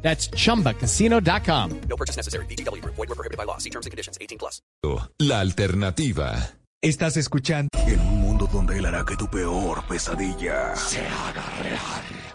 That's chumbacasino.com. No purchase necessary. BGW. Void were prohibited by law. See terms and conditions. 18 plus. La alternativa. Estás escuchando En un mundo donde él hará que tu peor pesadilla se haga real.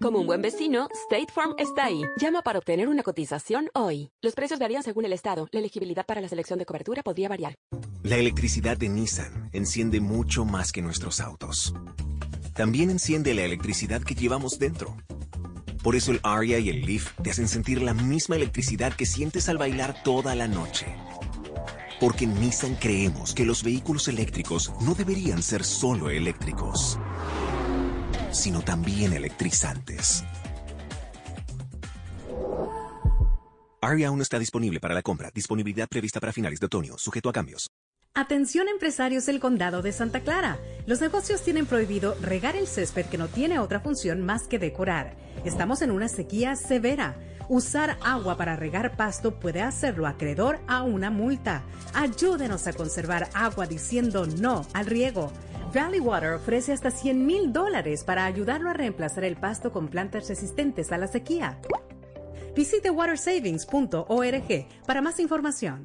Como un buen vecino, State Farm está ahí. Llama para obtener una cotización hoy. Los precios varían según el estado. La elegibilidad para la selección de cobertura podría variar. La electricidad de Nissan enciende mucho más que nuestros autos. También enciende la electricidad que llevamos dentro. Por eso el Aria y el Leaf te hacen sentir la misma electricidad que sientes al bailar toda la noche. Porque Nissan creemos que los vehículos eléctricos no deberían ser solo eléctricos sino también electrizantes. Aria aún está disponible para la compra. Disponibilidad prevista para finales de otoño, sujeto a cambios. Atención empresarios del condado de Santa Clara. Los negocios tienen prohibido regar el césped que no tiene otra función más que decorar. Estamos en una sequía severa. Usar agua para regar pasto puede hacerlo acreedor a una multa. Ayúdenos a conservar agua diciendo no al riego. Valley Water ofrece hasta 100 mil dólares para ayudarlo a reemplazar el pasto con plantas resistentes a la sequía. Visite watersavings.org para más información.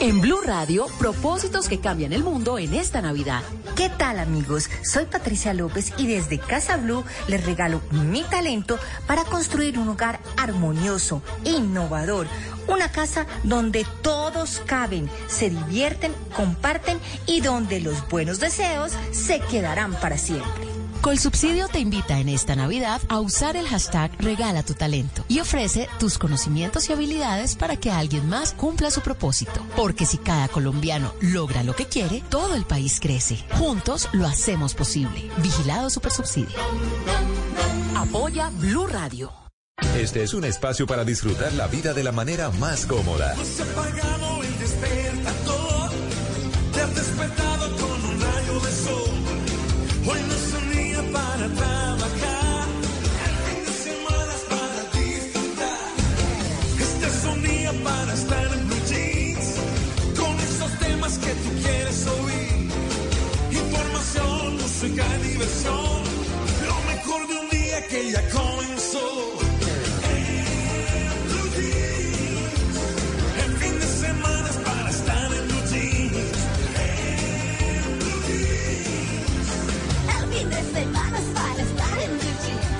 En Blue Radio, propósitos que cambian el mundo en esta Navidad. ¿Qué tal amigos? Soy Patricia López y desde Casa Blue les regalo mi talento para construir un hogar armonioso, innovador, una casa donde todos caben, se divierten, comparten y donde los buenos deseos se quedarán para siempre. Colsubsidio te invita en esta Navidad a usar el hashtag Regala tu talento y ofrece tus conocimientos y habilidades para que alguien más cumpla su propósito. Porque si cada colombiano logra lo que quiere, todo el país crece. Juntos lo hacemos posible. Vigilado Supersubsidio. Apoya Blue Radio. Este es un espacio para disfrutar la vida de la manera más cómoda. Día que ya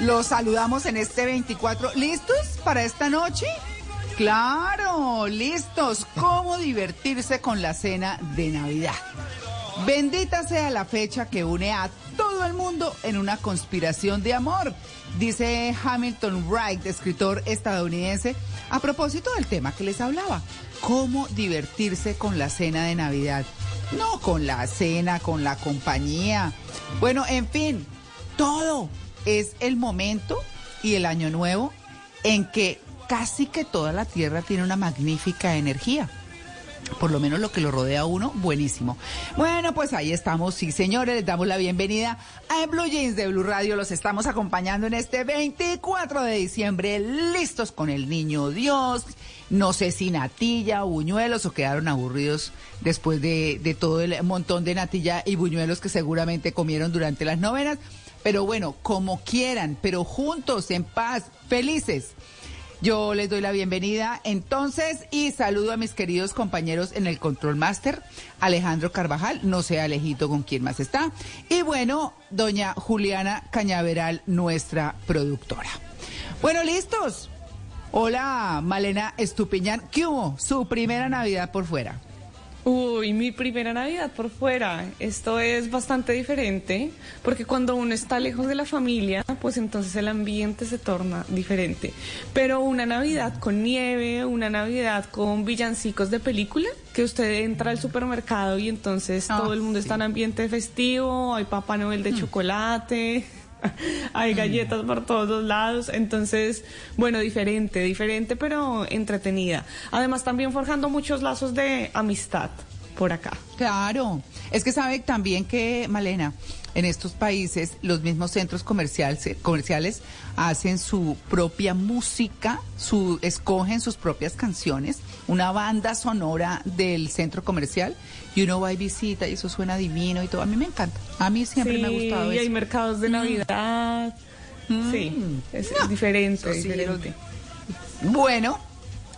los saludamos en este 24. ¿Listos para esta noche? Claro, listos. ¿Cómo divertirse con la cena de Navidad? Bendita sea la fecha que une a todo el mundo en una conspiración de amor, dice Hamilton Wright, escritor estadounidense, a propósito del tema que les hablaba. ¿Cómo divertirse con la cena de Navidad? No con la cena, con la compañía. Bueno, en fin, todo es el momento y el año nuevo en que casi que toda la Tierra tiene una magnífica energía. Por lo menos lo que lo rodea a uno, buenísimo. Bueno, pues ahí estamos, sí señores, les damos la bienvenida a Blue Jeans de Blue Radio. Los estamos acompañando en este 24 de diciembre, listos con el niño Dios. No sé si natilla o buñuelos o quedaron aburridos después de, de todo el montón de natilla y buñuelos que seguramente comieron durante las novenas. Pero bueno, como quieran, pero juntos, en paz, felices. Yo les doy la bienvenida entonces y saludo a mis queridos compañeros en el Control Master, Alejandro Carvajal, no sé Alejito con quién más está, y bueno, doña Juliana Cañaveral, nuestra productora. Bueno, listos. Hola, Malena Estupiñán, ¿qué hubo? Su primera Navidad por fuera. Uy, mi primera Navidad por fuera. Esto es bastante diferente porque cuando uno está lejos de la familia, pues entonces el ambiente se torna diferente. Pero una Navidad con nieve, una Navidad con villancicos de película, que usted entra al supermercado y entonces todo el mundo está en ambiente festivo, hay Papá Noel de chocolate. Hay galletas por todos lados, entonces, bueno, diferente, diferente, pero entretenida. Además, también forjando muchos lazos de amistad por acá. Claro, es que sabe también que, Malena, en estos países los mismos centros comerciales, comerciales hacen su propia música, su, escogen sus propias canciones, una banda sonora del centro comercial y uno va y visita y eso suena divino y todo. A mí me encanta, a mí siempre me ha gustado y eso. hay mercados de Mm. Navidad. Sí, es No, diferente, sí, diferente. Bueno,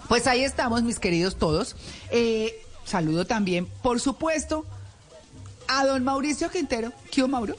pues ahí estamos, mis queridos todos. Eh, saludo también, por supuesto, a don Mauricio Quintero. ¿Qué Mauro?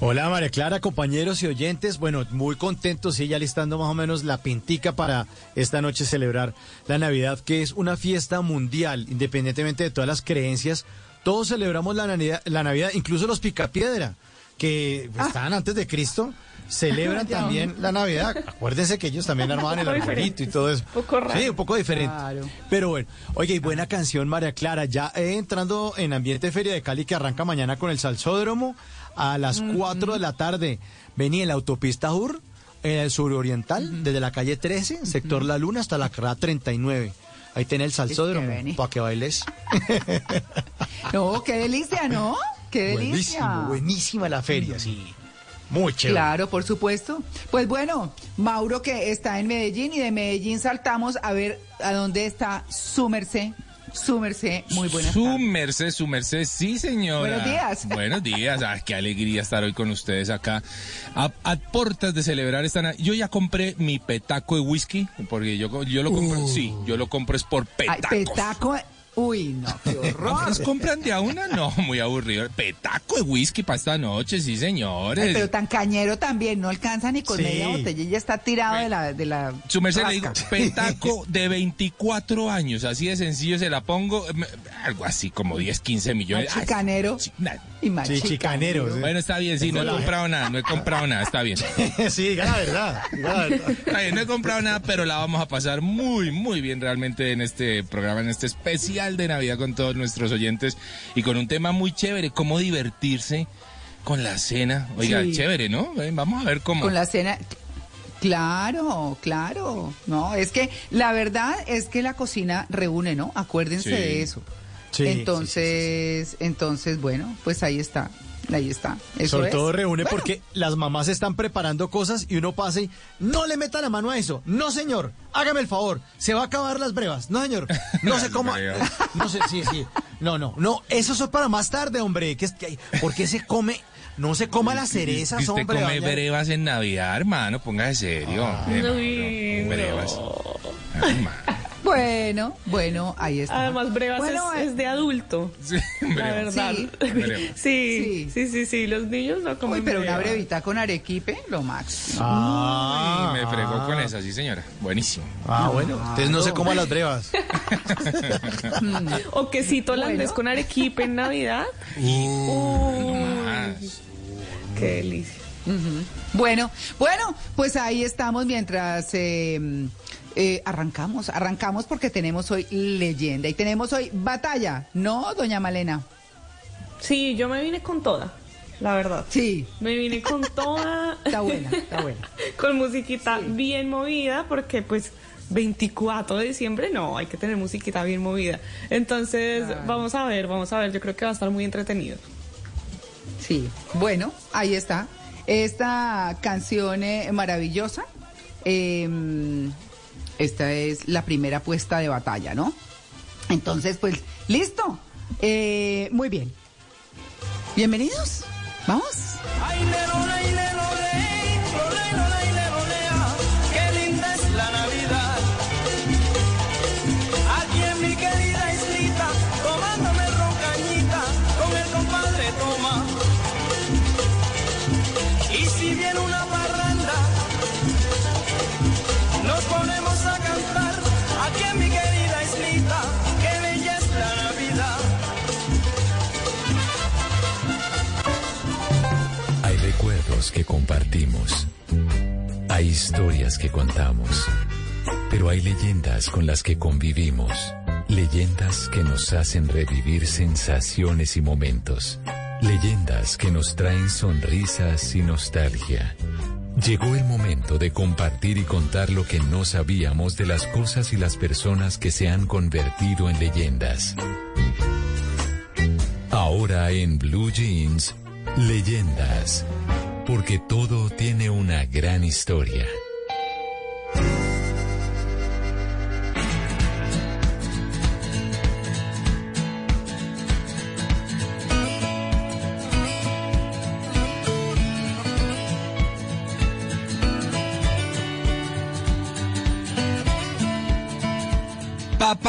Hola María Clara, compañeros y oyentes. Bueno, muy contentos, sí, ya listando más o menos la pintica para esta noche celebrar la Navidad, que es una fiesta mundial, independientemente de todas las creencias. Todos celebramos la Navidad, la Navidad incluso los Picapiedra, que estaban antes de Cristo, celebran también la Navidad. Acuérdense que ellos también armaban el arbolito y todo eso. Un poco raro. Sí, un poco diferente. Claro. Pero bueno, oye, y buena canción, María Clara. Ya eh, entrando en ambiente Feria de Cali que arranca mañana con el Salsódromo a las 4 de la tarde. Vení en la autopista UR, en el suroriental, desde la calle 13, sector La Luna, hasta la carrera 39. Ahí tiene el Salsódromo, para que bailes. No, qué delicia, ¿no? Qué delicia. Buenísimo, buenísima la feria, sí. Muy chévere. Claro, por supuesto. Pues bueno, Mauro que está en Medellín y de Medellín saltamos a ver a dónde está su merced. Su merced, muy buenas Su tardes. merced, su merced, sí señora. Buenos días. Buenos días, ah, qué alegría estar hoy con ustedes acá. A, a puertas de celebrar esta. Yo ya compré mi petaco de whisky, porque yo, yo lo compro, sí, yo lo compro es por Ay, petacos. petaco, Uy, no, qué horror. ¿Nos compran de a una? No, muy aburrido. Petaco de whisky para esta noche, sí, señores. Ay, pero tan cañero también, no alcanza ni con Sí. media botella y ya está tirado de la, de la Su merced le digo, petaco de 24 años, así de sencillo se la pongo, algo así como 10, 15 millones. Más chicanero. y más Sí, chicanero. Bueno, está bien, sí, no he comprado nada, no he comprado nada, está bien. sí, diga la verdad. la verdad. Está bien, no he comprado nada, pero la vamos a pasar muy, muy bien realmente en este programa, en este especial de Navidad con todos nuestros oyentes y con un tema muy chévere, cómo divertirse con la cena. Oiga, Sí. chévere, ¿no? Vamos a ver cómo. Con la cena. Claro, claro. No, es que la verdad es que la cocina reúne, ¿no? Acuérdense Sí. de eso. Sí, entonces, entonces, bueno, pues ahí está. Ahí está. Eso Sobre es. todo reúne Bueno, porque las mamás están preparando cosas y uno pasa y no le meta la mano a eso. No, señor, hágame el favor. Se va a acabar las brevas. No, señor. No se coma. No sé, sí, sí. No, no, no. Eso es para más tarde, hombre. ¿Qué que ¿Por qué se come? No se coma las cerezas, usted hombre. come vaya. brevas en Navidad, hermano, póngase serio. Brevas. no. Ay, ma. Bueno, bueno, ahí está. Además, Brevas Bueno, es, eh, es de adulto. la brevas. verdad. Sí. Brevas. Sí, sí, sí, sí, los niños no comen Uy, pero una brevita con arequipe, lo máximo. Ah, Uy, me fregó con esa, sí, señora. Buenísimo. Ah, bueno. Entonces no se coma las brevas. O quesito holandés con arequipe en Navidad. Uy, qué delicia. Bueno, bueno, pues ahí estamos mientras eh, eh, arrancamos, arrancamos porque tenemos hoy leyenda y tenemos hoy batalla, ¿no, doña Malena? Sí, yo me vine con toda, la verdad. Sí. Me vine con toda. Está buena, está buena. con musiquita bien movida, porque pues 24 de diciembre no, hay que tener musiquita bien movida. Entonces, vamos a ver, vamos a ver, yo creo que va a estar muy entretenido. Sí, bueno, ahí está. Esta canción eh, maravillosa, eh, esta es la primera puesta de batalla, ¿no? Entonces, pues, listo. Eh, muy bien. Bienvenidos. Vamos. Que compartimos. Hay historias que contamos. Pero hay leyendas con las que convivimos. Leyendas que nos hacen revivir sensaciones y momentos. Leyendas que nos traen sonrisas y nostalgia. Llegó el momento de compartir y contar lo que no sabíamos de las cosas y las personas que se han convertido en leyendas. Ahora en Blue Jeans, leyendas. Porque todo tiene una gran historia.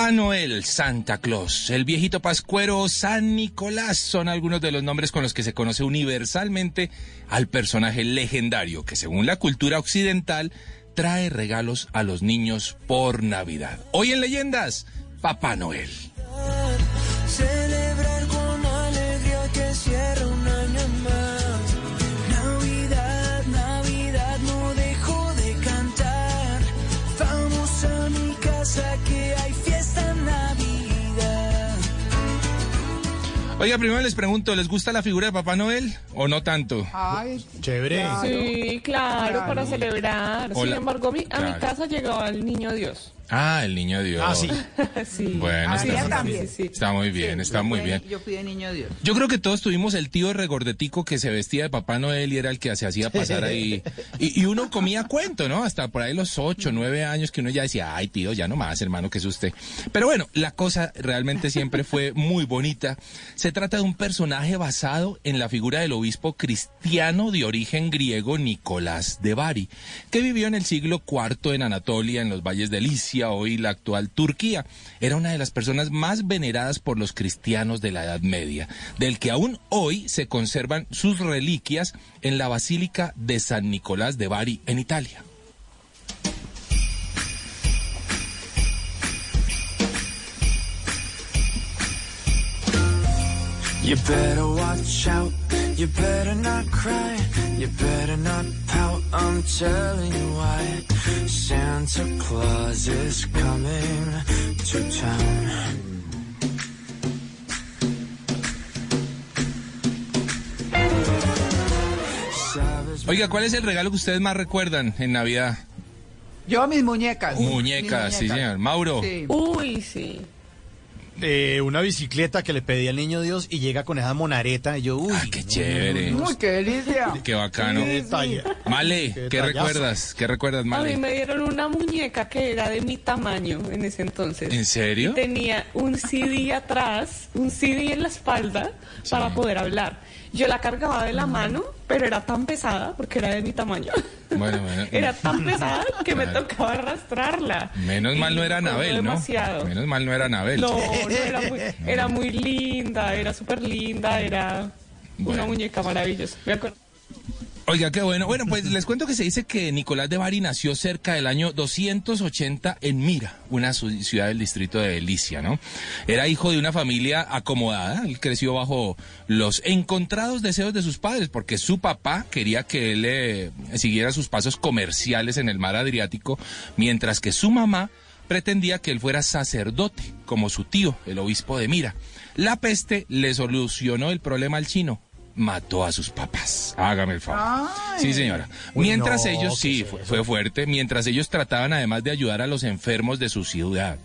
Papá Noel, Santa Claus, el viejito pascuero, San Nicolás son algunos de los nombres con los que se conoce universalmente al personaje legendario que según la cultura occidental trae regalos a los niños por Navidad. Hoy en Leyendas, Papá Noel. Oiga, primero les pregunto, ¿les gusta la figura de Papá Noel o no tanto? Ay, Chévere. Sí, claro, para celebrar. Sin embargo, a mi, a mi casa llegaba el niño Dios. Ah, el niño Dios. Ah, sí. sí. Bueno, Ah, está, también. bien. está muy bien, está Yo muy fui- bien. Yo fui de niño Dios. Yo creo que todos tuvimos el tío regordetico que se vestía de Papá Noel y era el que se hacía pasar ahí. Y, y uno comía cuento, ¿no? Hasta por ahí los ocho, nueve años que uno ya decía, ay tío, ya no más, hermano, que es usted. Pero bueno, la cosa realmente siempre fue muy bonita. Se trata de un personaje basado en la figura del obispo cristiano de origen griego Nicolás de Bari, que vivió en el siglo IV en Anatolia, en los valles de Licia Hoy la actual Turquía. Era una de las personas más veneradas por los cristianos de la Edad Media, del que aún hoy se conservan sus reliquias en la Basílica de San Nicolás de Bari, en Italia. You better watch out, you better not cry, you better not pout, I'm telling you why. Santa Claus is coming to town. Oiga, ¿cuál es el regalo que ustedes más recuerdan en Navidad? Yo mis muñecas. Muñecas, sí, señor. Mauro. Sí. Uy, sí. Eh, una bicicleta que le pedí al niño Dios y llega con esa monareta y yo, uy, qué chévere. Uy, qué delicia. Qué bacano. Qué detalle. Male, Qué ¿qué detallazo. recuerdas? ¿Qué recuerdas, A mí Male? me dieron una muñeca que era de mi tamaño en ese entonces. ¿En serio? Y tenía un CD atrás, un CD en la espalda para poder hablar. Yo la cargaba de la mano, pero era tan pesada porque era de mi tamaño. Bueno, bueno. Era tan pesada que me tocaba arrastrarla. Menos mal no era Anabel, ¿no? demasiado. Menos mal no era Anabel. No, no, era muy, era muy linda, era súper linda, era Bueno. una muñeca maravillosa. Me acuerdo. Oiga, qué bueno. Bueno, pues les cuento que se dice que Nicolás de Bari nació cerca del año 280 en Mira, una ciudad del distrito de Delicia, ¿no? Era hijo de una familia acomodada. Él creció bajo los encontrados deseos de sus padres, porque su papá quería que él eh, siguiera sus pasos comerciales en el mar Adriático, mientras que su mamá pretendía que él fuera sacerdote, como su tío, el obispo de Mira. La peste le solucionó el problema al chino. Mató a sus papás. Hágame el favor. Sí, señora. Uy, Mientras no, ellos, ¿qué sí, fue fuerte, mientras ellos trataban además de ayudar a los enfermos de su ciudad.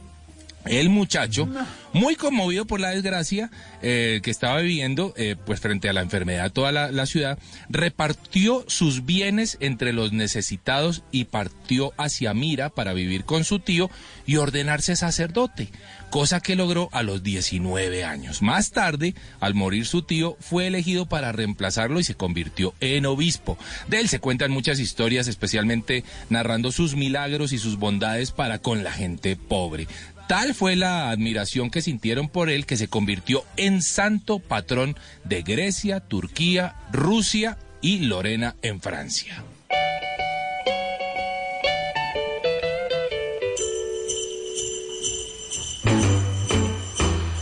El muchacho, muy conmovido por la desgracia eh, que estaba viviendo, eh, pues frente a la enfermedad toda la, la ciudad, repartió sus bienes entre los necesitados y partió hacia Mira para vivir con su tío y ordenarse sacerdote, cosa que logró a los 19 años. Más tarde, al morir su tío, fue elegido para reemplazarlo y se convirtió en obispo. De él se cuentan muchas historias, especialmente narrando sus milagros y sus bondades para con la gente pobre. Tal fue la admiración que sintieron por él que se convirtió en santo patrón de Grecia, Turquía, Rusia y Lorena en Francia.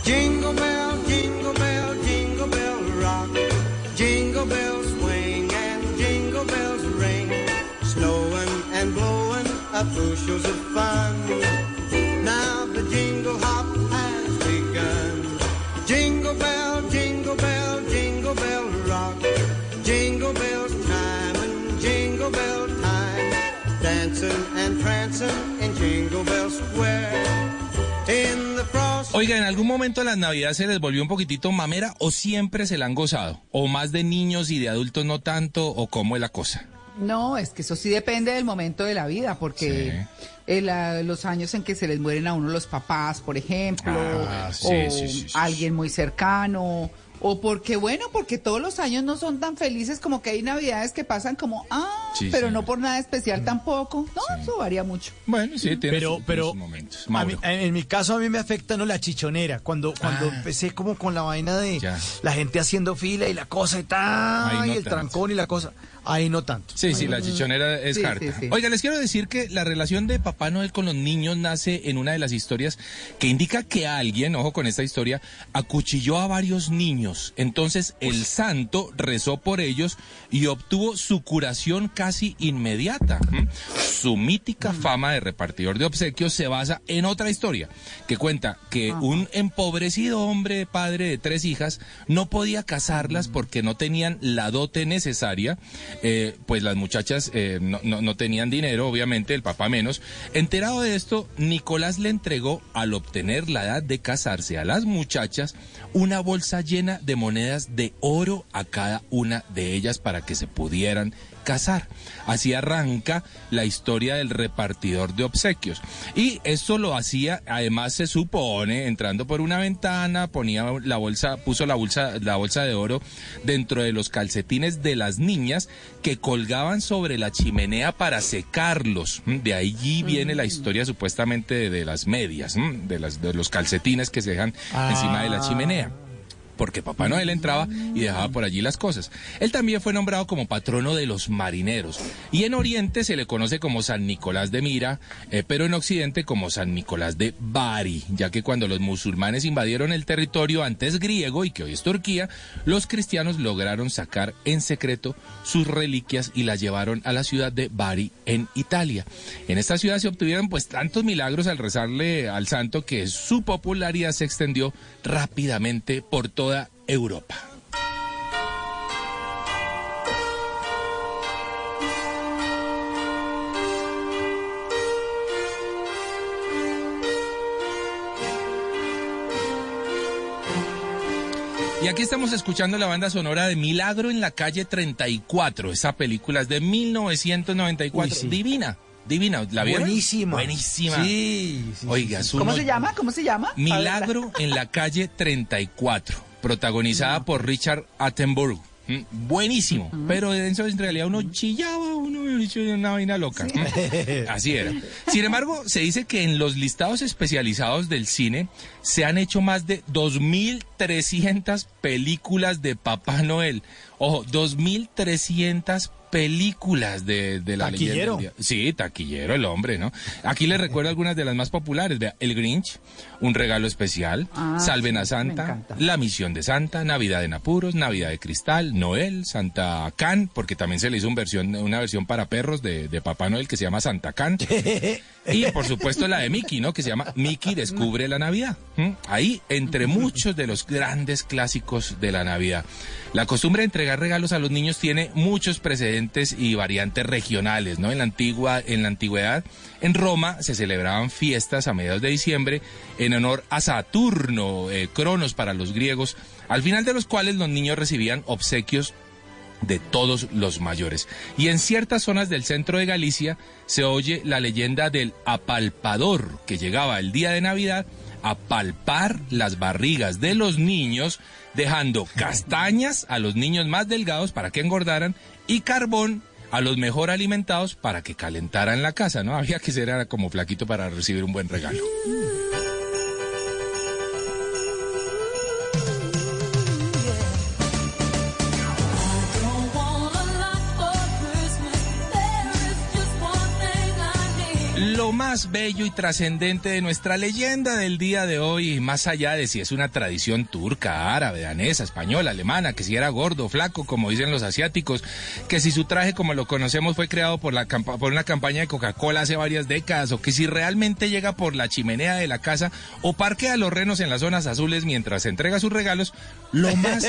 Jingle bell, jingle Oiga, ¿en algún momento las navidades se les volvió un poquitito mamera o siempre se la han gozado? ¿O más de niños y de adultos no tanto? ¿O cómo es la cosa? No, es que eso sí depende del momento de la vida, porque eh, la- los años en que se les mueren a uno los papás, por ejemplo, Ah, sí, o sí, alguien muy cercano, o porque, bueno, porque todos los años no son tan felices como que hay navidades que pasan como, ah, Sí, pero sí. no por nada especial tampoco. No, eso varía mucho. Bueno, sí, tiene Pero, sus- pero sus momentos. a mí- Mauro. en, en mi caso a mí me afecta no la chichonera. Cuando, cuando Ah. empecé como con la vaina de Ya. la gente haciendo fila y la cosa y tal, no y el tanto. trancón y la cosa. Ahí no tanto. Sí, sí, la chichonera es Sí, harta. sí, sí. Oiga, les quiero decir que la relación de Papá Noel con los niños nace en una de las historias que indica que alguien, ojo con esta historia, acuchilló a varios niños. Entonces el santo rezó por ellos y obtuvo su curación casi inmediata. Su mítica fama de repartidor de obsequios se basa en otra historia que cuenta que un empobrecido hombre padre de tres hijas no podía casarlas porque no tenían la dote necesaria, eh, pues las muchachas eh, no, no- no tenían dinero, obviamente, el papá menos. Enterado de esto, Nicolás le entregó, al obtener la edad de casarse a las muchachas, una bolsa llena de monedas de oro a cada una de ellas para que se pudieran casar. Así arranca la historia del repartidor de obsequios. Y esto lo hacía, además se supone, entrando por una ventana, ponía la bolsa, puso la bolsa, la bolsa de oro dentro de los calcetines de las niñas que colgaban sobre la chimenea para secarlos. Mm, De allí viene la historia supuestamente de, de las medias, mm, de, las, de los calcetines que se dejan encima de la chimenea porque Papá Noel entraba y dejaba por allí las cosas. Él también fue nombrado como patrono de los marineros y en Oriente se le conoce como San Nicolás de Mira, eh, pero en Occidente como San Nicolás de Bari, ya que cuando los musulmanes invadieron el territorio antes griego y que hoy es Turquía, los cristianos lograron sacar en secreto sus reliquias y las llevaron a la ciudad de Bari en Italia. En esta ciudad se obtuvieron pues tantos milagros al rezarle al santo que su popularidad se extendió rápidamente por toda Europa. Y aquí estamos escuchando la banda sonora de Milagro en la calle 34. Esa película es de 1994. Uy, sí. Divina, divina. ¿La vieron? Buenísima. Buenísima. Sí, sí, Oiga, ¿Cómo uno- se llama? ¿Cómo se llama? Milagro en la calle 34, protagonizada por Richard Attenborough. Mm, Buenísimo, pero en eso en realidad uno chillaba, uno una vaina loca. Mm, Así era. Sin embargo, se dice que en los listados especializados del cine se han hecho más de 2.300 películas de Papá Noel. Ojo, 2.300 películas de, de la leyenda Taquillero. día- Sí, taquillero el hombre, ¿no? Aquí les recuerdo algunas de las más populares. Vea, El Grinch, Un regalo especial, Ah, Salven a Santa. La misión de Santa, Navidad en apuros, Navidad de cristal, Noel, Santa Can, porque también se le hizo un versión, una versión para perros de, de Papá Noel que se llama Santa Can. y por supuesto la de Mickey, ¿no? Que se llama Mickey descubre la Navidad. ¿Mm? Ahí, entre muchos de los grandes clásicos de la Navidad. La costumbre de entregar regalos a los niños tiene muchos precedentes y variantes regionales, ¿no? En la antigua, en la antigüedad, en Roma se celebraban fiestas a mediados de diciembre en honor a Saturno, eh, Cronos para los griegos, al final de los cuales los niños recibían obsequios de todos los mayores. Y en ciertas zonas del centro de Galicia se oye la leyenda del apalpador, que llegaba el día de Navidad a palpar las barrigas de los niños, dejando castañas a los niños más delgados para que engordaran y carbón a los mejor alimentados para que calentaran la casa, ¿no? Había que ser como flaquito para recibir un buen regalo. Más bello y trascendente de nuestra leyenda del día de hoy, más allá de si es una tradición turca, árabe, danesa, española, alemana, que si era gordo, flaco, como dicen los asiáticos, que si su traje como lo conocemos fue creado por, la por una campaña de Coca-Cola hace varias décadas, o que si realmente llega por la chimenea de la casa o parquea los renos en las zonas azules mientras entrega sus regalos, lo más,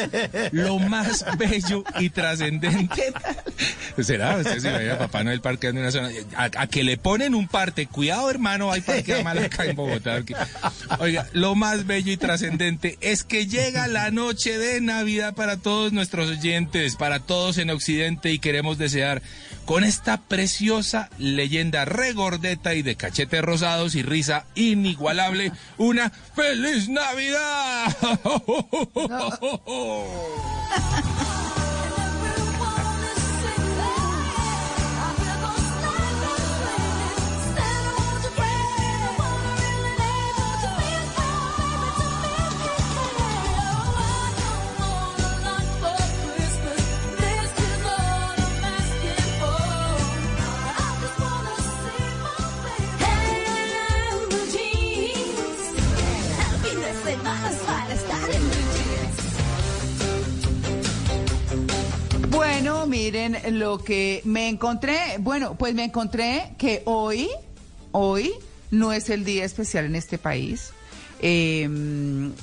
lo más bello y trascendente ¿Será? Usted se imagina a Papá Noel parqueando en una zona. A, que le ponen un parte. Cuidado, hermano, hay parquea mal acá en Bogotá. Oiga, lo más bello y trascendente es que llega la noche de Navidad para todos nuestros oyentes, para todos en Occidente y queremos desear con esta preciosa leyenda regordeta y de cachetes rosados y risa inigualable una feliz Navidad. Bueno, miren lo que me encontré. Bueno, pues me encontré que hoy, hoy no es el día especial en este país. Eh,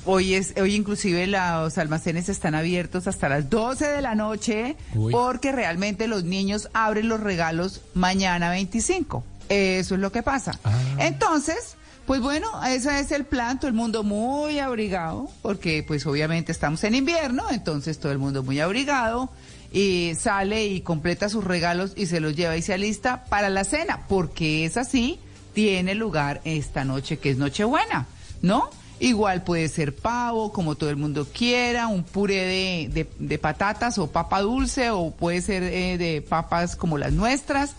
hoy es, hoy inclusive los almacenes están abiertos hasta las 12 de la noche Uy. porque realmente los niños abren los regalos mañana 25. Eso es lo que pasa. Entonces, pues bueno, ese es el plan, todo el mundo muy abrigado, porque pues obviamente estamos en invierno, entonces todo el mundo muy abrigado. Y sale y completa sus regalos y se los lleva y se alista para la cena, porque es así, tiene lugar esta noche que es Nochebuena, ¿no? Igual puede ser pavo, como todo el mundo quiera, un puré de, de- patatas o papa dulce, o puede ser eh, de papas como las nuestras.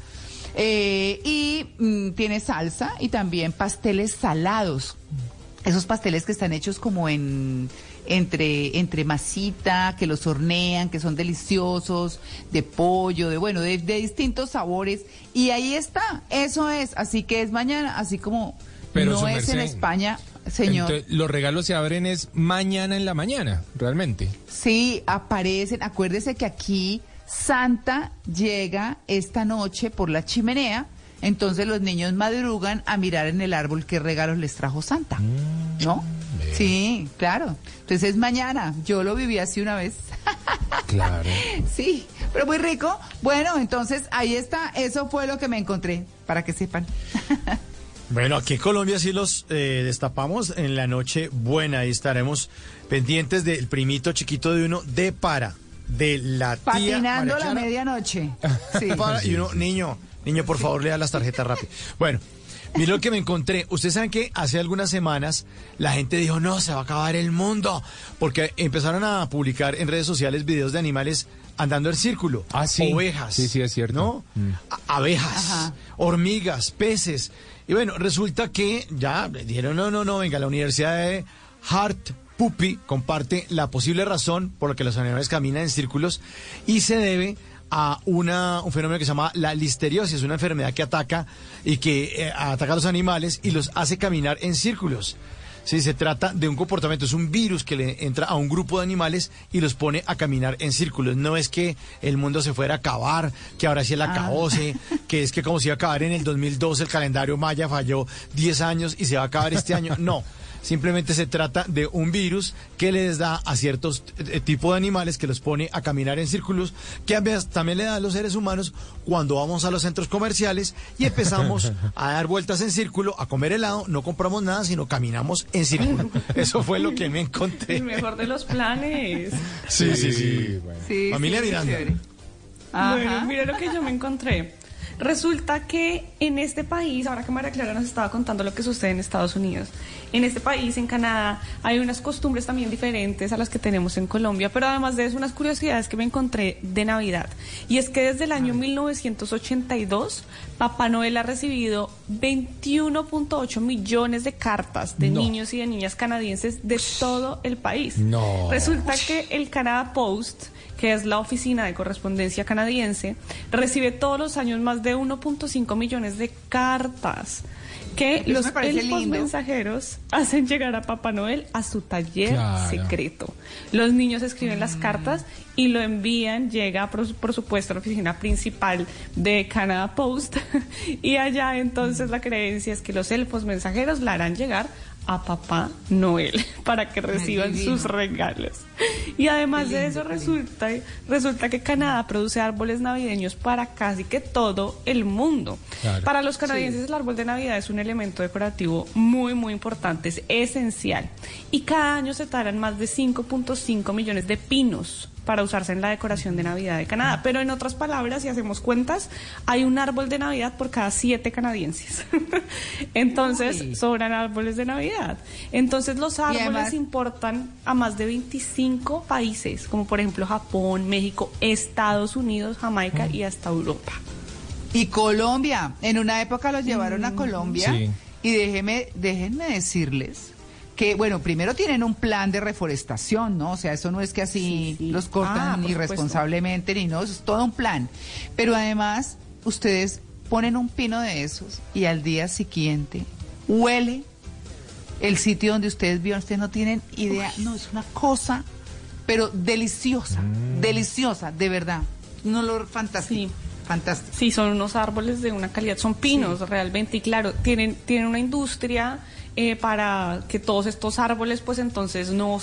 Eh, y mm, tiene salsa y también pasteles salados. Esos pasteles que están hechos como en entre entre masita, que los hornean, que son deliciosos, de pollo, de bueno, de, de distintos sabores. Y ahí está, eso es. Así que es mañana, así como Pero, no es en España, señor. Entonces, los regalos se abren es mañana en la mañana, realmente. Sí, aparecen. Acuérdese que aquí Santa llega esta noche por la chimenea. Entonces los niños madrugan a mirar en el árbol qué regalos les trajo Santa. ¿No? Sí, claro. Entonces es mañana. Yo lo viví así una vez. Claro. Sí, pero muy rico. Bueno, entonces ahí está. Eso fue lo que me encontré, para que sepan. Bueno, aquí en Colombia sí los eh, destapamos en la noche buena. Ahí estaremos pendientes del primito chiquito de uno de para, de la tía. Patinando la medianoche. Sí. Para, y uno, niño, niño, por favor, lea las tarjetas rápido. Bueno, mire lo que me encontré. Ustedes saben que hace algunas semanas la gente dijo, no, se va a acabar el mundo. Porque empezaron a publicar en redes sociales videos de animales andando en círculo. Ah, sí. Ovejas. Sí, sí, es cierto. ¿No? Mm. Abejas, hormigas, peces. Y bueno, resulta que ya dijeron, no, no, no, venga, la Universidad de Hart Puppy comparte la posible razón por la que los animales caminan en círculos y se debe a una, un fenómeno que se llama la listeriosis, una enfermedad que ataca y que eh, ataca a los animales y los hace caminar en círculos. Sí, se trata de un comportamiento, es un virus que le entra a un grupo de animales y los pone a caminar en círculos. No es que el mundo se fuera a acabar, que ahora sí el acabose, que es que como se iba a acabar en el 2012 el calendario maya falló 10 años y se va a acabar este año. No, simplemente se trata de un virus que les da a ciertos eh, tipos de animales que los pone a caminar en círculos, que a veces también le da a los seres humanos cuando vamos a los centros comerciales y empezamos a dar vueltas en círculo, a comer helado, no compramos nada, sino caminamos en círculo. Eso fue lo que me encontré. El mejor de los planes. Sí, sí, sí. Sí, Familia sí, Miranda. Bueno, mira lo que yo me encontré. Resulta que en este país, ahora que María Clara nos estaba contando lo que sucede en Estados Unidos, en este país, en Canadá, hay unas costumbres también diferentes a las que tenemos en Colombia, pero además de eso, unas curiosidades que me encontré de Navidad. Y es que desde el año 1982, Papá Noel ha recibido 21.8 millones de cartas de No. niños y de niñas canadienses de todo el país. No. Resulta que el Canada Post, que es la oficina de correspondencia canadiense, recibe todos los años más de 1.5 millones de cartas que Eso los elfos mensajeros hacen llegar a Papá Noel a su taller Claro. secreto. Los niños escriben las cartas y lo envían, llega por, por supuesto a la oficina principal de Canada Post y allá entonces la creencia es que los elfos mensajeros la harán llegar a Papá Noel para que reciban sus regalos. Y además de eso resulta, resulta que Canadá produce árboles navideños para casi que todo el mundo. Claro. Para los canadienses el árbol de Navidad es un elemento decorativo muy muy importante, es esencial. Y cada año se talan más de 5.5 millones de pinos para usarse en la decoración de Navidad de Canadá. Pero en otras palabras, si hacemos cuentas, hay un árbol de Navidad por cada siete canadienses. Entonces, Uy. sobran árboles de Navidad. Entonces, los árboles además- importan a más de 25 países, como por ejemplo Japón, México, Estados Unidos, Jamaica y hasta Europa. Y Colombia, en una época los llevaron Mm, a Colombia Sí. y déjeme, déjenme decirles que, bueno, primero tienen un plan de reforestación, ¿no? O sea, eso no es que así Sí, sí. los Ah, cortan por irresponsablemente ni no, eso es todo un plan. Pero además, ustedes ponen un pino de esos y al día siguiente huele el sitio donde ustedes vieron, ustedes no tienen idea, no, es una cosa, pero deliciosa, Mm. deliciosa, de verdad, un olor fantástico, fantástico. Sí, son unos árboles de una calidad, son pinos realmente y claro, tienen, tienen una industria eh, para que todos estos árboles pues entonces no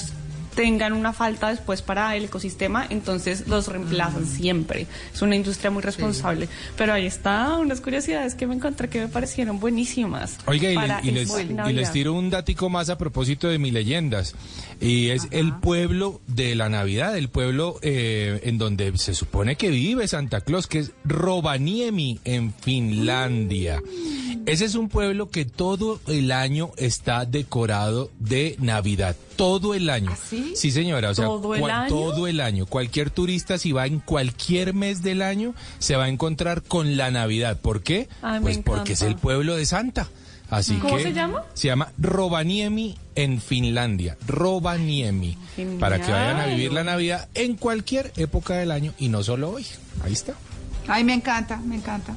tengan una falta después para el ecosistema, entonces los reemplazan siempre. Es una industria muy responsable. Pero ahí está, unas curiosidades que me encontré que me parecieron buenísimas. Oiga, y, le- y les, y les tiro un datico más a propósito de mis leyendas. Y es el pueblo de la Navidad, el pueblo eh, en donde se supone que vive Santa Claus, que es Rovaniemi, en Finlandia. Ese es un pueblo que todo el año está decorado de Navidad. Todo el año. Sí? señora. O sea, ¿Todo el año? todo el año. Cualquier turista, si va en cualquier mes del año, se va a encontrar con la Navidad. ¿Por qué? Ay, pues porque es el pueblo de Santa. Así ¿Cómo que se llama? Se llama Rovaniemi en Finlandia. Rovaniemi. Genial. Para que vayan a vivir la Navidad en cualquier época del año y no solo hoy. Ahí está. Ay, me encanta, me encanta.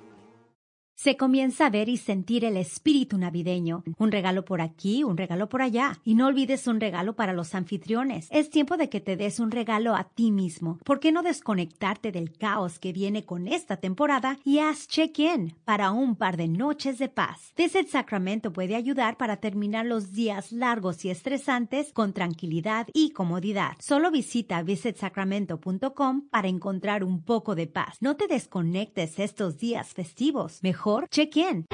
Se comienza a ver y sentir el espíritu navideño. Un regalo por aquí, un regalo por allá. Y no olvides un regalo para los anfitriones. Es tiempo de que te des un regalo a ti mismo. ¿Por qué no desconectarte del caos que viene con esta temporada y haz check-in para un par de noches de paz? Visit Sacramento puede ayudar para terminar los días largos y estresantes con tranquilidad y comodidad. Solo visita visitsacramento.com para encontrar un poco de paz. No te desconectes estos días festivos. Mejor check-in.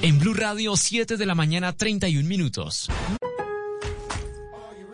En Blue Radio, 7 de la mañana, 31 minutos.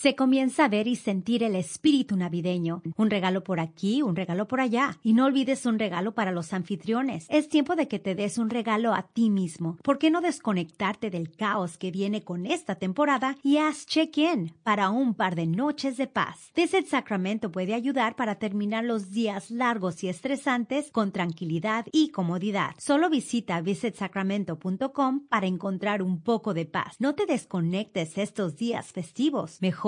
Se comienza a ver y sentir el espíritu navideño. Un regalo por aquí, un regalo por allá. Y no olvides un regalo para los anfitriones. Es tiempo de que te des un regalo a ti mismo. ¿Por qué no desconectarte del caos que viene con esta temporada y haz check-in para un par de noches de paz? Visit Sacramento puede ayudar para terminar los días largos y estresantes con tranquilidad y comodidad. Solo visita visitsacramento.com para encontrar un poco de paz. No te desconectes estos días festivos. Mejor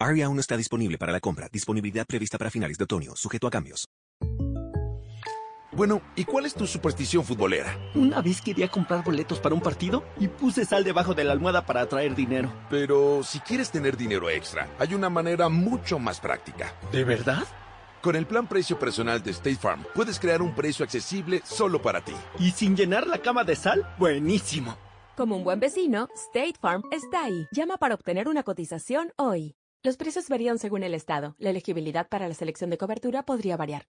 Aria aún no está disponible para la compra. Disponibilidad prevista para finales de otoño, sujeto a cambios. Bueno, ¿y cuál es tu superstición futbolera? Una vez quería comprar boletos para un partido y puse sal debajo de la almohada para atraer dinero. Pero si quieres tener dinero extra, hay una manera mucho más práctica. ¿De verdad? Con el plan precio personal de State Farm, puedes crear un precio accesible solo para ti. ¿Y sin llenar la cama de sal? Buenísimo. Como un buen vecino, State Farm está ahí. Llama para obtener una cotización hoy. Los precios varían según el estado. La elegibilidad para la selección de cobertura podría variar.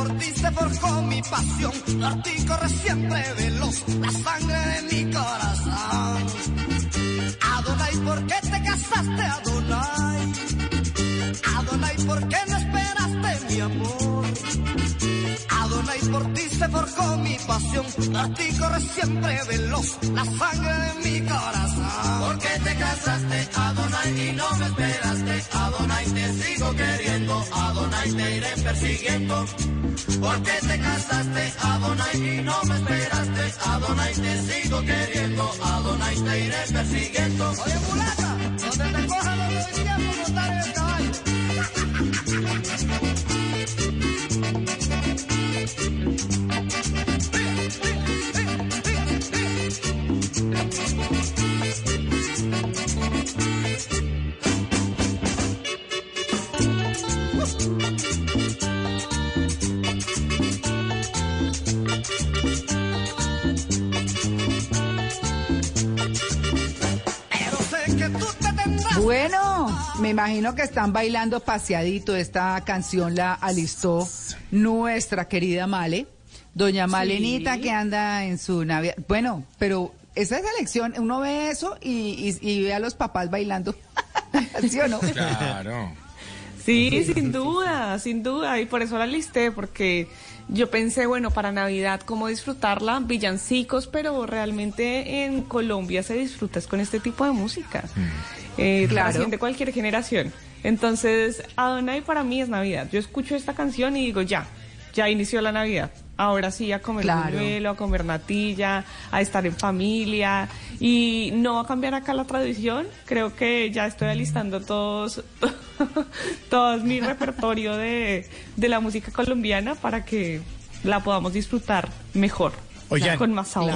Por ti se forjó mi pasión, por ti corre siempre veloz la sangre de mi corazón. Adonai, ¿por qué te casaste, Adonai? Adonai, ¿por qué no esperaste mi amor? Adonai, por ti se forjó mi pasión, por ti corre siempre veloz la sangre de mi corazón. ¿Por qué te casaste, Adonai, y no me esperaste? Adonai, te sigo queriendo, Adonai, te iré persiguiendo. ¿Por qué te casaste, Adonai, y no me esperaste? Adonai, te sigo queriendo, Adonai, te iré persiguiendo. Oye, mulata, donde te coja lo doy tiempo montar en el caballo. Bueno, me imagino que están bailando paseadito. Esta canción la alistó nuestra querida Male, doña Malenita que anda en su Navidad. Bueno, pero esa selección, uno ve eso y, y- y ve a los papás bailando. ¿Sí o no? Claro. Sí, sin duda, sin duda. Y por eso la listé, porque yo pensé, bueno, para Navidad, cómo disfrutarla, villancicos, pero realmente en Colombia se disfruta es con este tipo de música. Eh, Claro. trasciende cualquier generación. Entonces, Adonai para mí es Navidad. Yo escucho esta canción y digo, ya, ya inició la Navidad. Ahora sí, a comer Claro. buñuelo, a comer natilla, a estar en familia. Y no va a cambiar acá la tradición. Creo que ya estoy alistando todos, todo mi repertorio de, de la música colombiana para que la podamos disfrutar mejor. Oigan, con más sabor.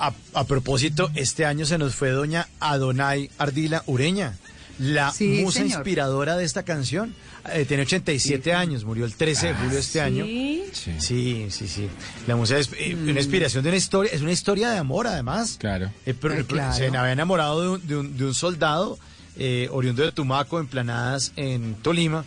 A, a propósito, este año se nos fue doña Adonai Ardila Ureña, la Sí, musa señor. inspiradora de esta canción. Eh, tiene 87 años, murió el 13 de julio de este año. ¿Sí? Sí, sí, sí. La musa es eh, una inspiración de una historia, es una historia de amor además. Claro. Eh, pero- Ay, pero claro. Se había enamorado de un, de un- de un soldado eh, oriundo de Tumaco, en Planadas, en Tolima.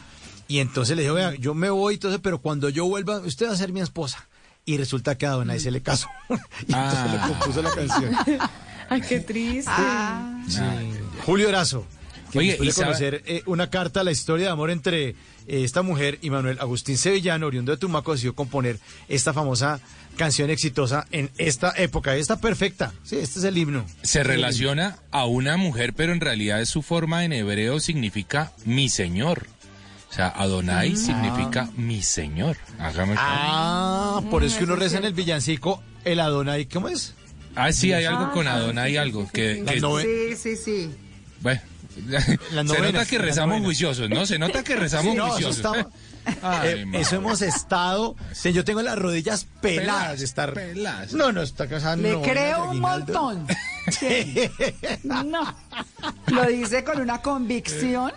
Y entonces le dijo, vea, yo me voy, entonces, pero cuando yo vuelva, usted va a ser mi esposa. Y resulta que a Adonai se le casó. y entonces le Ah. compuso la canción. Ay, qué triste. Sí. Julio Erazo. Que Oye, después de conocer eh, una carta a la historia de amor entre eh, esta mujer y Manuel Agustín Sevillano, oriundo de Tumaco, decidió componer esta famosa canción exitosa en esta época. Está perfecta. Sí, este es el himno. Se relaciona a una mujer, pero en realidad su forma en hebreo significa mi señor. O sea, Adonai significa mi señor. Hágame caso. Ah, por eso que uno reza en el villancico el Adonai. ¿Cómo es? Ah, sí, hay algo con Adonai, algo. Que, que- Sí, sí, sí. bueno, se nota que rezamos juiciosos, ¿no? Se nota que rezamos Sí, no, eso juiciosos. Ay, Eh, eso hemos estado. sí, yo tengo las rodillas peladas de estar. Peladas. No, no, está casada. Le no, creo no, un Aguinaldo. montón. Sí. No. Lo dice con una convicción.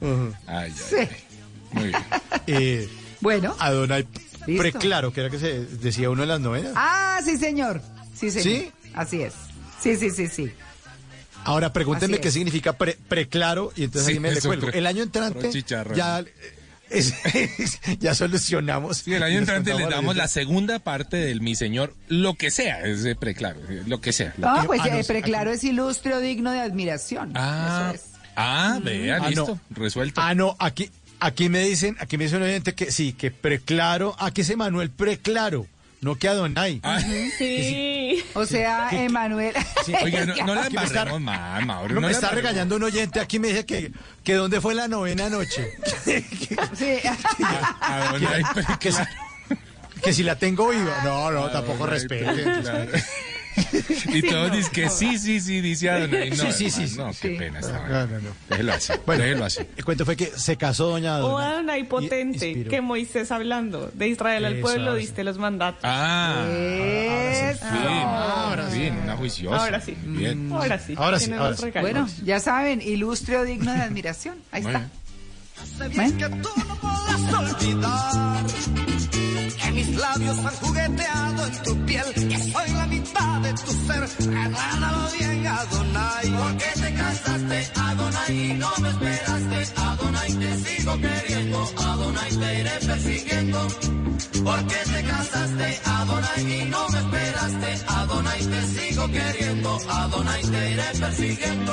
Ujú. Ay, ay, Sí. ay. Muy bien. Eh, Bueno. Adonai Listo. Preclaro, que era que se decía uno en las novenas. Ah, sí, señor. Sí, señor. ¿Sí? Así es. Sí, sí, sí, sí. Ahora precúntenme Así qué significa pre- preclaro y entonces Sí, ahí me le cuelgo. El año entrante ya eh, es- ya solucionamos. Sí, el año entrante le damos la segunda parte del Mi Señor, lo que sea, es de preclaro, lo que sea. No, pues Ah, no, eh, sí, preclaro es ilustre o digno de admiración. Ah, Eso es. ah, vea, Ah, no. listo, resuelto. Ah, no, aquí, aquí me dicen, aquí me dice un oyente que sí, que preclaro, aquí es Emanuel preclaro, no que Adonai. Ah, Sí. O sea, Emanuel. Oiga, no, no la Aquí me está- embarremos más, Mauro. No, no me está embarremos. regañando un oyente, aquí me dice que, que dónde fue la novena noche. Sí. Ay, pero que, si, claro. que si la tengo viva. No, no, tampoco ay, respete. claro. Y todos dicen que sí, sí, sí, dice Adonai. No, Sí, sí, sí, No, qué sí. pena esta No, no, no. Déjelo así, Bueno, déjelo así. El cuento fue que se casó doña O Adonai. Adonai potente, que Moisés hablando, de Israel al pueblo diste los mandatos. Ah, bien, ahora sí. bien, una juiciosa. Ahora sí. Bien. Ahora sí. Ahora sí, tiene ahora sí. Bueno, ya saben, ilustre o digno de admiración. Ahí está. bien que tú no podrás olvidar que mis labios han jugueteado en tu piel, que soy de tu ser. Recuérdalo bien, Adonai. ¿Por qué te casaste, Adonai, y no me esperaste, Adonai? Te sigo queriendo, Adonai, te iré persiguiendo. ¿Por qué te casaste, Adonai, y no me esperaste, Adonai? Te sigo queriendo, Adonai, te iré persiguiendo.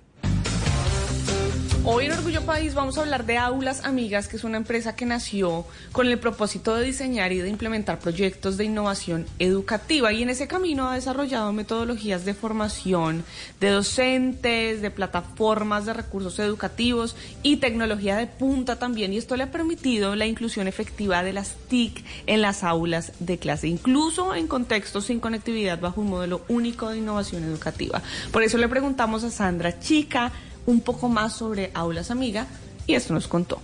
Hoy en Orgullo País vamos a hablar de Aulas Amigas, que es una empresa que nació con el propósito de diseñar y de implementar proyectos de innovación educativa y en ese camino ha desarrollado metodologías de formación de docentes, de plataformas de recursos educativos y tecnología de punta también y esto le ha permitido la inclusión efectiva de las TIC en las aulas de clase, incluso en contextos sin conectividad bajo un modelo único de innovación educativa. Por eso le preguntamos a Sandra Chica, un poco más sobre Aulas Amiga y esto nos contó.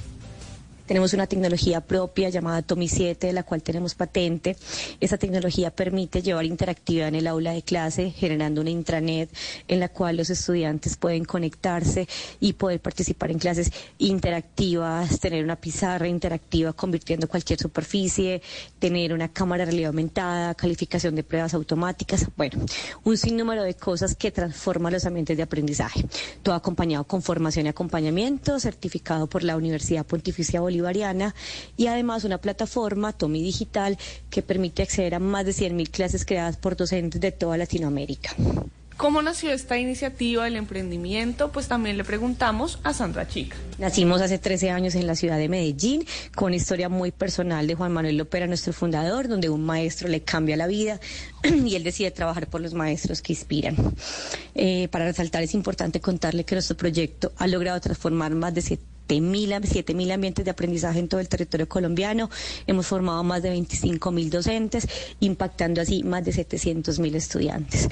Tenemos una tecnología propia llamada Tomi 7, de la cual tenemos patente. Esa tecnología permite llevar interactividad en el aula de clase, generando una intranet en la cual los estudiantes pueden conectarse y poder participar en clases interactivas, tener una pizarra interactiva convirtiendo cualquier superficie, tener una cámara de realidad aumentada, calificación de pruebas automáticas. Bueno, un sinnúmero de cosas que transforman los ambientes de aprendizaje. Todo acompañado con formación y acompañamiento, certificado por la Universidad Pontificia Bolivariana y además una plataforma, Tomi Digital, que permite acceder a más de 100.000 clases creadas por docentes de toda Latinoamérica. ¿Cómo nació esta iniciativa del emprendimiento? Pues también le preguntamos a Sandra Chica. Nacimos hace 13 años en la ciudad de Medellín, con una historia muy personal de Juan Manuel Lopera, nuestro fundador, donde un maestro le cambia la vida y él decide trabajar por los maestros que inspiran. Eh, para resaltar, es importante contarle que nuestro proyecto ha logrado transformar más de 7 mil ambientes de aprendizaje en todo el territorio colombiano. Hemos formado más de 25 mil docentes, impactando así más de 700 mil estudiantes.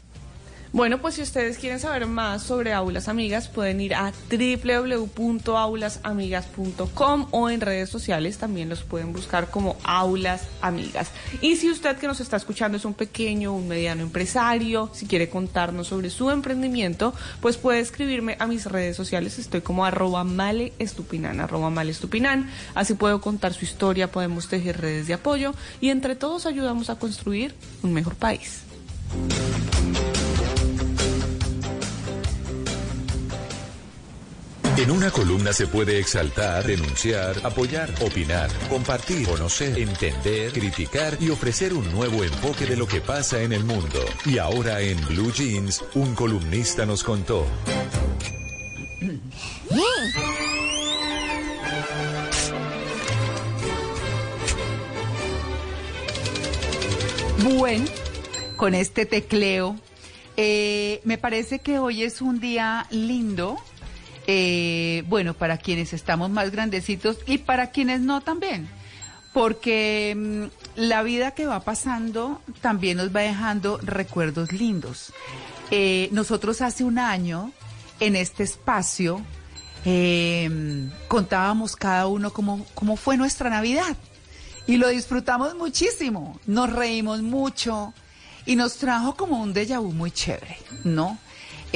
Bueno, pues si ustedes quieren saber más sobre Aulas Amigas, pueden ir a www.aulasamigas.com o en redes sociales también los pueden buscar como Aulas Amigas. Y si usted que nos está escuchando es un pequeño, un mediano empresario, si quiere contarnos sobre su emprendimiento, pues puede escribirme a mis redes sociales. Estoy como arroba maleestupinan, arroba maleestupinan. Así puedo contar su historia, podemos tejer redes de apoyo y entre todos ayudamos a construir un mejor país. En una columna se puede exaltar, denunciar, apoyar, opinar, compartir, conocer, entender, criticar y ofrecer un nuevo enfoque de lo que pasa en el mundo. Y ahora en Blue Jeans, un columnista nos contó. Bueno, con este tecleo, eh, me parece que hoy es un día lindo. Eh, bueno, para quienes estamos más grandecitos y para quienes no también. Porque mm, la vida que va pasando también nos va dejando recuerdos lindos. Eh, nosotros hace un año, en este espacio, eh, contábamos cada uno cómo, cómo fue nuestra Navidad. Y lo disfrutamos muchísimo, nos reímos mucho y nos trajo como un déjà vu muy chévere, ¿no?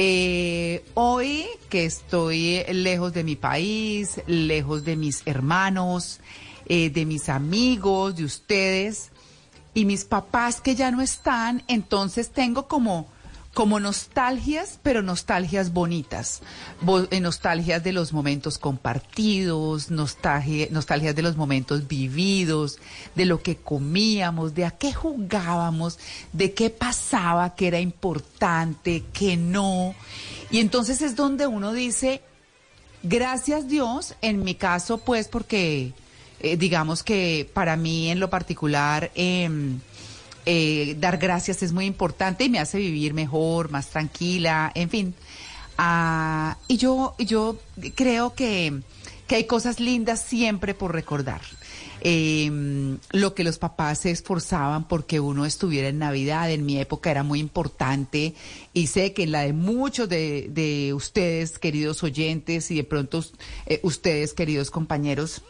Eh, hoy que estoy lejos de mi país, lejos de mis hermanos, eh, de mis amigos, de ustedes y mis papás que ya no están, entonces tengo como como nostalgias, pero nostalgias bonitas, Bo- eh, nostalgias de los momentos compartidos, nostalgia, nostalgias de los momentos vividos, de lo que comíamos, de a qué jugábamos, de qué pasaba, que era importante, que no. Y entonces es donde uno dice, gracias Dios, en mi caso pues porque eh, digamos que para mí en lo particular... em, eh, dar gracias es muy importante y me hace vivir mejor, más tranquila, en fin. Ah, y yo, yo creo que, que hay cosas lindas siempre por recordar. Eh, lo que los papás se esforzaban porque uno estuviera en Navidad, en mi época era muy importante y sé que en la de muchos de, de ustedes, queridos oyentes, y de pronto eh, ustedes, queridos compañeros,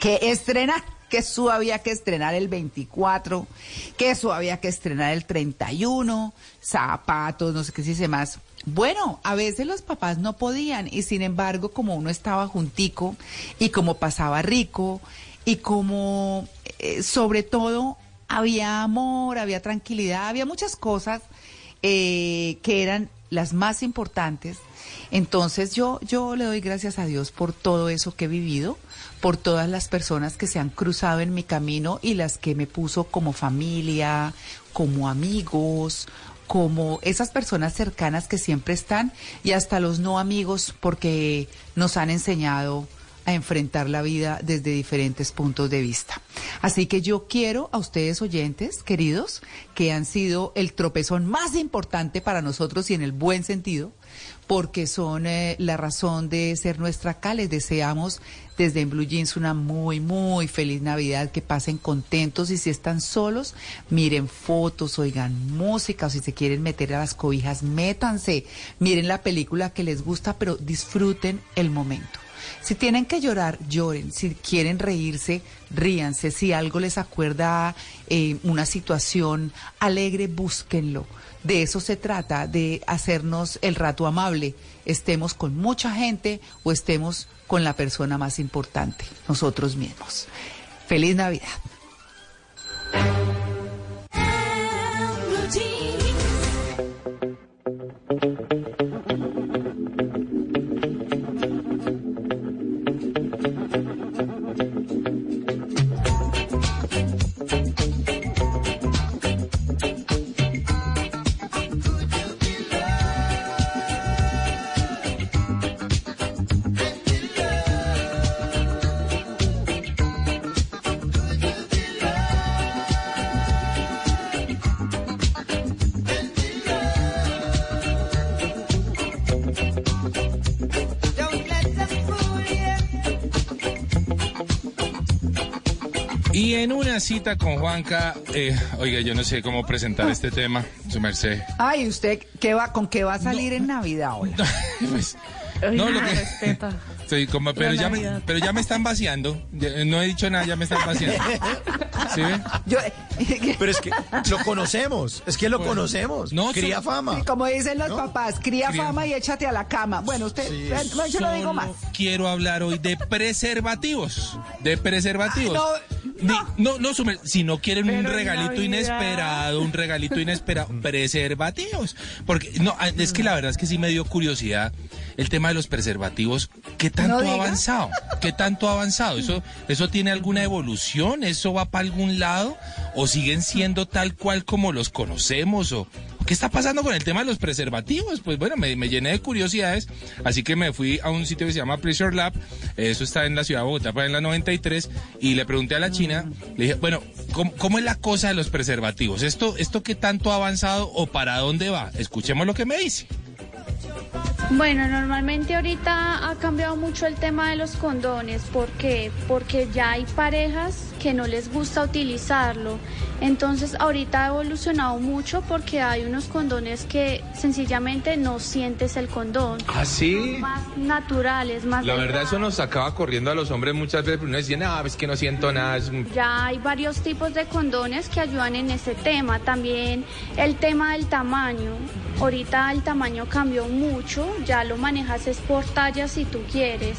que estrenar, que eso había que estrenar el 24, que eso había que estrenar el 31, zapatos, no sé qué se dice más. Bueno, a veces los papás no podían y sin embargo como uno estaba juntico y como pasaba rico y como eh, sobre todo había amor, había tranquilidad, había muchas cosas eh, que eran las más importantes. Entonces yo, yo le doy gracias a Dios por todo eso que he vivido, por todas las personas que se han cruzado en mi camino y las que me puso como familia, como amigos, como esas personas cercanas que siempre están y hasta los no amigos porque nos han enseñado a enfrentar la vida desde diferentes puntos de vista. Así que yo quiero a ustedes oyentes, queridos, que han sido el tropezón más importante para nosotros y en el buen sentido, porque son eh, la razón de ser nuestra acá. Les deseamos desde en Blue Jeans una muy, muy feliz Navidad, que pasen contentos y si están solos, miren fotos, oigan música o si se quieren meter a las cobijas, métanse, miren la película que les gusta, pero disfruten el momento. Si tienen que llorar, lloren. Si quieren reírse, ríanse. Si algo les acuerda eh, una situación alegre, búsquenlo. De eso se trata, de hacernos el rato amable. Estemos con mucha gente o estemos con la persona más importante, nosotros mismos. Feliz Navidad. Una cita con Juanca, eh, oiga, yo no sé cómo presentar este tema, su merced. Ay, ¿usted qué va, con qué va a salir en Navidad ahora? Pues, no, lo que... Sí, como, pero, ya me, pero ya me están vaciando. Ya- No he dicho nada, ya me están vaciando. ¿Sí ve? Pero es que lo conocemos, es que lo conocemos. no, cría fama. Sí, como dicen los ¿No? papá, cría, Cría- fama y échate a la cama. Bueno, usted, eh, no, yo no digo más. Quiero hablar hoy de preservativos. De preservativos. Ni- no, no, sumer- si no quieren un Pero regalito inesperado, un regalito inesperado, preservativos. Porque, no, ah, es que la verdad es que sí me dio curiosidad el tema de los preservativos. ¿Qué tanto No ha avanzado? ¿Qué tanto ha avanzado? ¿Eso, ¿Eso tiene alguna evolución? ¿Eso va para algún lado? ¿O siguen siendo tal cual como los conocemos? ¿O qué está pasando con el tema de los preservativos? Pues bueno, me, llené de curiosidades, así que me fui a un sitio que se llama Pleasure Lab, eso está en la ciudad de Bogotá, en la 93, y le pregunté a la china, le dije, bueno, ¿cómo, cómo es la cosa de los preservativos? ¿Esto, ¿Esto qué tanto ha avanzado o para dónde va? Escuchemos lo que me dice. Bueno, normalmente ahorita ha cambiado mucho el tema de los condones. ¿Por qué? Porque ya hay parejas que no les gusta utilizarlo. Entonces ahorita ha evolucionado mucho porque hay unos condones que sencillamente no sientes el condón. ¿Ah, sí? Más naturales, más La verdad, eso nos sacaba corriendo a los hombres muchas veces, uno decía, no, es que no siento nada. es un-". Ya hay varios tipos de condones que ayudan en ese tema. También el tema del tamaño. Ahorita el tamaño cambió mucho, ya lo manejas es por tallas si tú quieres.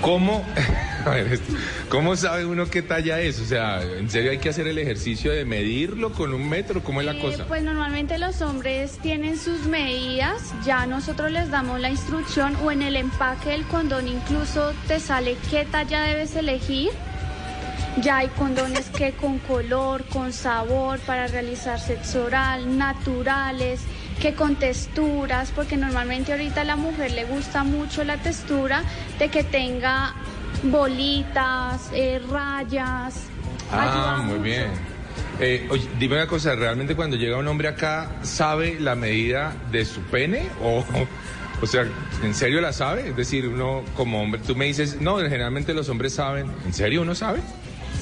¿Cómo, a ver, esto, ¿Cómo sabe uno qué talla es? O sea, ¿en serio hay que hacer el ejercicio de medirlo con un metro? ¿Cómo es la Eh, cosa? Pues normalmente los hombres tienen sus medidas, ya nosotros les damos la instrucción o en el empaque del condón incluso te sale qué talla debes elegir. Ya hay condones que con color, con sabor para realizar sexo oral, naturales, que con texturas, porque normalmente ahorita a la mujer le gusta mucho la textura de que tenga bolitas, eh, rayas. Ah, muy mucho. bien. Eh, oye, dime una cosa, ¿realmente cuando llega un hombre acá sabe la medida de su pene? O, o sea, ¿en serio la sabe? Es decir, uno como hombre, tú me dices, no, generalmente los hombres saben. ¿En serio uno sabe?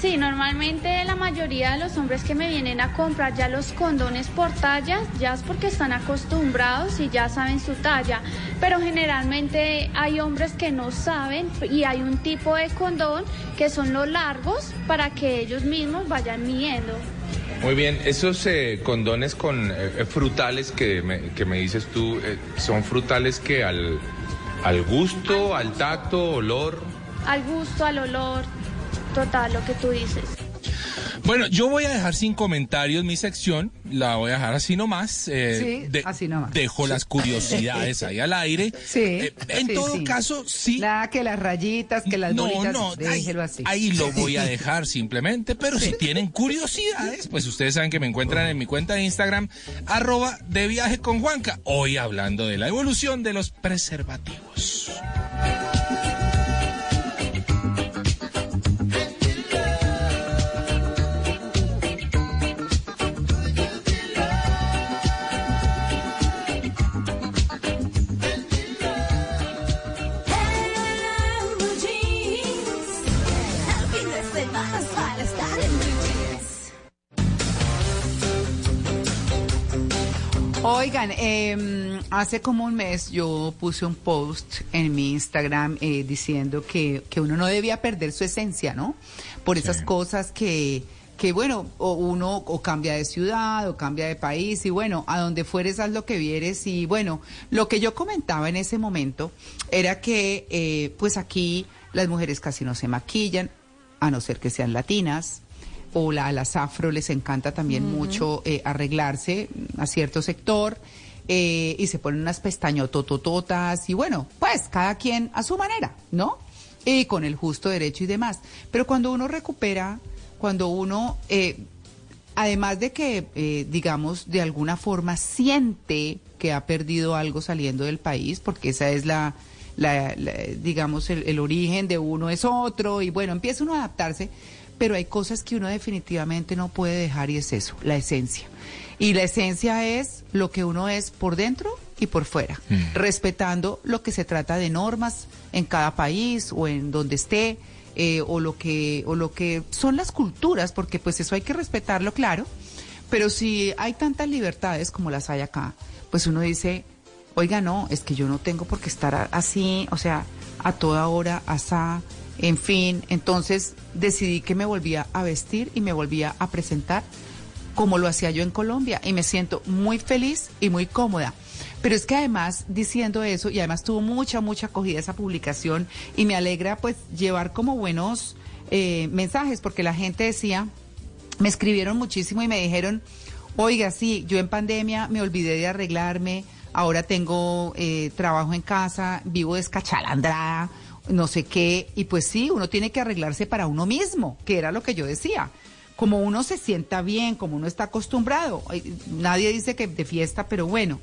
Sí, normalmente la mayoría de los hombres que me vienen a comprar ya los condones por tallas, ya es porque están acostumbrados y ya saben su talla. Pero generalmente hay hombres que no saben y hay un tipo de condón que son los largos para que ellos mismos vayan midiendo. Muy bien, esos eh, condones con eh, frutales que me, que me dices tú, eh, ¿son frutales que al, al gusto, al tacto, olor? Al gusto, al olor, total, lo que tú dices. Bueno, yo voy a dejar sin comentarios mi sección, la voy a dejar así nomás. eh, Sí, de- así nomás. Dejo las curiosidades ahí al aire. Sí. Eh, en sí, todo sí. caso, sí. Nada que las rayitas, que las no, bolitas, no, déjelo ahí, así. ahí lo voy a dejar simplemente, pero si tienen curiosidades, pues ustedes saben que me encuentran en mi cuenta de Instagram, arroba de viaje con Juanca, hoy hablando de la evolución de los preservativos. Oigan, eh, hace como un mes yo puse un post en mi Instagram eh, diciendo que, que uno no debía perder su esencia, ¿no? Por esas cosas que, que, bueno, o uno o cambia de ciudad o cambia de país y bueno, a donde fueres haz lo que vieres y bueno, lo que yo comentaba en ese momento era que eh, pues aquí las mujeres casi no se maquillan, a no ser que sean latinas o la, a las afro les encanta también mucho eh, arreglarse a cierto sector eh, y se ponen unas pestañototototas y bueno, pues cada quien a su manera, ¿no? Y con el justo derecho y demás. Pero cuando uno recupera, cuando uno, eh, además de que, eh, digamos, de alguna forma siente que ha perdido algo saliendo del país, porque esa es la, la- la- digamos, el, el origen de uno es otro y bueno, empieza uno a adaptarse, pero hay cosas que uno definitivamente no puede dejar y es eso, la esencia. Y la esencia es lo que uno es por dentro y por fuera, respetando lo que se trata de normas en cada país o en donde esté, eh, o lo que o lo que son las culturas, porque pues eso hay que respetarlo, claro. Pero si hay tantas libertades como las hay acá, pues uno dice, oiga, no, es que yo no tengo por qué estar así, o sea, a toda hora, asá, en fin. Entonces decidí que me volvía a vestir y me volvía a presentar como lo hacía yo en Colombia y me siento muy feliz y muy cómoda. Pero es que además, diciendo eso, y además tuvo mucha, mucha acogida esa publicación y me alegra pues llevar como buenos eh, mensajes porque la gente decía, me escribieron muchísimo y me dijeron, oiga, sí, yo en pandemia me olvidé de arreglarme, ahora tengo eh, trabajo en casa, vivo descachalandrada, no sé qué, y pues sí, uno tiene que arreglarse para uno mismo, que era lo que yo decía. Como uno se sienta bien, como uno está acostumbrado. Nadie dice que de fiesta, pero bueno.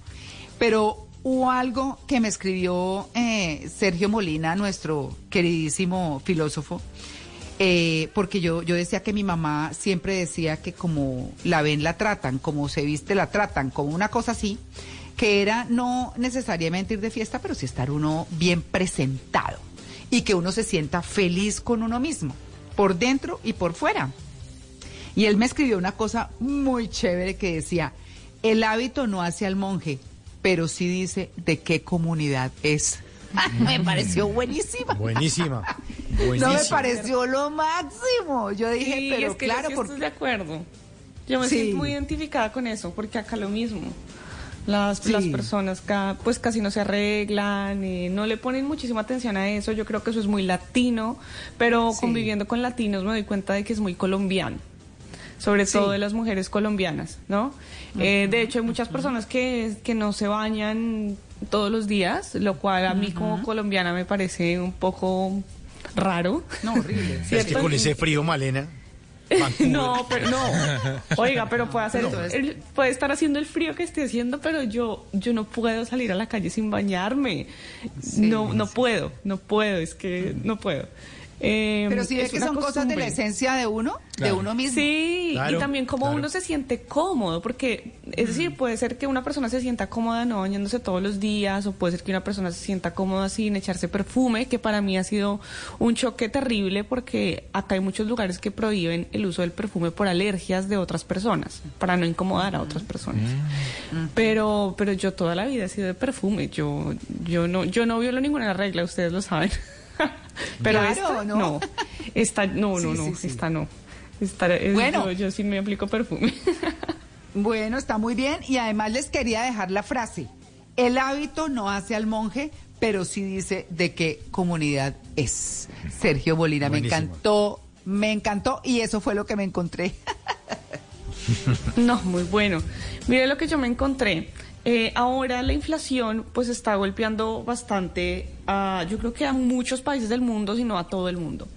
Pero hubo algo que me escribió eh, Sergio Molina, nuestro queridísimo filósofo, eh, porque yo, yo decía que mi mamá siempre decía que como la ven, la tratan, como se viste, la tratan, como una cosa así, que era no necesariamente ir de fiesta, pero sí estar uno bien presentado y que uno se sienta feliz con uno mismo, por dentro y por fuera. Y él me escribió una cosa muy chévere que decía, el hábito no hace al monje, pero sí dice de qué comunidad es. me pareció buenísima. Buenísima. No me pareció lo máximo. Yo dije, Sí, pero es que claro, yo sí porque estoy de acuerdo. Yo me Sí. siento muy identificada con eso, porque acá lo mismo. Las, Sí. las personas ca- pues casi no se arreglan, eh, no le ponen muchísima atención a eso. Yo creo que eso es muy latino, pero Sí. conviviendo con latinos me doy cuenta de que es muy colombiano. Sobre Sí. todo de las mujeres colombianas, ¿no? Eh, de hecho, hay muchas personas que, que no se bañan todos los días, lo cual a mí como colombiana me parece un poco raro. No, horrible. Es que con ese frío, Malena. No, pero no. Oiga, pero puede hacer, el- puede estar haciendo el frío que esté haciendo, pero yo, yo no puedo salir a la calle sin bañarme. no, no puedo, no puedo, es que no puedo. Eh, Pero si ves es que son cosas de la esencia de uno, de uno mismo. Sí, Claro, y también cómo claro. uno se siente cómodo, porque es decir, puede ser que una persona se sienta cómoda no bañándose todos los días, o puede ser que una persona se sienta cómoda sin echarse perfume, que para mí ha sido un choque terrible porque acá hay muchos lugares que prohíben el uso del perfume por alergias de otras personas, para no incomodar a otras personas. Pero, pero yo toda la vida he sido de perfume, yo, yo no, yo no violo ninguna regla, ustedes lo saben. Pero Claro, esta, ¿no? no. Esta, no, no, Sí, no, sí, sí. esta no. Esta, es- Bueno. yo, yo sí me aplico perfume. Bueno, está muy bien. Y además les quería dejar la frase. El hábito no hace al monje, pero sí dice de qué comunidad es. Sergio Bolina, me encantó, me encantó y eso fue lo que me encontré. No, muy bueno. Mire lo que yo me encontré. Eh, ahora la inflación pues está golpeando bastante a, yo creo que a muchos países del mundo, sino a todo el mundo.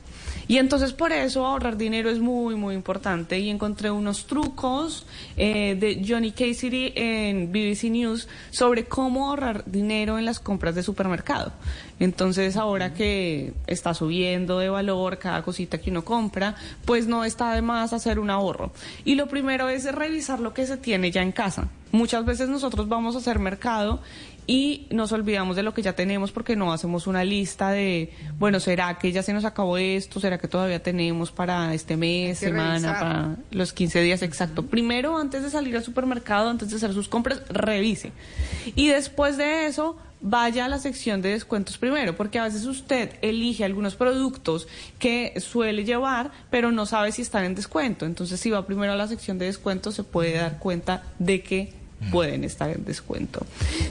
Y entonces por eso ahorrar dinero es muy, muy importante. Y encontré unos trucos eh, de Johnny Cassidy en BBC News sobre cómo ahorrar dinero en las compras de supermercado. Entonces ahora que está subiendo de valor cada cosita que uno compra, pues no está de más hacer un ahorro. Y lo primero es revisar lo que se tiene ya en casa. Muchas veces nosotros vamos a hacer mercado y nos olvidamos de lo que ya tenemos porque no hacemos una lista de, bueno, ¿será que ya se nos acabó esto? ¿Será que todavía tenemos para este mes, semana, revisar. para los 15 días exacto? Primero, antes de salir al supermercado, antes de hacer sus compras, revise. Y después de eso, vaya a la sección de descuentos primero, porque a veces usted elige algunos productos que suele llevar, pero no sabe si están en descuento. Entonces, si va primero a la sección de descuentos, se puede dar cuenta de que pueden estar en descuento.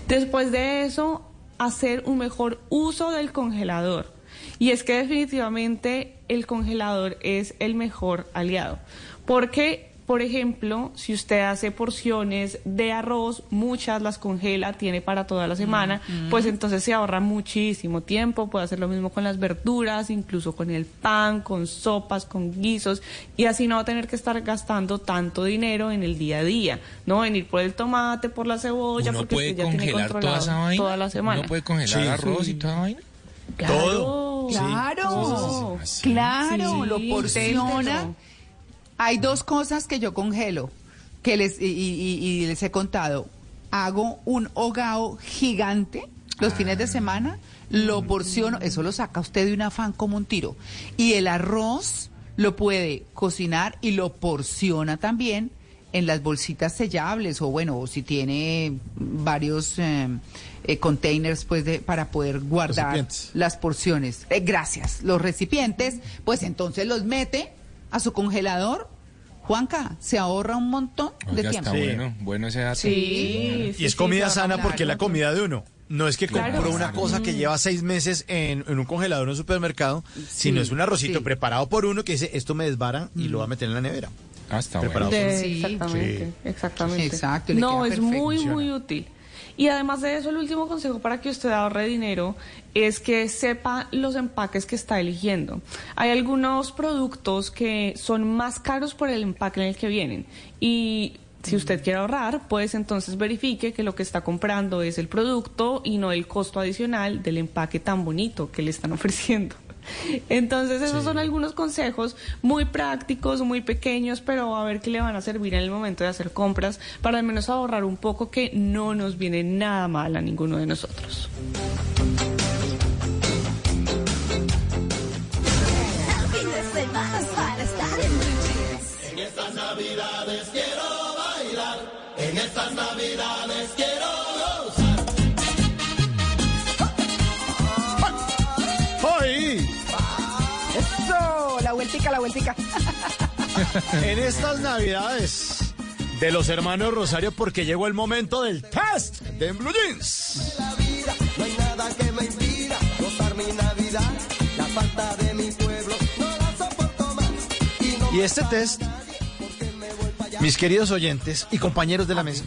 Después de eso, hacer un mejor uso del congelador. Y es que definitivamente el congelador es el mejor aliado. Porque, por ejemplo, si usted hace porciones de arroz, muchas las congela, tiene para toda la semana, Mm, mm. pues entonces se ahorra muchísimo tiempo. Puede hacer lo mismo con las verduras, incluso con el pan, con sopas, con guisos. Y así no va a tener que estar gastando tanto dinero en el día a día, ¿no? En ir por el tomate, por la cebolla, Uno porque puede usted ya tiene congelar toda controlado esa vaina. toda la semana. Uno puede congelar Sí. arroz y Sí. toda vaina. Claro, Claro, Sí. claro, Sí, lo porciona. Hay dos cosas que yo congelo, que les y, y- y les he contado. Hago un hogao gigante los fines de semana, lo porciono, eso lo saca usted de un afán como un tiro. Y el arroz lo puede cocinar y lo porciona también en las bolsitas sellables o bueno, o si tiene varios eh, eh, containers pues de, para poder guardar las porciones. Eh, gracias. Los recipientes, pues entonces los mete a su congelador. Juanca, se ahorra un montón de Oiga, tiempo. está Sí. bueno, bueno ese dato. Sí, Y es comida sana claro. porque es la comida de uno. No es que Claro. compró una Claro. cosa que lleva seis meses en, en un congelador en un supermercado, sino es un arrocito sí. preparado por uno que dice, esto me desvara y lo va a meter en la nevera. Ah, está Preparado bueno. De- Sí. exactamente, Sí. exactamente. Exacto, no, es perfecto. muy, muy útil. Y además de eso, el último consejo para que usted ahorre dinero es que sepa los empaques que está eligiendo. Hay algunos productos que son más caros por el empaque en el que vienen. Y si usted quiere ahorrar, pues entonces verifique que lo que está comprando es el producto y no el costo adicional del empaque tan bonito que le están ofreciendo. Entonces esos son algunos consejos muy prácticos, muy pequeños, pero a ver qué le van a servir en el momento de hacer compras para al menos ahorrar un poco que no nos viene nada mal a ninguno de nosotros. En estas navidades quiero bailar. En estas navidades quiero vueltica, la vueltica. En estas navidades de los hermanos Rosario porque llegó el momento del test de Blue Jeans. la vida, no hay nada que me impida gozar mi Navidad. La falta de mi pueblo no la soporto más. Y no Y este test, mis queridos oyentes y compañeros de la mesa,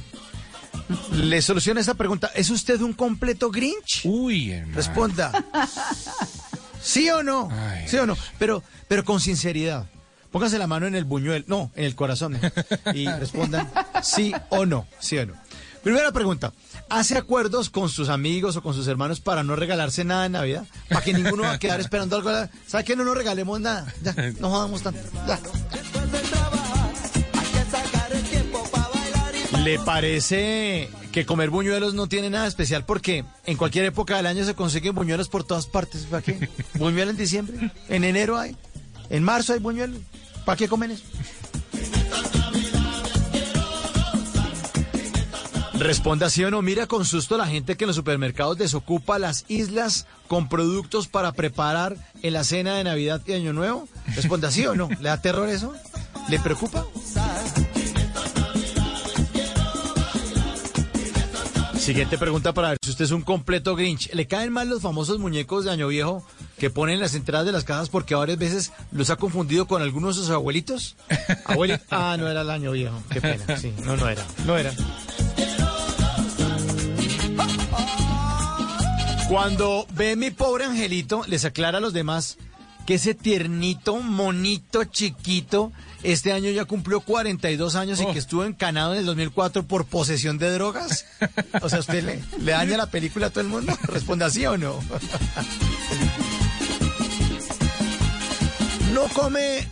le soluciona esta pregunta. ¿Es usted un completo Grinch? Uy, hermano. Responda. ¿Sí o no? ¿Sí o no? Pero, pero con sinceridad. Póngase la mano en el buñuel, no, en el corazón. Y respondan sí o no, sí o no. Primera pregunta. ¿Hace acuerdos con sus amigos o con sus hermanos para no regalarse nada en Navidad? Para que ninguno va a quedar esperando algo. ¿Sabe que no nos regalemos nada? Ya, no jodamos tanto. Ya. ¿Le parece que comer buñuelos no tiene nada especial? Porque en cualquier época del año se consiguen buñuelos por todas partes. ¿Para qué? ¿Buñuelo en diciembre? ¿En enero hay? ¿En marzo hay buñuelo? ¿Para qué comen eso? Responda sí o no. Mira con susto la gente que en los supermercados desocupa las islas con productos para preparar en la cena de Navidad y Año Nuevo. Responda sí o no. ¿Le da terror eso? ¿Le preocupa? Siguiente pregunta para ver si usted es un completo Grinch. ¿Le caen mal los famosos muñecos de Año Viejo que ponen en las entradas de las casas porque varias veces los ha confundido con algunos de sus abuelitos? Abuelito. Ah, no era el Año Viejo. Qué pena. Sí, no, no era. No era. Cuando ve mi pobre angelito, les aclara a los demás que ese tiernito, monito, chiquito, este año ya cumplió 42 años y que estuvo encanado en el 2004 por posesión de drogas. O sea, ¿usted le, le daña la película a todo el mundo? Responda sí o no. ¿No come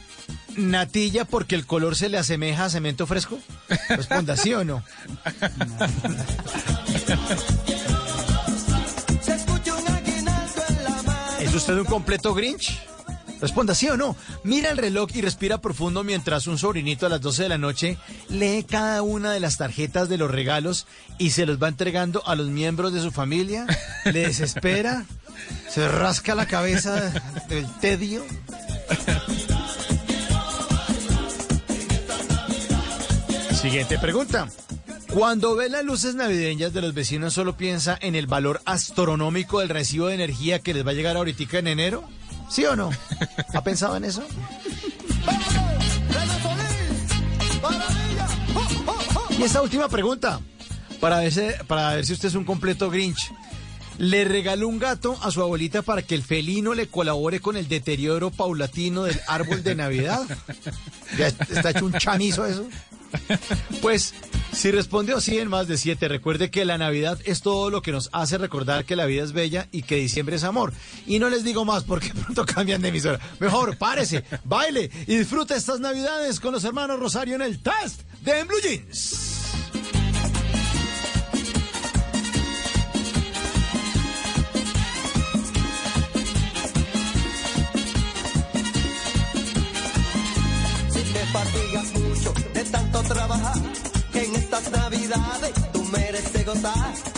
natilla porque el color se le asemeja a cemento fresco? Responda sí o no. ¿Es usted un completo Grinch? Responda sí o no. Mira el reloj y respira profundo mientras un sobrinito a las 12 de la noche lee cada una de las tarjetas de los regalos y se los va entregando a los miembros de su familia. Le desespera, se rasca la cabeza del tedio. Siguiente pregunta. Cuando ve las luces navideñas de los vecinos, ¿solo piensa en el valor astronómico del recibo de energía que les va a llegar ahorita en enero? ¿Sí o no? ¿Ha pensado en eso? Y esta última pregunta, para para ver si usted es un completo Grinch. Le regaló un gato a su abuelita para que el felino le colabore con el deterioro paulatino del árbol de Navidad. Ya está hecho un chamizo eso. Pues, si respondió sí en más de siete, recuerde que la Navidad es todo lo que nos hace recordar que la vida es bella y que diciembre es amor. Y no les digo más porque pronto cambian de emisora. Mejor, párese, baile y disfrute estas Navidades con los hermanos Rosario en el test de Blue Jeans. Fatigas mucho de tanto trabajar, en estas navidades tú mereces gozar.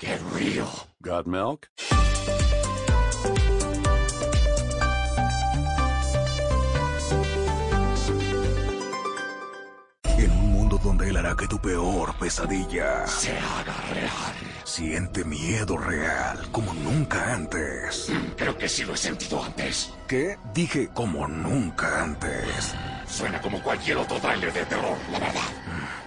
Get real. Got milk? En un mundo donde él hará que tu peor pesadilla se haga real. Siente miedo real como nunca antes. Creo que sí lo he sentido antes. ¿Qué? Dije como nunca antes. Suena como cualquier otro tráiler de terror, la verdad.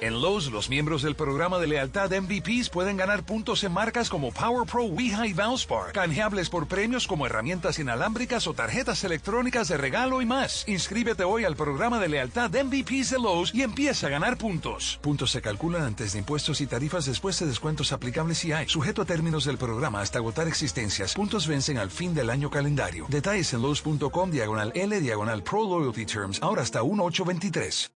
En Lowe's, los miembros del programa de lealtad MVPs pueden ganar puntos en marcas como Power Pro, Weha y Valspar, canjeables por premios como herramientas inalámbricas o tarjetas electrónicas de regalo y más. Inscríbete hoy al programa de lealtad MVPs de Lowe's y empieza a ganar puntos. Puntos se calculan antes de impuestos y tarifas después de descuentos aplicables si hay. Sujeto a términos del programa hasta agotar existencias. Puntos vencen al fin del año calendario. Detalles en Lowe's.com diagonal L diagonal Pro Loyalty Terms. Ahora hasta 1823.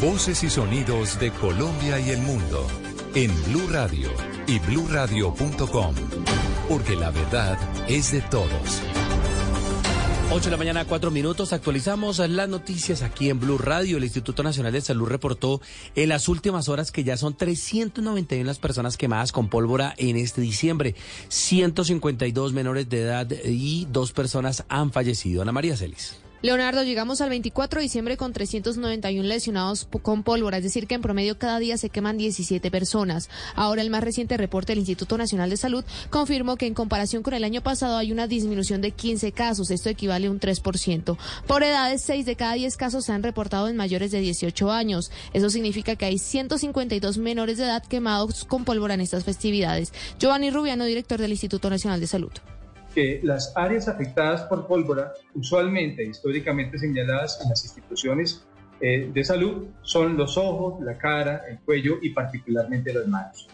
Voces y sonidos de Colombia y el mundo en Blue Radio y bluradio.com, porque la verdad es de todos. 8 de la mañana, 4 minutos. Actualizamos las noticias aquí en Blue Radio. El Instituto Nacional de Salud reportó en las últimas horas que ya son 391 las personas quemadas con pólvora en este diciembre. 152 menores de edad y dos personas han fallecido. Ana María Celis. Leonardo, llegamos al 24 de diciembre con 391 lesionados con pólvora, es decir, que en promedio cada día se queman 17 personas. Ahora el más reciente reporte del Instituto Nacional de Salud confirmó que en comparación con el año pasado hay una disminución de 15 casos, esto equivale a un 3%. Por edades, 6 de cada 10 casos se han reportado en mayores de 18 años. Eso significa que hay 152 menores de edad quemados con pólvora en estas festividades. Giovanni Rubiano, director del Instituto Nacional de Salud que las áreas afectadas por pólvora, usualmente históricamente señaladas en las instituciones eh, de salud, son los ojos, la cara, el cuello y particularmente las manos.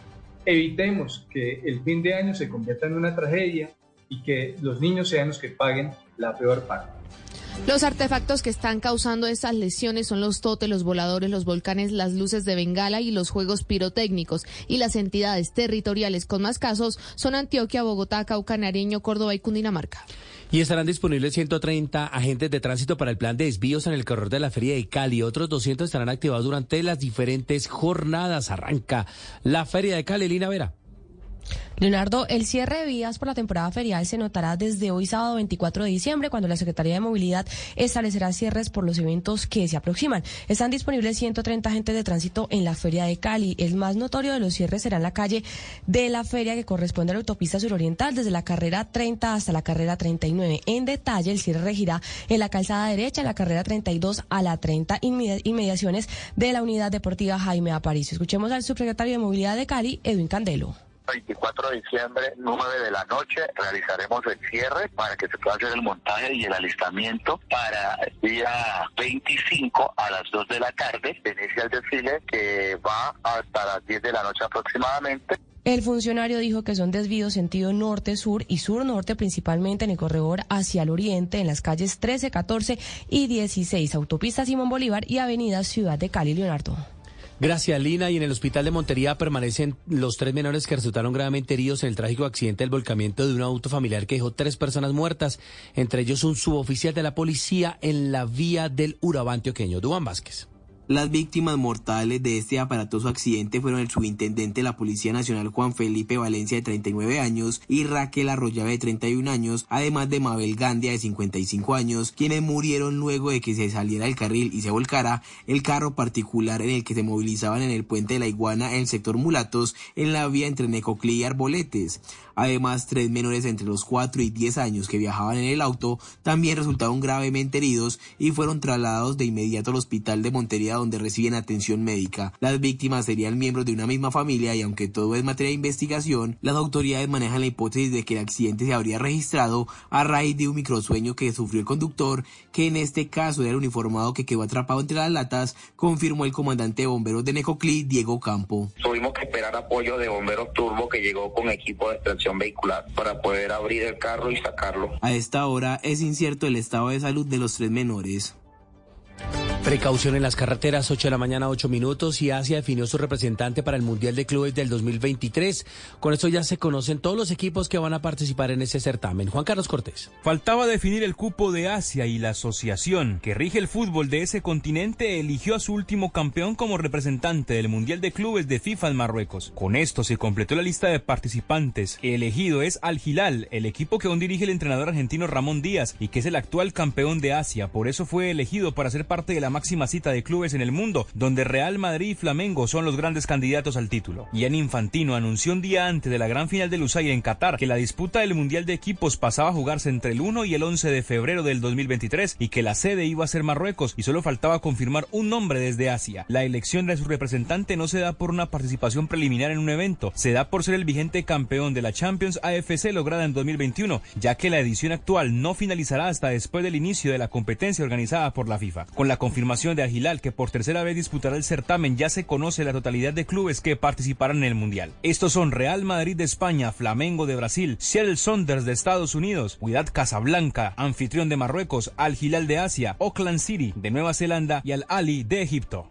Evitemos que el fin de año se convierta en una tragedia y que los niños sean los que paguen la peor parte. Los artefactos que están causando estas lesiones son los totes, los voladores, los volcanes, las luces de bengala y los juegos pirotécnicos. Y las entidades territoriales con más casos son Antioquia, Bogotá, Cauca, Nariño, Córdoba y Cundinamarca. Y estarán disponibles 130 agentes de tránsito para el plan de desvíos en el corredor de la Feria de Cali. Otros 200 estarán activados durante las diferentes jornadas. Arranca la Feria de Cali, Lina Vera. Leonardo, el cierre de vías por la temporada ferial se notará desde hoy sábado 24 de diciembre, cuando la Secretaría de Movilidad establecerá cierres por los eventos que se aproximan. Están disponibles 130 agentes de tránsito en la Feria de Cali. El más notorio de los cierres será en la calle de la feria que corresponde a la autopista suroriental, desde la carrera 30 hasta la carrera 39. En detalle, el cierre regirá en la calzada derecha, en la carrera 32 a la 30, inmediaciones de la unidad deportiva Jaime Aparicio. Escuchemos al subsecretario de Movilidad de Cali, Edwin Candelo. 24 de diciembre, 9 de la noche, realizaremos el cierre para que se pueda hacer el montaje y el alistamiento para el día 25 a las 2 de la tarde. Inicia el desfile que va hasta las 10 de la noche aproximadamente. El funcionario dijo que son desvíos sentido norte-sur y sur-norte, principalmente en el corredor hacia el oriente, en las calles 13, 14 y 16, autopista Simón Bolívar y avenida Ciudad de Cali, Leonardo. Gracias, Lina. Y en el hospital de Montería permanecen los tres menores que resultaron gravemente heridos en el trágico accidente del volcamiento de un auto familiar que dejó tres personas muertas, entre ellos un suboficial de la policía en la vía del Urabá antioqueño. Duan Vázquez. Las víctimas mortales de este aparatoso accidente fueron el subintendente de la Policía Nacional Juan Felipe Valencia de 39 años y Raquel Arroyave de 31 años, además de Mabel Gandia de 55 años, quienes murieron luego de que se saliera del carril y se volcara el carro particular en el que se movilizaban en el puente de la Iguana en el sector Mulatos en la vía entre Necoclí y Arboletes. Además, tres menores entre los 4 y 10 años que viajaban en el auto también resultaron gravemente heridos y fueron trasladados de inmediato al hospital de Montería donde reciben atención médica. Las víctimas serían miembros de una misma familia y aunque todo es materia de investigación, las autoridades manejan la hipótesis de que el accidente se habría registrado a raíz de un microsueño que sufrió el conductor, que en este caso era el uniformado que quedó atrapado entre las latas, confirmó el comandante de bomberos de Necoclí, Diego Campo. Tuvimos que esperar apoyo de bomberos turbo que llegó con equipo de extracción vehicular para poder abrir el carro y sacarlo. A esta hora es incierto el estado de salud de los tres menores. Precaución en las carreteras, 8 de la mañana, 8 minutos, y Asia definió su representante para el Mundial de Clubes del 2023. Con esto ya se conocen todos los equipos que van a participar en ese certamen. Juan Carlos Cortés. Faltaba definir el cupo de Asia y la asociación que rige el fútbol de ese continente eligió a su último campeón como representante del Mundial de Clubes de FIFA en Marruecos. Con esto se completó la lista de participantes. El elegido es Al Hilal, el equipo que aún dirige el entrenador argentino Ramón Díaz y que es el actual campeón de Asia. Por eso fue elegido para ser parte de la máxima cita de clubes en el mundo, donde Real Madrid y Flamengo son los grandes candidatos al título. Ian Infantino anunció un día antes de la gran final de Lusail en Qatar que la disputa del Mundial de Equipos pasaba a jugarse entre el 1 y el 11 de febrero del 2023 y que la sede iba a ser Marruecos y solo faltaba confirmar un nombre desde Asia. La elección de su representante no se da por una participación preliminar en un evento, se da por ser el vigente campeón de la Champions AFC lograda en 2021, ya que la edición actual no finalizará hasta después del inicio de la competencia organizada por la FIFA. Con la confirmación de Agilal, que por tercera vez disputará el certamen, ya se conoce la totalidad de clubes que participarán en el Mundial. Estos son Real Madrid de España, Flamengo de Brasil, Seattle Saunders de Estados Unidos, Huidad Casablanca, anfitrión de Marruecos, Al Hilal de Asia, Auckland City de Nueva Zelanda y Al Ali de Egipto.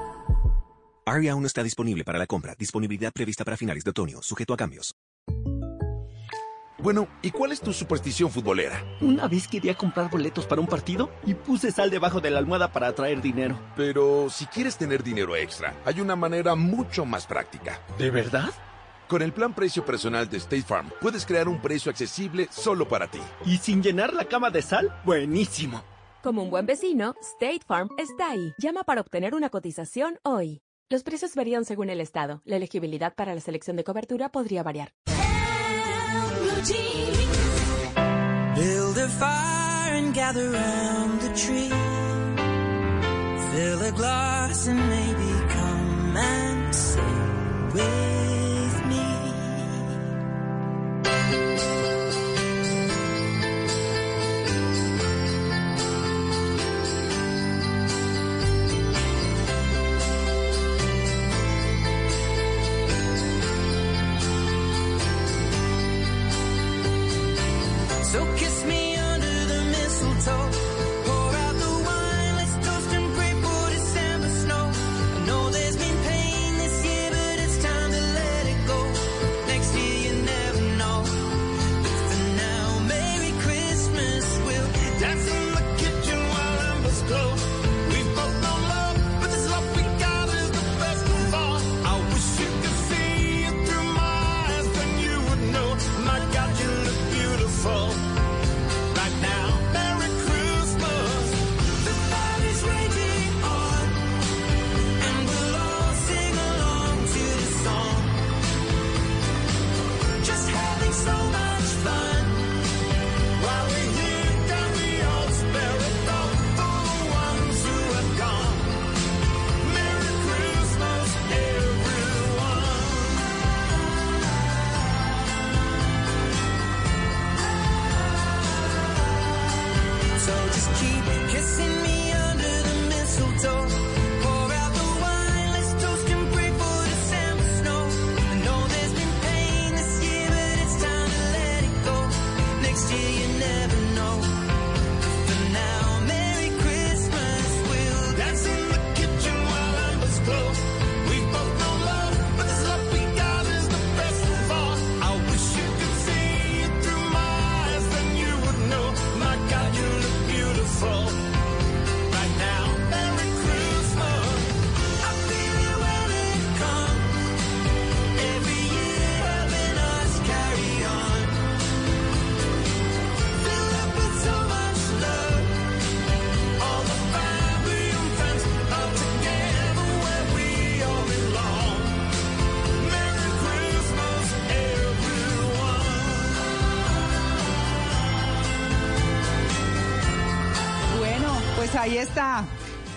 Aria aún no está disponible para la compra. Disponibilidad prevista para finales de otoño, sujeto a cambios. Bueno, ¿y cuál es tu superstición futbolera? Una vez quería comprar boletos para un partido y puse sal debajo de la almohada para atraer dinero. Pero si quieres tener dinero extra, hay una manera mucho más práctica. ¿De verdad? Con el plan precio personal de State Farm, puedes crear un precio accesible solo para ti. ¿Y sin llenar la cama de sal? Buenísimo. Como un buen vecino, State Farm está ahí. Llama para obtener una cotización hoy. Los precios varían según el estado. La elegibilidad para la selección de cobertura podría variar. Ahí está.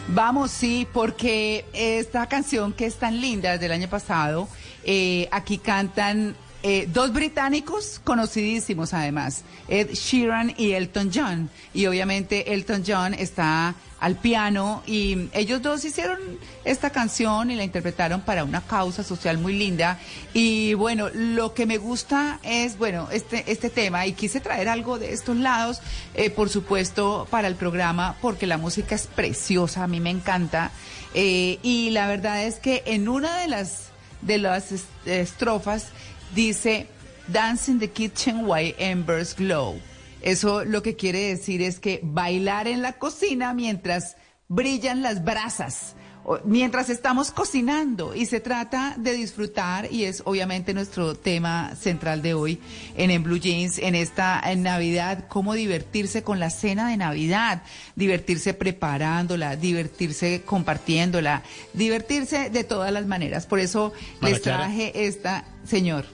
Vamos, sí, porque esta canción que es tan linda desde el año pasado, eh, aquí cantan eh, dos británicos conocidísimos además, Ed Sheeran y Elton John. Y obviamente Elton John está al piano y ellos dos hicieron esta canción y la interpretaron para una causa social muy linda. Y bueno, lo que me gusta es, bueno, este, este tema y quise traer algo de estos lados, eh, por supuesto, para el programa, porque la música es preciosa, a mí me encanta. Eh, y la verdad es que en una de las, de las est- estrofas dice, Dance in the kitchen while embers glow. Eso lo que quiere decir es que bailar en la cocina mientras brillan las brasas, mientras estamos cocinando. Y se trata de disfrutar, y es obviamente nuestro tema central de hoy en, en Blue Jeans, en esta en Navidad, cómo divertirse con la cena de Navidad, divertirse preparándola, divertirse compartiéndola, divertirse de todas las maneras. Por eso Mara les Clara. traje esta, señor.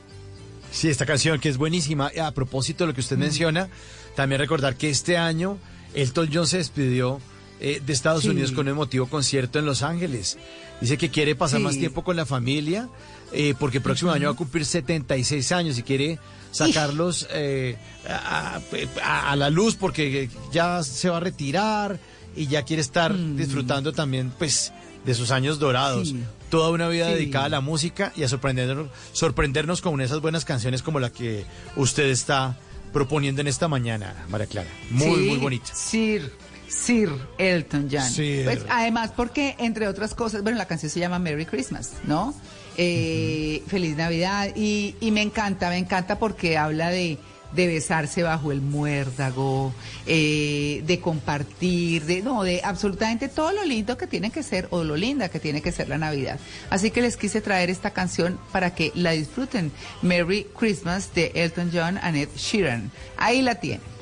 Sí, esta canción que es buenísima. A propósito de lo que usted menciona, también recordar que este año Elton John se despidió eh, de Estados Sí. Unidos con un emotivo concierto en Los Ángeles. Dice que quiere pasar Sí. más tiempo con la familia eh, porque el próximo año va a cumplir 76 años y quiere sacarlos eh, a, a- a la luz porque ya se va a retirar y ya quiere estar disfrutando también pues de sus años dorados. Sí. Toda una vida Sí. dedicada a la música y a sorprendernos, sorprendernos con esas buenas canciones como la que usted está proponiendo en esta mañana, María Clara. Muy, Sí, muy bonita. Sir, Sir Elton John. Sir. Pues además porque, entre otras cosas, bueno, la canción se llama Merry Christmas, ¿no? Eh, Feliz Navidad. Y, y me encanta, me encanta porque habla de, de besarse bajo el muérdago, eh, de compartir, de, no, de absolutamente todo lo lindo que tiene que ser, o lo linda que tiene que ser la Navidad. Así que les quise traer esta canción para que la disfruten. Merry Christmas de Elton John Ed Sheeran. Ahí la tienen.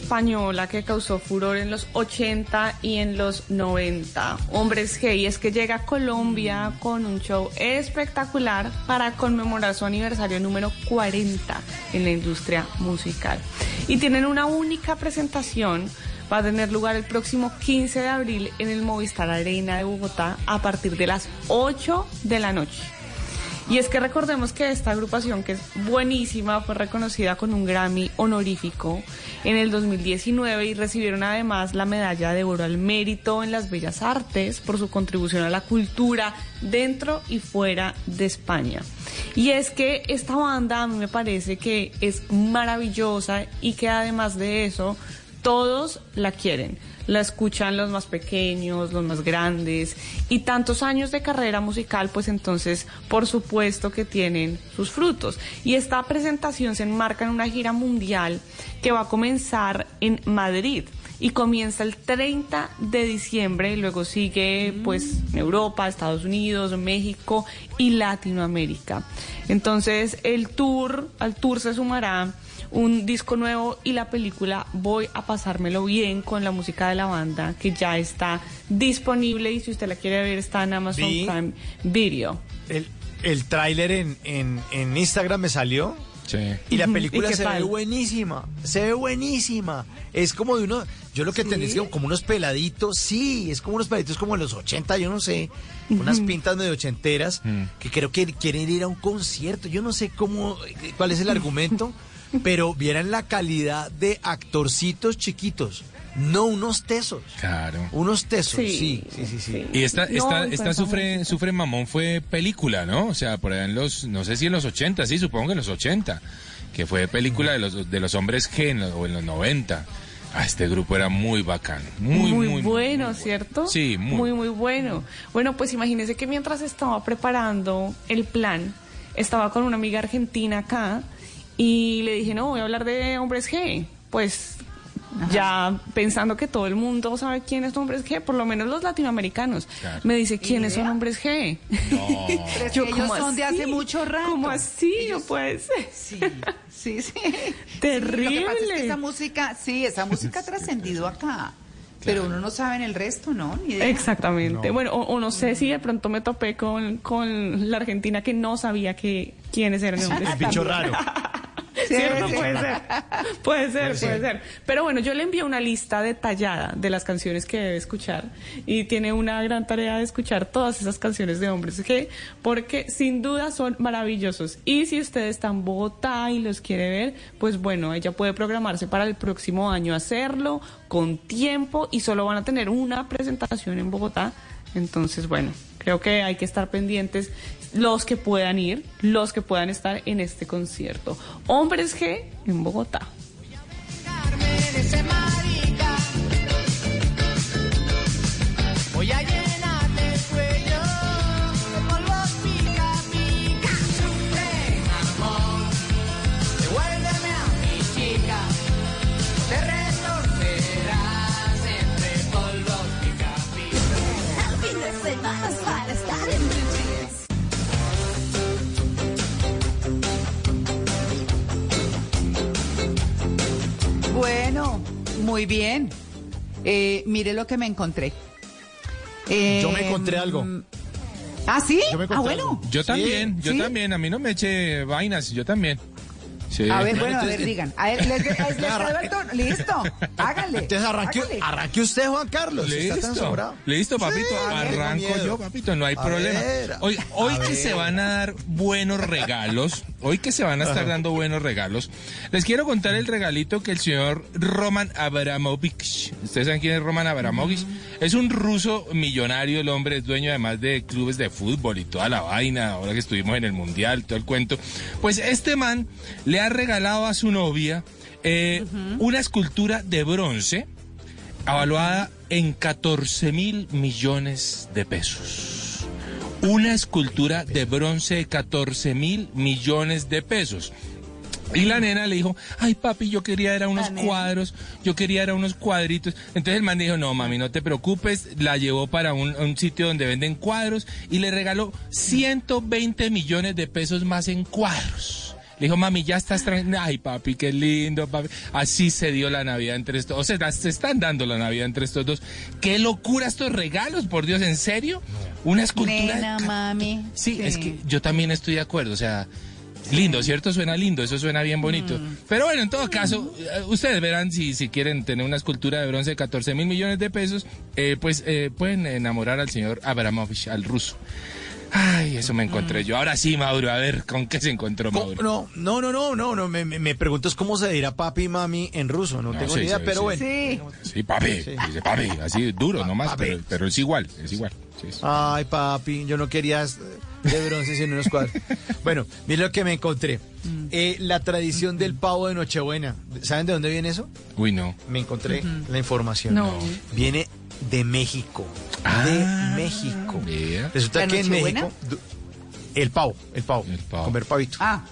Española que causó furor en los 80 y en los 90. Hombres G, y es que llega a Colombia con un show espectacular para conmemorar su aniversario número 40 en la industria musical. Y tienen una única presentación. Va a tener lugar el próximo 15 de abril en el Movistar Arena de Bogotá a partir de las 8 de la noche. Y es que recordemos que esta agrupación, que es buenísima, fue reconocida con un Grammy honorífico en el 2019 y recibieron además la medalla de oro al mérito en las bellas artes por su contribución a la cultura dentro y fuera de España. Y es que esta banda a mí me parece que es maravillosa y que además de eso todos la quieren. La escuchan los más pequeños, los más grandes y tantos años de carrera musical, pues entonces por supuesto que tienen sus frutos. Y esta presentación se enmarca en una gira mundial que va a comenzar en Madrid y comienza el 30 de diciembre, y luego sigue pues Europa, Estados Unidos, México y Latinoamérica. Entonces el tour, al tour se sumará un disco nuevo y la película Voy a pasármelo bien con la música de la banda que ya está disponible y si usted la quiere ver está en Amazon Vi- Prime Video. El, el tráiler en, en, en Instagram me salió. Y la película ¿Y qué se ve buenísima, se ve buenísima. Es como de uno, yo lo que ¿Sí? tendría es como, como unos peladitos, sí, es como unos peladitos como en los 80, yo no sé, unas pintas medio ochenteras, que creo que quieren ir a un concierto, yo no sé cómo, cuál es el argumento, pero vieran la calidad de actorcitos chiquitos, no unos tesos. Claro. Unos tesos, Sí, sí, sí, sí, sí. Y esta, esta, y esta sufre, sufre mamón fue película, ¿no? O sea, por allá en los, no sé si en los 80, sí, supongo que en los 80, que fue película de los, de los hombres G en los- o en los 90. Ah, este grupo era muy bacán, muy, muy, muy, bueno, ¿cierto? Sí, muy. muy, muy bueno. Bueno, pues imagínese que mientras estaba preparando el plan, estaba con una amiga argentina acá y le dije, no, voy a hablar de hombres G. Pues ya pensando que todo el mundo sabe quiénes son hombres G, por lo menos los latinoamericanos. Claro. Me dice, ¿quiénes son hombres G? Pero es que ellos son de hace mucho rato. ¿Cómo así? No puede ser. Sí, sí, sí. Terrible. Sí, lo que pasa es que esa música, sí, esa música ha trascendido acá. Pero uno no sabe en el resto, ¿no? Ni idea. Exactamente. Bueno, o, o no sé si de pronto me topé con, con la Argentina que no sabía que quiénes eran hombres. El bicho raro. ¿Cierto? Puede ser. Puede ser, puede ser. Pero bueno, yo le envié una lista detallada de las canciones que debe escuchar y tiene una gran tarea de escuchar todas esas canciones de hombres G porque sin duda son maravillosos. Y si usted está en Bogotá y los quiere ver, pues bueno, ella puede programarse para el próximo año hacerlo con tiempo y solo van a tener una presentación en Bogotá. Entonces, bueno, creo que hay que estar pendientes los que puedan ir, los que puedan estar en este concierto. Hombres G en Bogotá. Muy bien. Eh, mire lo que me encontré. Eh, Yo me encontré algo. ¿Ah, sí? Yo me Ah, encontré bueno. algo. Yo Sí, también, yo ¿sí? también, a mí no me eche vainas, yo también. Sí. A ver, Claro, bueno, a ver, digan. A ver, les, les. Listo, háganle. Entonces arranque, háganle. arranque usted, Juan Carlos. si está tan Listo, sobrado. listo, papito, Sí, arranco yo, papito, no hay A problema. ver, hoy hoy que ver. se van a dar buenos regalos, hoy que se van a estar Ajá. dando buenos regalos, les quiero contar el regalito que el señor Roman Abramovich, ustedes saben quién es Roman Abramovich, es un ruso millonario, el hombre es dueño además de clubes de fútbol y toda la vaina, ahora que estuvimos en el mundial, todo el cuento. Pues este man le ha regalado a su novia eh, una escultura de bronce avaluada en 14 mil millones de pesos. Una escultura de bronce de 14 mil millones de pesos. Y la nena le dijo, ay papi, yo quería era unos cuadros, yo quería era unos cuadritos. Entonces el man dijo, no mami, no te preocupes, la llevó para un, un sitio donde venden cuadros y le regaló 120 millones de pesos más en cuadros. Le dijo, mami, ya estás tranquila. Ay, papi, qué lindo, papi. Así se dio la Navidad entre estos. O sea, se están dando la Navidad entre estos dos. Qué locura estos regalos, por Dios, ¿en serio? Una escultura. Nena, mami. Sí, es que yo también estoy de acuerdo, o sea, lindo, ¿cierto? Suena lindo, eso suena bien bonito. Pero bueno, en todo caso, eh, ustedes verán si, si quieren tener una escultura de bronce de 14 mil millones de pesos, eh, pues eh, pueden enamorar al señor Abramovich, al ruso. Ay, eso me encontré yo. Ahora sí, Mauro, a ver, ¿con qué se encontró Mauro? No, no, no, no, no, no. Me, me, es cómo se dirá papi y mami en ruso. No, No, tengo sí, ni idea, sí, pero sí. bueno. Sí. Sí, papi, dice papi, así duro nomás, papi. pero, pero es igual, es igual. sí, sí. Ay, papi, yo no quería eh, de bronce sino unos cuadros. bueno, mira lo que me encontré. Eh, la tradición del pavo de Nochebuena. ¿Saben de dónde viene eso? Uy, no. Me encontré la información. No. Viene de México. Ah, de México. Resulta ¿La que en? México. El pavo, el pavo. El pavo. Comer pavito. Ah,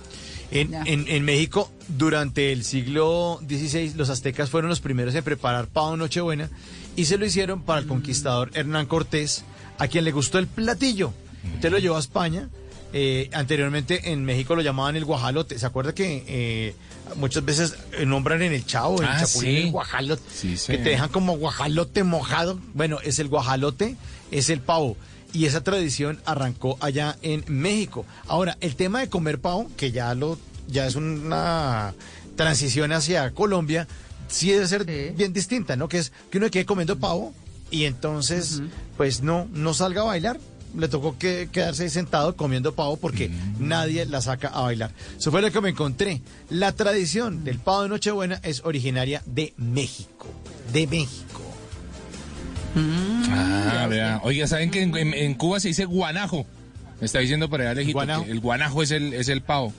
En, en- en México, durante el siglo XVI, los aztecas fueron los primeros en preparar pavo Nochebuena y se lo hicieron para el conquistador Hernán Cortés, a quien le gustó el platillo. Entonces lo llevó a España. Eh, anteriormente en México lo llamaban el guajalote. ¿Se acuerda que eh, muchas veces eh, nombran en el chavo, en el Ah, chapulín, sí. el guajalote? Sí, que sí. te dejan como guajalote mojado. Bueno, es el guajalote, es el pavo. Y esa tradición arrancó allá en México. Ahora, el tema de comer pavo, que ya lo, ya es una transición hacia Colombia, sí debe ser bien distinta, ¿no? Que es que uno quede comiendo pavo y entonces, pues no, no salga a bailar. Le tocó que quedarse ahí sentado comiendo pavo porque nadie la saca a bailar. Eso fue lo que me encontré. La tradición del pavo de Nochebuena es originaria de México. De México. Ah, vea. Oiga, ¿saben que en, en- en Cuba se dice guanajo? Me está diciendo por allá lejito ¿Guanajo? que el guanajo es el, es el pavo.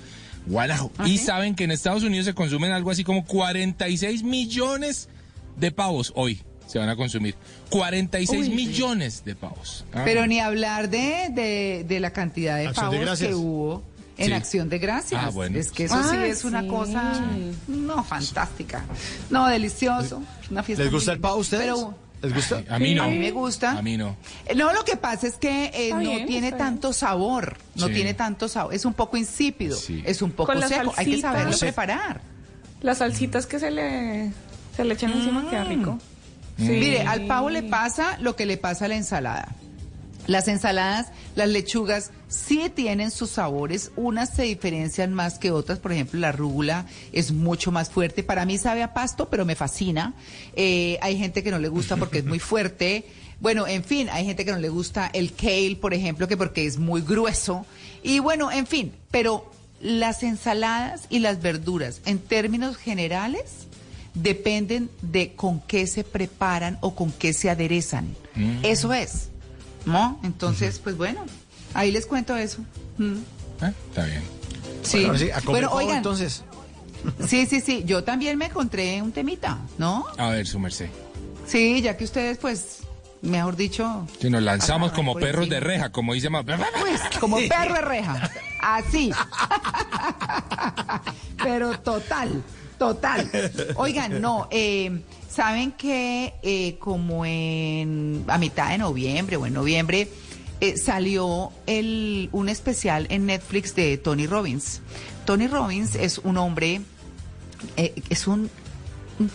Guanajo. y saben que en Estados Unidos se consumen algo así como 46 millones de pavos hoy. Se van a consumir. 46 Uy, sí. millones de pavos. Ah. pero ni hablar de, de, de la cantidad de Acción pavos que hubo en Sí. Acción de Gracias. Ah, bueno. Es que eso Ah, sí es una sí. cosa, no, fantástica. No, delicioso. Una fiesta ¿Les gusta el pavo a ustedes? Pero, ¿Les gusta? A mí no. A mí me gusta. A mí no. Eh, No, lo que pasa es que eh, no bien, tiene tanto sabor, no Sí. tiene tanto sabor, es un poco insípido, Sí. es un poco seco, hay que saberlo No sé. preparar. Las salsitas que se le, se le echan encima queda rico. Mire, al pavo le pasa lo que le pasa a la ensalada. Las ensaladas, las lechugas sí tienen sus sabores, unas se diferencian más que otras, por ejemplo la rúgula es mucho más fuerte, para mí sabe a pasto, pero me fascina. Eh, hay gente que no le gusta porque es muy fuerte. Bueno, en fin, hay gente que no le gusta el kale, por ejemplo, que porque es muy grueso. Y bueno, en fin, pero las ensaladas y las verduras, en términos generales, dependen de con qué se preparan o con qué se aderezan. Mm. Eso es. ¿No? Entonces, pues bueno, ahí les cuento eso. Mm. Ah, Está bien. Sí. Bueno, sí, a comer Bueno, pavo, oigan. entonces. Sí, sí, sí. Yo también me encontré un temita, ¿no? A ver, su merced. Sí, ya que ustedes, pues, mejor dicho, Si nos lanzamos como perros encima. de reja, como dice más. pues, como perro de reja. Así. Pero total, total. Oigan, no, eh, saben que eh, como en a mitad de noviembre o en noviembre eh, salió el, un especial en Netflix de Tony Robbins. Tony Robbins es un hombre, eh, es un,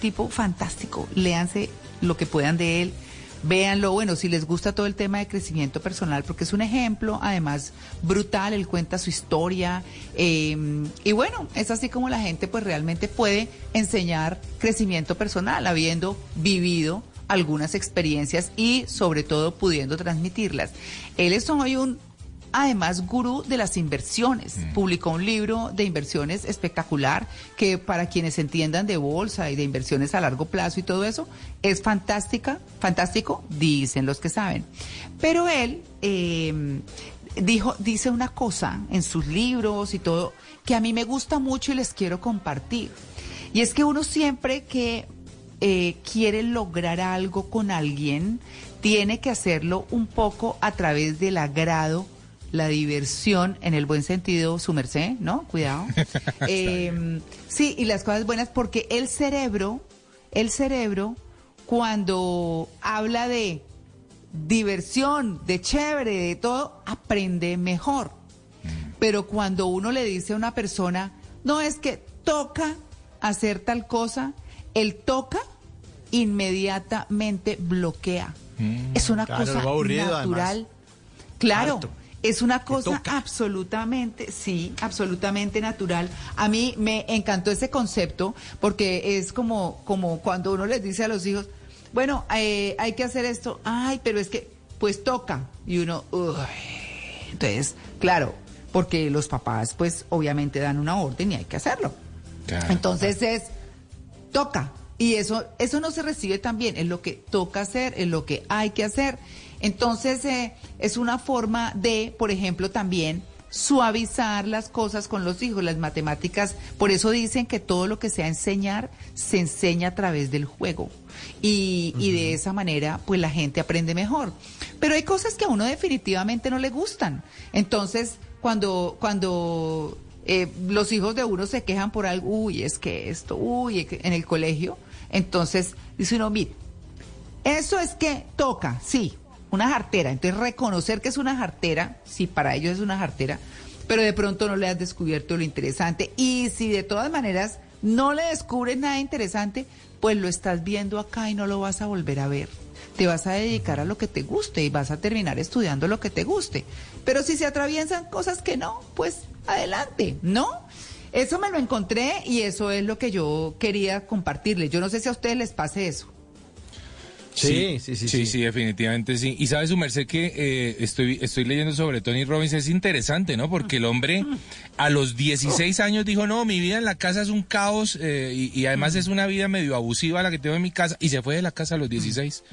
tipo fantástico. Léanse lo que puedan de él. Véanlo, bueno, si les gusta todo el tema de crecimiento personal, porque es un ejemplo, además, brutal, él cuenta su historia, eh, y bueno, es así como la gente pues realmente puede enseñar crecimiento personal, habiendo vivido algunas experiencias y sobre todo pudiendo transmitirlas. Él es hoy un además gurú de las inversiones. Publicó un libro de inversiones espectacular que para quienes entiendan de bolsa y de inversiones a largo plazo y todo eso, es fantástica, fantástico, dicen los que saben. Pero él eh, dijo, dice una cosa en sus libros y todo que a mí me gusta mucho y les quiero compartir. Y es que uno siempre que eh, quiere lograr algo con alguien, tiene que hacerlo un poco a través del agrado, la diversión, en el buen sentido, su merced, ¿no? Cuidado. Eh, sí, y las cosas buenas, porque el cerebro, el cerebro, cuando habla de diversión, de chévere, de todo, aprende mejor. Pero cuando uno le dice a una persona, no es que toca hacer tal cosa, el toca inmediatamente bloquea. es una Claro, cosa natural. además. Claro. Harto. Es una cosa absolutamente, sí, absolutamente natural. A mí me encantó ese concepto porque es como, como cuando uno les dice a los hijos, bueno, eh, hay que hacer esto, ay, pero es que, pues toca. Y uno, uy, Entonces, claro, porque los papás pues obviamente dan una orden y hay que hacerlo. Entonces es, toca. Y eso, eso no se recibe tan bien, es lo que toca hacer, es lo que hay que hacer. Entonces eh, es una forma de, por ejemplo, también suavizar las cosas con los hijos, las matemáticas. Por eso dicen que todo lo que sea enseñar se enseña a través del juego. Y, y de esa manera, pues la gente aprende mejor. Pero hay cosas que a uno definitivamente no le gustan. Entonces, cuando, cuando eh, los hijos de uno se quejan por algo, uy, es que esto, uy, en el colegio, entonces dice uno, mire, eso es que toca, sí, una jartera. Entonces, reconocer que es una jartera, sí, para ellos es una jartera, pero de pronto no le has descubierto lo interesante. Y si de todas maneras no le descubres nada interesante, pues lo estás viendo acá y no lo vas a volver a ver. Te vas a dedicar a lo que te guste y vas a terminar estudiando lo que te guste. Pero si se atraviesan cosas que no, pues adelante, ¿no? Eso me lo encontré y eso es lo que yo quería compartirles. Yo no sé si a ustedes les pase eso. Sí, sí, sí, sí, sí, definitivamente sí. Y sabe su merced que eh, estoy, estoy leyendo sobre Tony Robbins, es interesante, ¿no? Porque el hombre a los 16 años dijo, no, mi vida en la casa es un caos eh, y, y además es una vida medio abusiva la que tengo en mi casa y se fue de la casa a los 16.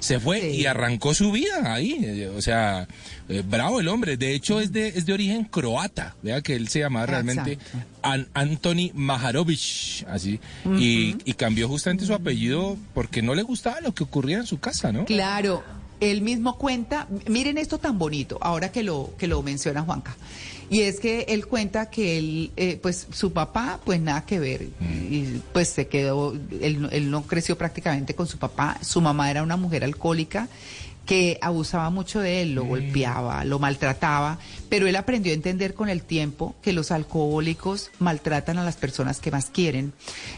Se fue y arrancó su vida ahí, o sea, eh, bravo el hombre. De hecho es de, es de origen croata, vea que él se llamaba realmente An- Anthony Maharovic, así, y, y cambió justamente su apellido porque no le gustaba lo que ocurría en su casa, ¿no? Claro, él mismo cuenta, miren esto tan bonito, ahora que lo, que lo menciona Juanca. Y es que él cuenta que él, eh, pues su papá, pues nada que ver, y pues se quedó, él, no- él no creció prácticamente con su papá, su mamá era una mujer alcohólica que abusaba mucho de él, lo golpeaba, lo maltrataba, pero él aprendió a entender con el tiempo que los alcohólicos maltratan a las personas que más quieren.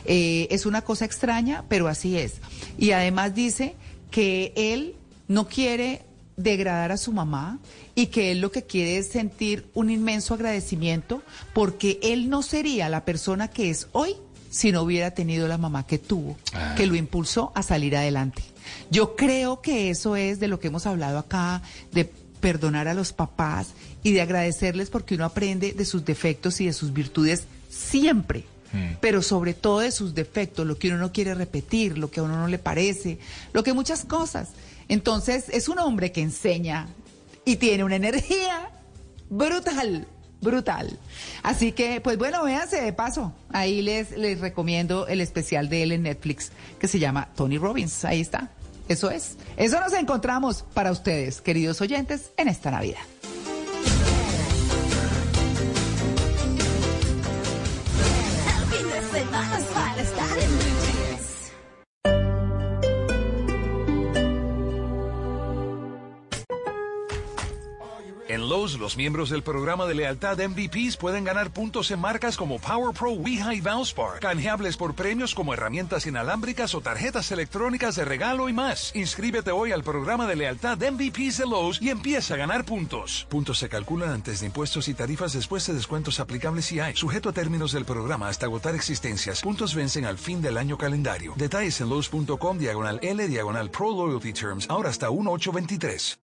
Eh, es una cosa extraña, pero así es. Y además dice que él no quiere degradar a su mamá y que él lo que quiere es sentir un inmenso agradecimiento porque él no sería la persona que es hoy si no hubiera tenido la mamá que tuvo, que lo impulsó a salir adelante. Yo creo que eso es de lo que hemos hablado acá, de perdonar a los papás y de agradecerles porque uno aprende de sus defectos y de sus virtudes siempre pero sobre todo de sus defectos, lo que uno no quiere repetir, lo que a uno no le parece, lo que muchas cosas. Entonces es un hombre que enseña y tiene una energía brutal, brutal. Así que, pues bueno, véanse de paso. Ahí les, les recomiendo el especial de él en Netflix que se llama Tony Robbins. Ahí está. Eso es. Eso nos encontramos para ustedes, queridos oyentes, en esta Navidad. Lowe's, los miembros del programa de lealtad MVPs pueden ganar puntos en marcas como Power Pro, Weha y Valspar, canjeables por premios como herramientas inalámbricas o tarjetas electrónicas de regalo y más. Inscríbete hoy al programa de lealtad MVPs de Lowe's y empieza a ganar puntos. Puntos se calculan antes de impuestos y tarifas después de descuentos aplicables si hay. Sujeto a términos del programa hasta agotar existencias. Puntos vencen al fin del año calendario. Detalles en Lowe's.com diagonal L diagonal Pro Loyalty Terms. Ahora hasta 1823.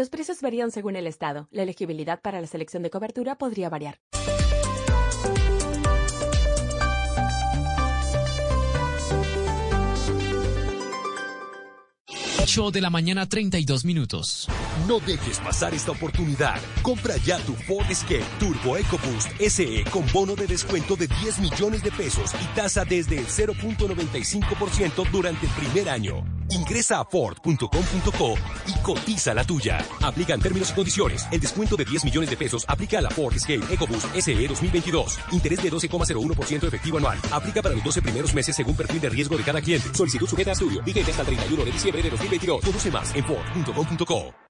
Los precios varían según el estado. La elegibilidad para la selección de cobertura podría variar. 8 de la mañana 32 minutos. No dejes pasar esta oportunidad. Compra ya tu Ford Escape Turbo EcoBoost SE con bono de descuento de 10 millones de pesos y tasa desde el 0.95% durante el primer año. Ingresa a Ford.com.co y cotiza la tuya. Aplican términos y condiciones. El descuento de 10 millones de pesos aplica a la Ford Escape EcoBoost SE 2022. Interés de 12,01% efectivo anual. Aplica para los 12 primeros meses según perfil de riesgo de cada cliente. Solicitud sujeta a estudio. Vigente hasta el 31 de diciembre de 2022. Conoce más en Ford.com.co.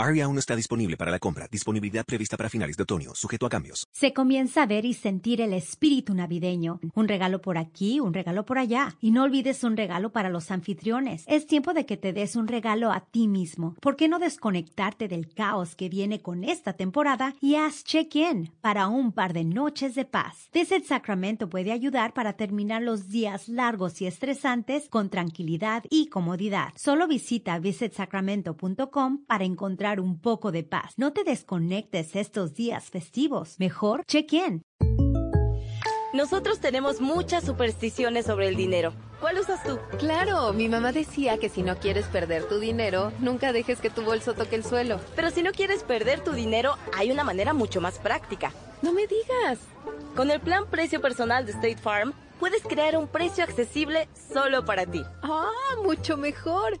Aria aún no está disponible para la compra. Disponibilidad prevista para finales de otoño, sujeto a cambios. Se comienza a ver y sentir el espíritu navideño. Un regalo por aquí, un regalo por allá. Y no olvides un regalo para los anfitriones. Es tiempo de que te des un regalo a ti mismo. ¿Por qué no desconectarte del caos que viene con esta temporada y haz check-in para un par de noches de paz? Visit Sacramento puede ayudar para terminar los días largos y estresantes con tranquilidad y comodidad. Solo visita visitsacramento.com para encontrar un poco de paz. No te desconectes estos días festivos. Mejor check-in. Nosotros tenemos muchas supersticiones sobre el dinero. ¿Cuál usas tú? Claro, mi mamá decía que si no quieres perder tu dinero, nunca dejes que tu bolso toque el suelo. Pero si no quieres perder tu dinero, hay una manera mucho más práctica. No me digas. Con el plan precio personal de State Farm, puedes crear un precio accesible solo para ti. Ah, mucho mejor.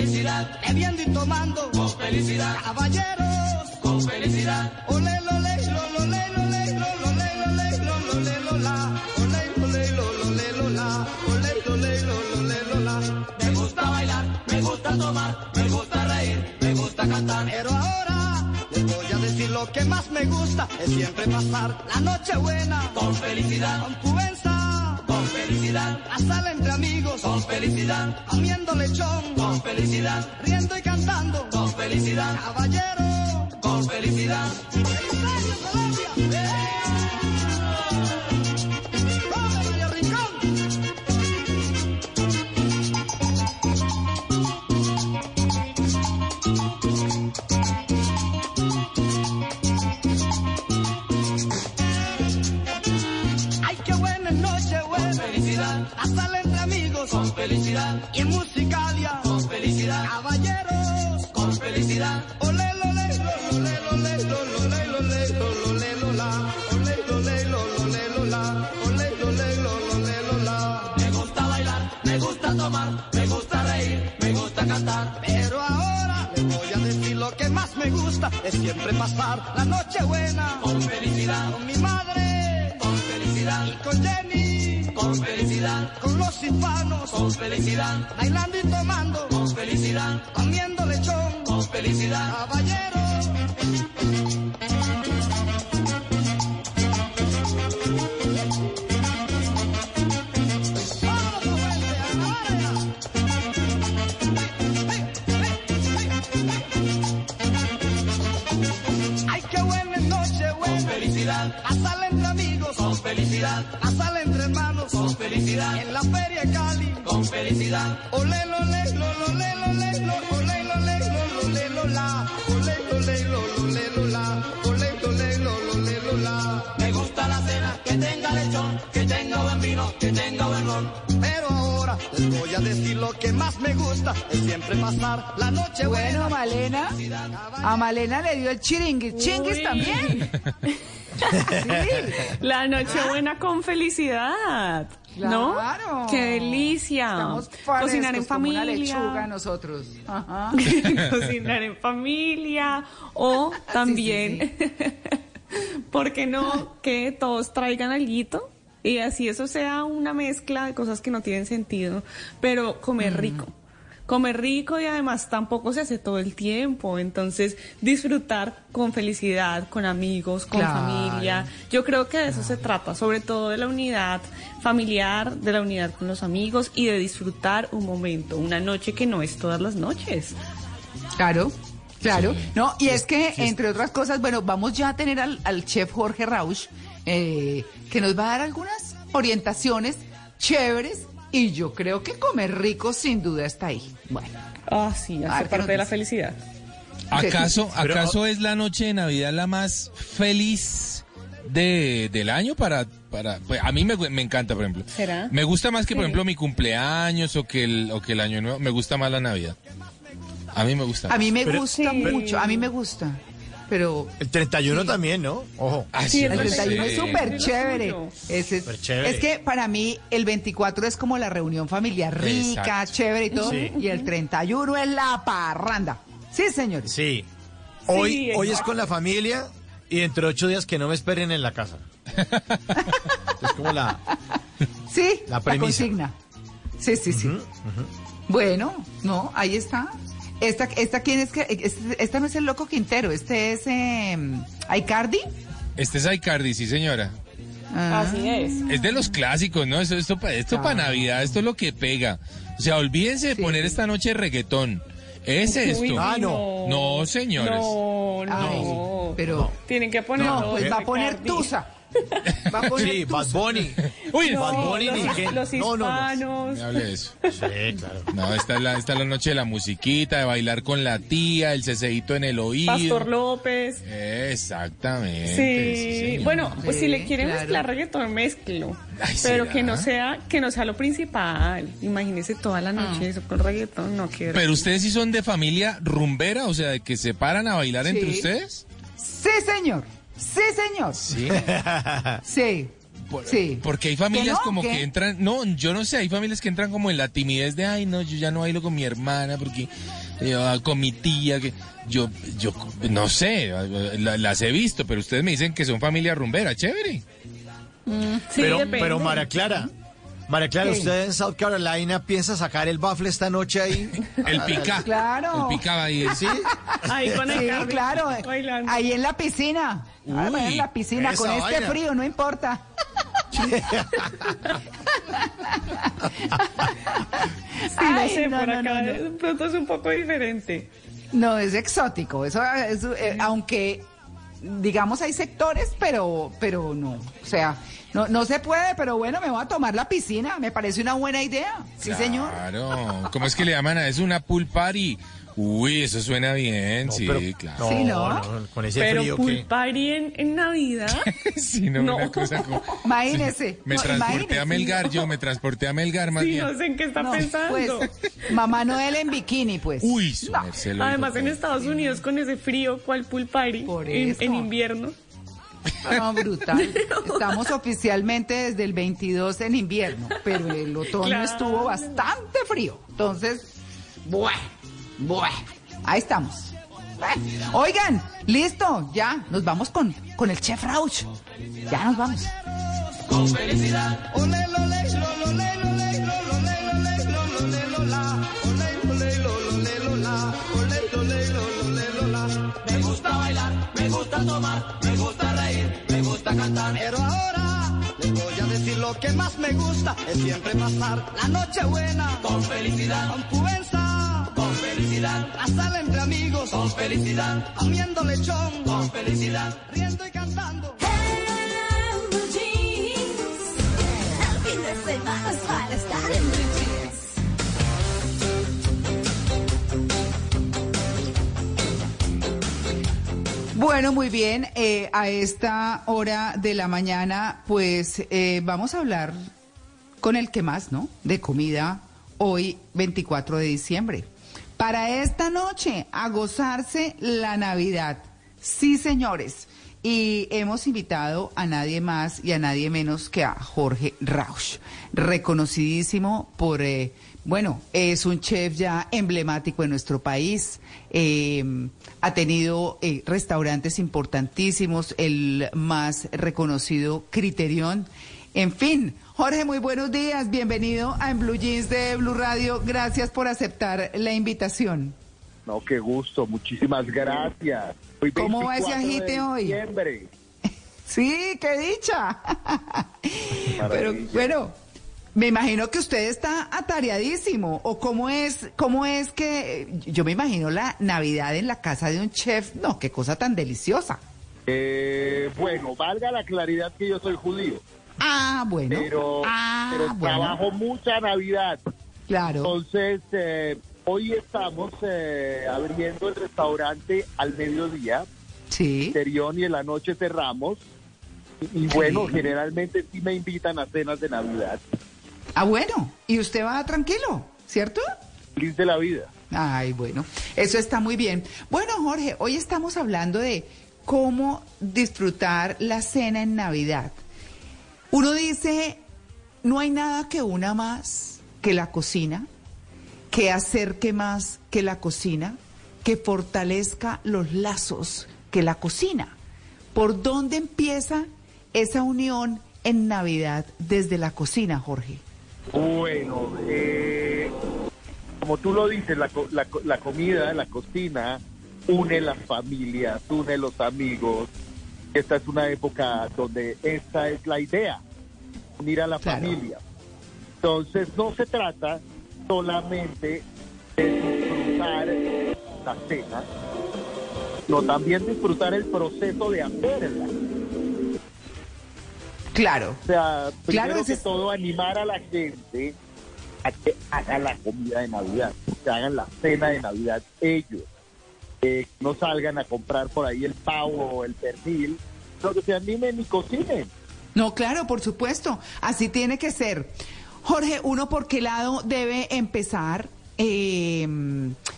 Felicidad. Bebiendo y tomando. Con felicidad. Caballeros. Con felicidad. Ole, ole, lo, lo, le, lo, le, lo, lo, le, lo, le, lo, lo, le, lo, la. Ole, ole, lo, lo, le, lo, la. Ole, ole, lo, lo, le, lo, la. Me gusta bailar, me gusta tomar, me gusta reír, me gusta cantar. Pero ahora les voy a decir lo que más me gusta es siempre pasar la noche buena con felicidad, con cubenza, con felicidad, pasarla entre amigos. Con felicidad, comiendo lechón. Con felicidad, riendo y cantando. Con felicidad, caballero. Con felicidad. ¡Feliz Colombia! ¡Eh! Felicidad. Pasarla entre amigos. Con felicidad. Y en musicalia. Con felicidad. Caballeros. Con felicidad. Ole, ole, lo, lo, le, lo, le, lo, lo, le, lo, le, lo, lo, le, lo, la. Ole, lo, le, lo, lo, le, lo, la. Ole, lo, le, lo, lo, le, lo, la. Me gusta bailar, me gusta tomar, me gusta reír, me gusta cantar. Pero ahora voy a decir lo que más me gusta es siempre pasar la noche buena. Con felicidad. Con mi madre. Con felicidad. Y con Jenny. Con felicidad. Con los hispanos, con felicidad. Bailando y tomando, con felicidad. Comiendo lechón, con felicidad. Caballero. Ay, qué buena noche, buena. Con felicidad. A sala entre amigos. Con felicidad. A hermanos. Con felicidad. En la feria de Cali. Con felicidad. Ole, lo, le, lo, lo, le, a decir lo que más me gusta. Es siempre pasar la noche Bueno, Malena, a Malena le dio el chiringuis. ¿Chinguis Uy. también? La Nochebuena con felicidad. ¿No? Claro. ¡Qué delicia! Estamos Cocinar en frescos como una familia. lechuga nosotros. Ajá. Cocinar en familia. O también, ¿por qué no que todos traigan alguito? Y así eso sea una mezcla de cosas que no tienen sentido, pero comer rico. Comer rico y además tampoco se hace todo el tiempo, entonces disfrutar con felicidad, con amigos, con Claro. familia. Yo creo que de eso se trata, sobre todo de la unidad familiar, de la unidad con los amigos y de disfrutar un momento, una noche que no es todas las noches. Claro, claro. No, y es que, entre otras cosas, bueno, vamos ya a tener al, al chef Jorge Rausch, eh, que nos va a dar algunas orientaciones chéveres, y yo creo que comer rico sin duda está ahí. Bueno. Ah, sí, A hace ver, ¿qué parte de la felicidad. ¿Acaso, acaso es la noche de Navidad la más feliz de, del año para, para pues, a mí me, me encanta, por ejemplo. ¿Será? Me gusta más que, por ejemplo, mi cumpleaños o que el, o que el año nuevo. Me gusta más la Navidad. A mí me gusta. A mí me Pero- gusta Sí. mucho, a mí me gusta. Pero El 31 también, ¿no? Ojo. Ah, Sí, el no 31 sé. es súper Sí, chévere. es, Súper chévere. es que para mí el 24 es como la reunión familiar rica, Exacto. chévere y todo. Sí. Y el 31 es la parranda. Sí, señores. Sí. Hoy, Sí, hoy es con la familia y dentro de ocho días que no me esperen en la casa. es como la... Sí, La la, premisa. consigna. Sí, sí, sí. Bueno, no, ahí está. Esta, esta quién es que, este, esta no es el loco Quintero, este es eh, Aicardi. Este es Icardi, sí, señora. Ah. Así es. Es de los clásicos, ¿no? Esto, esto, esto para Navidad, esto es lo que pega. O sea, olvídense de Sí. poner esta noche reggaetón. Es esto. Uy, Ah, no. No, señores. No, no. Ay, pero Tienen que ponerlo. no, pues va a poner. Tusa. Sí, Bad. Bunny. Uy, No, Bad Bunny los, ni los No, no, no. me hable de eso. Sí, claro. No, esta es, la, esta es la noche de la musiquita, de bailar con la tía, el ceseíto en el oído. Pastor López. Exactamente. Sí, bueno, pues si le quieren claro. mezclar reggaetón, mézclelo. Ay, Pero ¿será? que no sea, que no sea lo principal. Imagínese toda la noche eso con reggaetón, no quiero. Pero ustedes sí son de familia rumbera, o sea, de que se paran a bailar Sí. entre ustedes. Sí, señor. Sí, señor. Sí. Sí. Por- Sí. Porque hay familias ¿Que no? como ¿Qué? que entran, no, yo no sé, hay familias que entran como en la timidez de, ay, no, yo ya no bailo con mi hermana, porque eh, ah, con mi tía, que yo, yo, no sé, la- las he visto, pero ustedes me dicen que son familia rumbera, chévere. Sí, pero, depende. pero María Clara, María Clara, ¿Qué? ¿usted en South Carolina piensa sacar el bafle esta noche ahí? El pica. Claro. El pica va ahí. ¿Sí? Ahí con el Sí, claro. bailando. Ahí en la piscina. Ah, Uy, en la piscina, esa con este vaina. frío, no importa. Sí, no Ay, sé, no, por no, acá no, no. de pronto es un poco diferente. No, es exótico. Eso, eso, eh, aunque, digamos, hay sectores, pero, pero no. O sea, no, no se puede, pero bueno, me voy a tomar la piscina. Me parece una buena idea. Sí, señor. Claro. ¿Cómo es que le llaman a eso? Una pool party. Uy, eso suena bien, sí, pero- claro. Sí, ¿no? con ese Pero frío pool que... party en, en Navidad. Sí, no, No. una cosa como... Imagínese. Me no, transporté imagínese. a Melgar, yo me transporté a Melgar más sí, bien. no sé en qué está No, pensando. pues, mamá Noel en bikini, pues. Uy, su Además, en. Estados Unidos con ese frío, ¿cuál pool party? Por En, eso. en invierno. No, brutal. Estamos oficialmente desde el 22 en invierno, pero el otoño Claro. estuvo bastante frío. Entonces, bueno, bueno, ahí estamos. Oigan, listo, ya, nos vamos con, con el chef Rauch. Ya nos vamos. con felicidad. Ole, lo, le, lo, lo, le, lo, le, lo, lo, le, lo, le, lo, lo, le, lo, la. Ole, lo, le, lo, lo, le, lo, la. Ole, lo, le, lo, lo, le, lo, la. Me gusta bailar, me gusta tomar, me gusta gusta cantar. Pero ahora les voy a decir lo que más me gusta es siempre pasar la noche buena con felicidad, con puenza, con felicidad, pasar entre amigos con felicidad, comiendo lechón con felicidad, riendo y cantando. El fin de semana es para estar Bueno, muy bien. eh, a esta hora de la mañana, pues eh, vamos a hablar con el que más, ¿no? De comida hoy, 24 de diciembre. Para esta noche, a gozarse la Navidad. Sí, señores. Y hemos invitado a nadie más y a nadie menos que a Jorge Rausch, reconocidísimo por, eh, bueno, es un chef ya emblemático en nuestro país. eh, ha tenido eh, restaurantes importantísimos, el más reconocido Criterion. En fin, Jorge, muy buenos días. Bienvenido a En Blue Jeans de Blue Radio. Gracias por aceptar la invitación. No, qué gusto, muchísimas gracias. Hoy ¿Cómo va ese 24 de agite hoy? Sí, qué dicha. Pero bueno, me imagino que usted está atareadísimo. ¿O cómo es, cómo es que yo me imagino la Navidad en la casa de un chef? No, qué cosa tan deliciosa. Eh, bueno, valga la claridad que yo soy judío, Ah, bueno. pero, Ah, pero bueno. trabajo mucha Navidad. Claro. Entonces, eh, hoy estamos eh, abriendo el restaurante al mediodía. Sí. Terión y en la noche cerramos. Y, y bueno, generalmente sí me invitan a cenas de Navidad. Ah, bueno. Y usted va tranquilo, ¿cierto? Feliz de la vida. Ay, bueno, eso está muy bien. Bueno, Jorge, hoy estamos hablando de cómo disfrutar la cena en Navidad. Uno dice, no hay nada que una más que la cocina, que acerque más que la cocina, que fortalezca los lazos que la cocina. ¿Por dónde empieza esa unión en Navidad desde la cocina, Jorge? Bueno, eh, como tú lo dices, la, la la comida, la cocina, une las familias, une los amigos. Esta es una época donde esta es la idea, unir a la familia. Entonces no se trata solamente de disfrutar la cena, sino también disfrutar el proceso de hacerla. Claro. O sea, primero ese que es- todo animar a la gente a que hagan la comida de Navidad, que hagan la cena de Navidad ellos. Eh, que no salgan a comprar por ahí el pavo o el pernil, sino que se animen y cocinen. No, claro, por supuesto. Así tiene que ser. Jorge, ¿uno por qué lado debe empezar? Eh,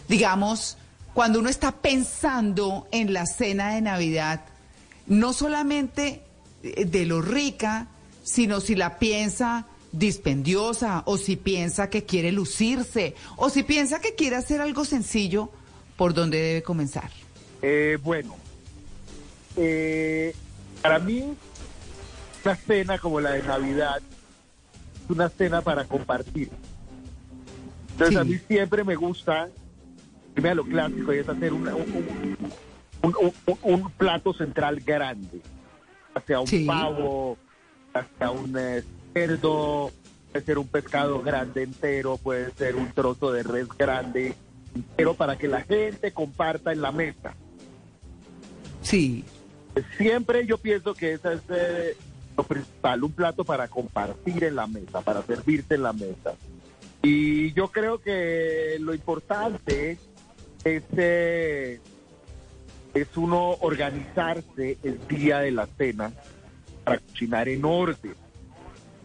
digamos, cuando uno está pensando en la cena de Navidad, no solamente de lo rica, sino si la piensa dispendiosa o si piensa que quiere lucirse o si piensa que quiere hacer algo sencillo, ¿por dónde debe comenzar? Eh, bueno, eh, para mí, una cena como la de Navidad es una cena para compartir. Entonces, a mí siempre me gusta irme a lo clásico y es hacer una- un, un- un- un- un plato central grande, hacia un pavo, hacia un eh, cerdo, puede ser un pescado grande entero, puede ser un trozo de res grande entero para que la gente comparta en la mesa. Sí. Siempre yo pienso que esa es eh, lo principal, un plato para compartir en la mesa, para servirse en la mesa. Y yo creo que lo importante es, eh, es uno organizarse el día de la cena para cocinar en orden,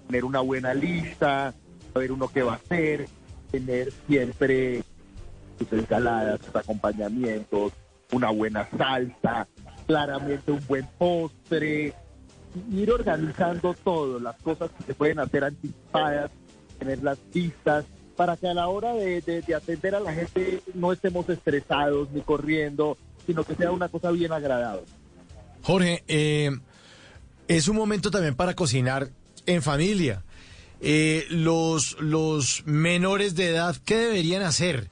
tener una buena lista, saber uno qué va a hacer, tener siempre sus ensaladas, sus acompañamientos, una buena salsa, claramente un buen postre, ir organizando todo, las cosas que se pueden hacer anticipadas, tenerlas listas, para que a la hora de atender a la gente no estemos estresados ni corriendo, sino que sea una cosa bien agradable. Jorge, eh, es un momento también para cocinar en familia. Eh, los, los menores de edad, ¿qué deberían hacer?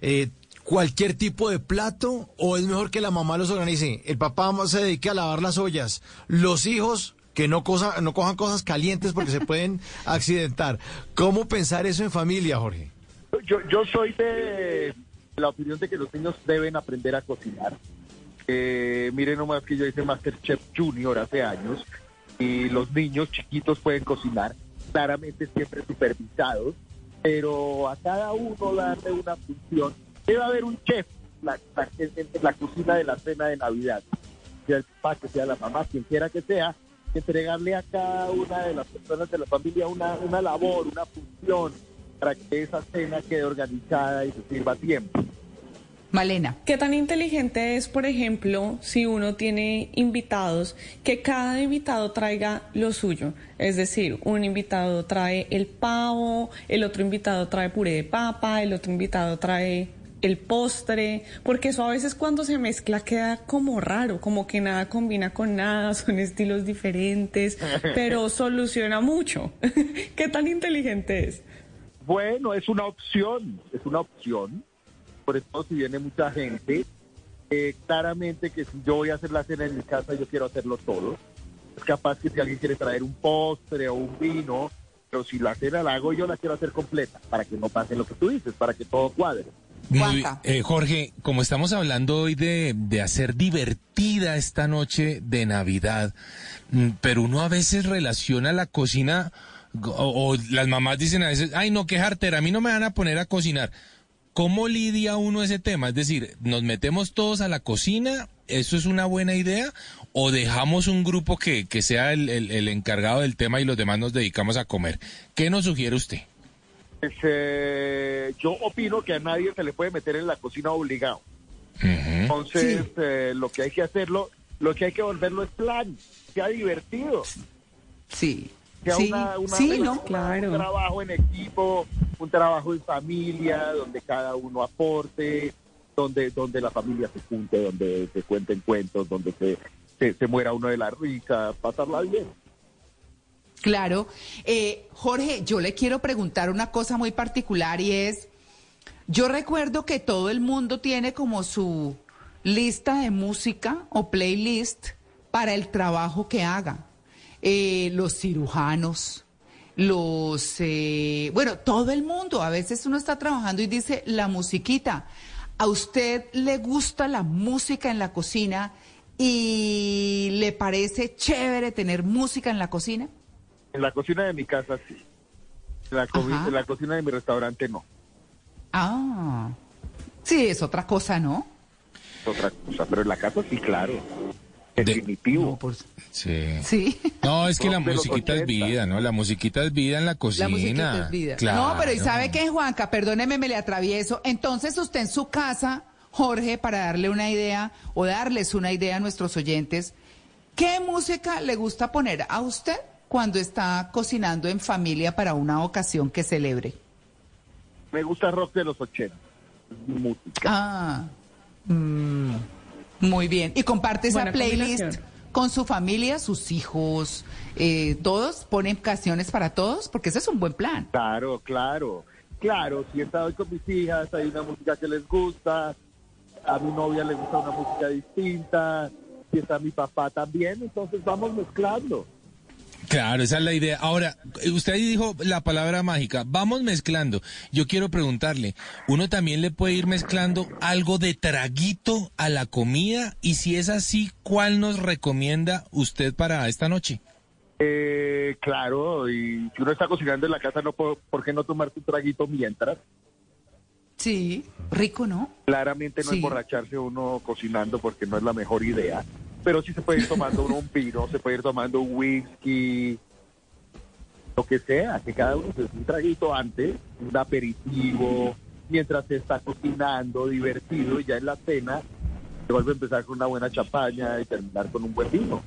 Eh, ¿Cualquier tipo de plato o es mejor que la mamá los organice? El papá se dedique a lavar las ollas. Los hijos que no, cosa, no cojan cosas calientes porque se pueden accidentar. ¿Cómo pensar eso en familia, Jorge? Yo, yo soy de la opinión de que los niños deben aprender a cocinar. Eh, miren nomás que yo hice Masterchef Junior hace años y los niños chiquitos pueden cocinar, claramente siempre supervisados, pero a cada uno darle una función. Debe haber un chef la- la- en, la cocina de la cena de Navidad, sea el papá, que sea la mamá, quien quiera que sea, entregarle a cada una de las personas de la familia una, una labor, una función, para que esa cena quede organizada y se sirva a tiempo. Malena. ¿Qué tan inteligente es, por ejemplo, si uno tiene invitados, que cada invitado traiga lo suyo? Es decir, un invitado trae el pavo, el otro invitado trae puré de papa, el otro invitado trae el postre, porque eso a veces cuando se mezcla queda como raro, como que nada combina con nada, son estilos diferentes, pero soluciona mucho. ¿Qué tan inteligente es? Bueno, es una opción, es una opción. Por eso si viene mucha gente, eh, claramente que si yo voy a hacer la cena en mi casa, yo quiero hacerlo todo. Es capaz que si alguien quiere traer un postre o un vino, pero si la cena la hago yo, la quiero hacer completa, para que no pase lo que tú dices, para que todo cuadre. Muy- eh, Jorge, como estamos hablando hoy de, de hacer divertida esta noche de Navidad, mm, pero uno a veces relaciona la cocina, o, o las mamás dicen a veces, ay no, qué jartera, a mí no me van a poner a cocinar. ¿Cómo lidia uno ese tema? Es decir, ¿nos metemos todos a la cocina? ¿Eso es una buena idea? ¿O dejamos un grupo que, que sea el, el- el encargado del tema y los demás nos dedicamos a comer? ¿Qué nos sugiere usted? Pues, eh, yo opino que a nadie se le puede meter en la cocina obligado. Entonces, eh, lo que hay que hacerlo, lo que hay que volverlo es plan, sea divertido. Sí. Sea Sí, una, una- sí, una- ¿no? Claro. un trabajo en equipo, un trabajo en familia, donde cada uno aporte, donde, donde la familia se junte, donde se cuenten cuentos, donde se, se, se muera uno de la risa, pasarla bien. Claro. Eh, Jorge, yo le quiero preguntar una cosa muy particular y es, yo recuerdo que todo el mundo tiene como su lista de música o playlist para el trabajo que haga. Eh, los cirujanos, los, eh, bueno, todo el mundo. A veces uno está trabajando y dice la musiquita. ¿A usted le gusta la música en la cocina y le parece chévere tener música en la cocina? En la cocina de mi casa sí. En la, en cocina de mi restaurante no. Ah, sí, es otra cosa, ¿no? Es otra cosa, pero en la casa sí, claro. Definitivo. Sí. Sí. No, es que la musiquita es 80. vida, ¿no? La musiquita es vida en la cocina. La musiquita es vida. Claro. No, pero ¿y sabe qué, Juanca? Perdóneme, me le atravieso. Entonces usted en su casa, Jorge, para darle una idea o darles una idea a nuestros oyentes, ¿qué música le gusta poner a usted cuando está cocinando en familia para una ocasión que celebre? Me gusta el rock de los 80. Es mi música. Ah, mm, muy bien. ¿Y comparte esa Buena playlist con su familia, sus hijos, eh, todos? ¿Ponen canciones para todos? Porque ese es un buen plan. Claro, claro. Claro, si he estado hoy con mis hijas, hay una música que les gusta, a mi novia le gusta una música distinta, si está mi papá también, entonces vamos mezclando. Claro, esa es la idea. Ahora, usted ahí dijo la palabra mágica. Vamos mezclando. Yo quiero preguntarle, ¿uno también le puede ir mezclando algo de traguito a la comida? Y si es así, ¿cuál nos recomienda usted para esta noche? Eh, claro, y si uno está cocinando en la casa, no puedo, ¿por qué no tomarte un traguito mientras? Sí, rico, ¿no? Claramente no Sí. emborracharse uno cocinando porque no es la mejor idea, pero sí se puede ir tomando uno un vino, se puede ir tomando un whisky, lo que sea, que cada uno se un traguito antes, un aperitivo, mientras se está cocinando, divertido, y ya en la cena se vuelve a empezar con una buena champaña y terminar con un buen vino.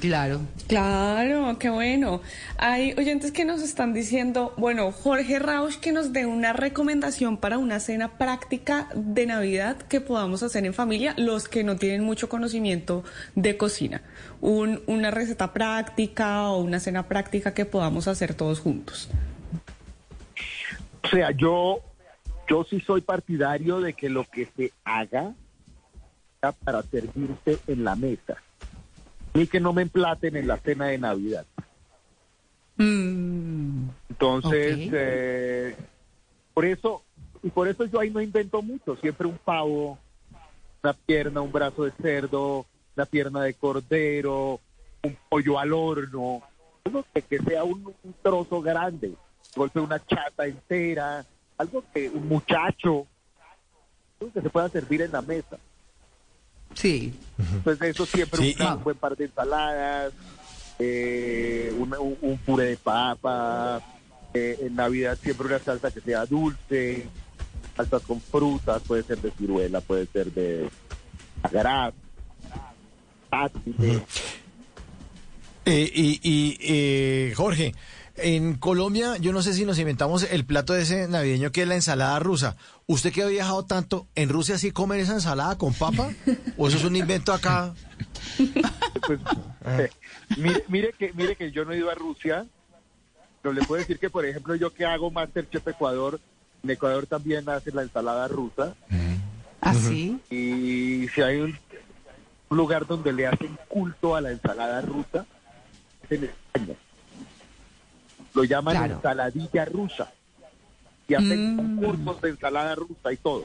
Claro. Claro, qué bueno. Hay oyentes que nos están diciendo, bueno, Jorge Rausch, que nos dé una recomendación para una cena práctica de Navidad que podamos hacer en familia, los que no tienen mucho conocimiento de cocina. Un- una receta práctica o una cena práctica que podamos hacer todos juntos. O sea, yo, yo sí soy partidario de que lo que se haga sea para servirse en la mesa. Ni que no me emplaten en la cena de Navidad. Entonces, Ok. eh, por eso, y por eso yo ahí no invento mucho, siempre un pavo, una pierna, un brazo de cerdo, una pierna de cordero, un pollo al horno, algo que, que sea un, un trozo grande, golpe una chata entera, algo que un muchacho, algo que se pueda servir en la mesa. Sí. Pues eso siempre Sí, un, y- un buen par de ensaladas, eh, un, un- un puré de papa, eh, en Navidad siempre una salsa que sea dulce, salsas con frutas, puede ser de ciruela, puede ser de agraz, ácido. Eh, y y, eh, Jorge, en Colombia, yo no sé si nos inventamos el plato ese navideño que es la ensalada rusa. ¿Usted que ha viajado tanto, en Rusia sí comen esa ensalada con papa? ¿O eso es un invento acá? Pues, eh, mire, mire que mire que yo no he ido a Rusia, pero le puedo decir que, por ejemplo, yo que hago Masterchef Ecuador, en Ecuador también hacen la ensalada rusa. ¿Así? Y si hay un lugar donde le hacen culto a la ensalada rusa, es en España. Lo llaman Claro. ensaladilla rusa. Y hacen concursos de ensalada rusa y todo.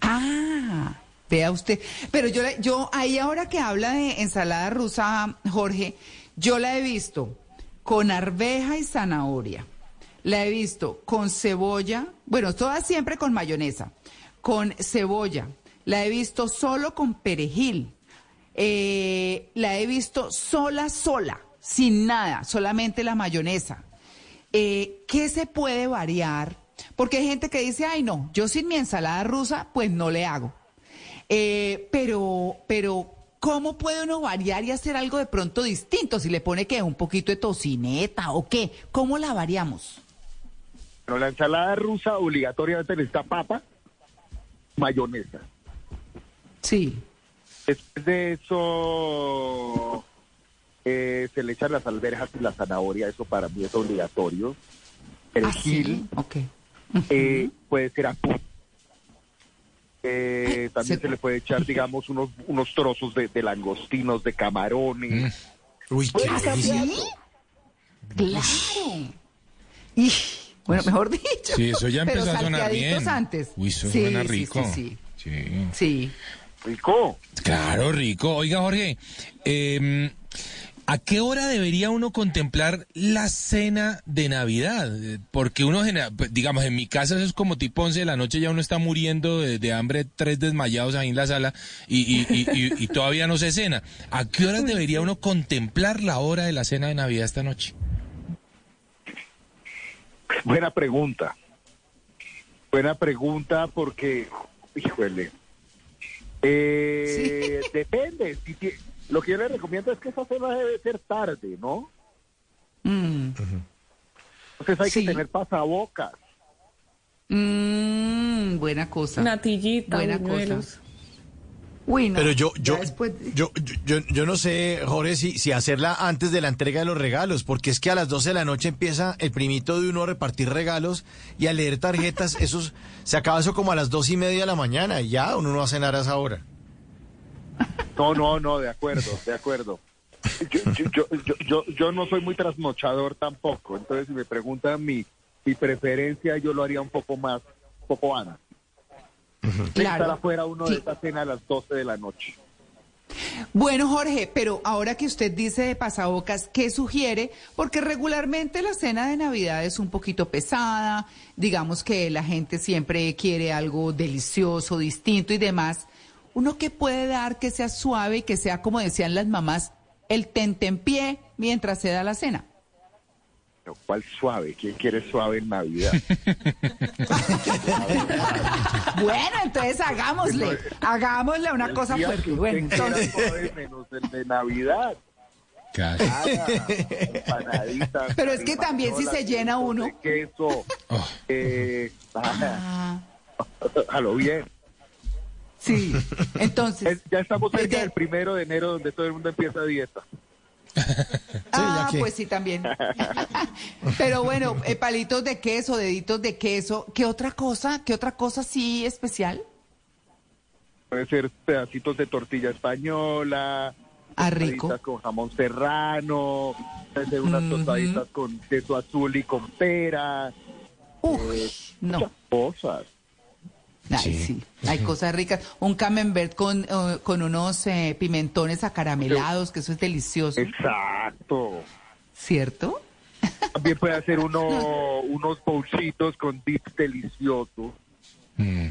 Ah, vea usted. Pero yo, yo ahí ahora que habla de ensalada rusa, Jorge, yo la he visto con arveja y zanahoria. La he visto con cebolla, bueno, todas siempre con mayonesa, con cebolla. La he visto solo con perejil. Eh, la he visto sola, sola, sin nada, solamente la mayonesa. Eh, ¿Qué se puede variar? Porque hay gente que dice, ay no, yo sin mi ensalada rusa, pues no le hago. Eh, pero, pero, ¿cómo puede uno variar y hacer algo de pronto distinto? Si le pone que un poquito de tocineta o qué, ¿cómo la variamos? Pero la ensalada rusa obligatoriamente necesita papa, mayonesa. Sí. Después de eso eh, se le echan las alberjas y la zanahoria, eso para mí es obligatorio. Perejil, Ok. eh, puede ser atún. Eh, también se le puede echar, digamos, unos, unos trozos de, de langostinos, de camarones. Uy, qué cambiar. Claro. Y, bueno, mejor dicho. Sí, eso ya empezó a sonar bien. antes. Uy, eso Sí, suena sí, rico. Sí, Sí. sí. Sí. Rico. Claro, rico. Oiga, Jorge, eh, ¿a qué hora debería uno contemplar la cena de Navidad? Eh, Porque uno, genera- pues, digamos, en mi casa eso es como tipo 11 de la noche, ya uno está muriendo de, de hambre, tres desmayados ahí en la sala y, y- y- y- y todavía no se cena. ¿A qué horas debería uno contemplar la hora de la cena de Navidad esta noche? Buena pregunta. Buena pregunta porque, híjole, eh, depende. Si lo que yo le recomiendo es que esa cena debe ser tarde, ¿no? Mm. Entonces hay Sí. que tener pasabocas. Mm, buena cosa. Natillita, Buena buñuelos. cosa. Uy, no. Pero yo, yo, después- yo, yo, yo no sé, Jorge, si, si hacerla antes de la entrega de los regalos, porque es que a las 12 de la noche empieza el primito de uno a repartir regalos y a leer tarjetas, esos, se acaba eso como a las dos y media de la mañana y ya uno no va a cenar a esa hora. No, no, no, de acuerdo, de acuerdo. Yo, yo, yo, yo, yo, yo no soy muy trasnochador tampoco, entonces si me preguntan mi, mi preferencia, yo lo haría un poco más, un poco antes. Claro. Estar afuera uno de esa cena a las 12 de la noche. Bueno, Jorge, pero ahora que usted dice de pasabocas, ¿qué sugiere? Porque regularmente la cena de Navidad es un poquito pesada, digamos que la gente siempre quiere algo delicioso, distinto y demás. ¿Uno qué puede dar que sea suave y que sea, como decían las mamás, el tentempié mientras se da la cena? Pero ¿Cuál suave? ¿Quién quiere suave en Navidad? Bueno, entonces hagámosle, hagámosle una cosa día fuerte. que Bueno, entonces, suave menos el de Navidad. Pero es que también si se llena uno. queso. Oh. Eh, Ah, a lo bien. Sí, entonces. Es- ya estamos cerca Desde- del primero de enero donde todo el mundo empieza dieta. Ah, que- pues sí, también. Pero bueno, eh, palitos de queso, deditos de queso. ¿Qué otra cosa? ¿Qué otra cosa sí especial? Puede ser pedacitos de tortilla española, Ah, rico. con jamón serrano, puede ser unas tostaditas con queso azul y con pera. eh, no. muchas cosas. Ay, sí. Hay cosas ricas. Un camembert con, eh, con unos eh, pimentones acaramelados, que eso es delicioso. Exacto. ¿Cierto? También puede hacer uno, unos bolsitos con dips deliciosos, Mm.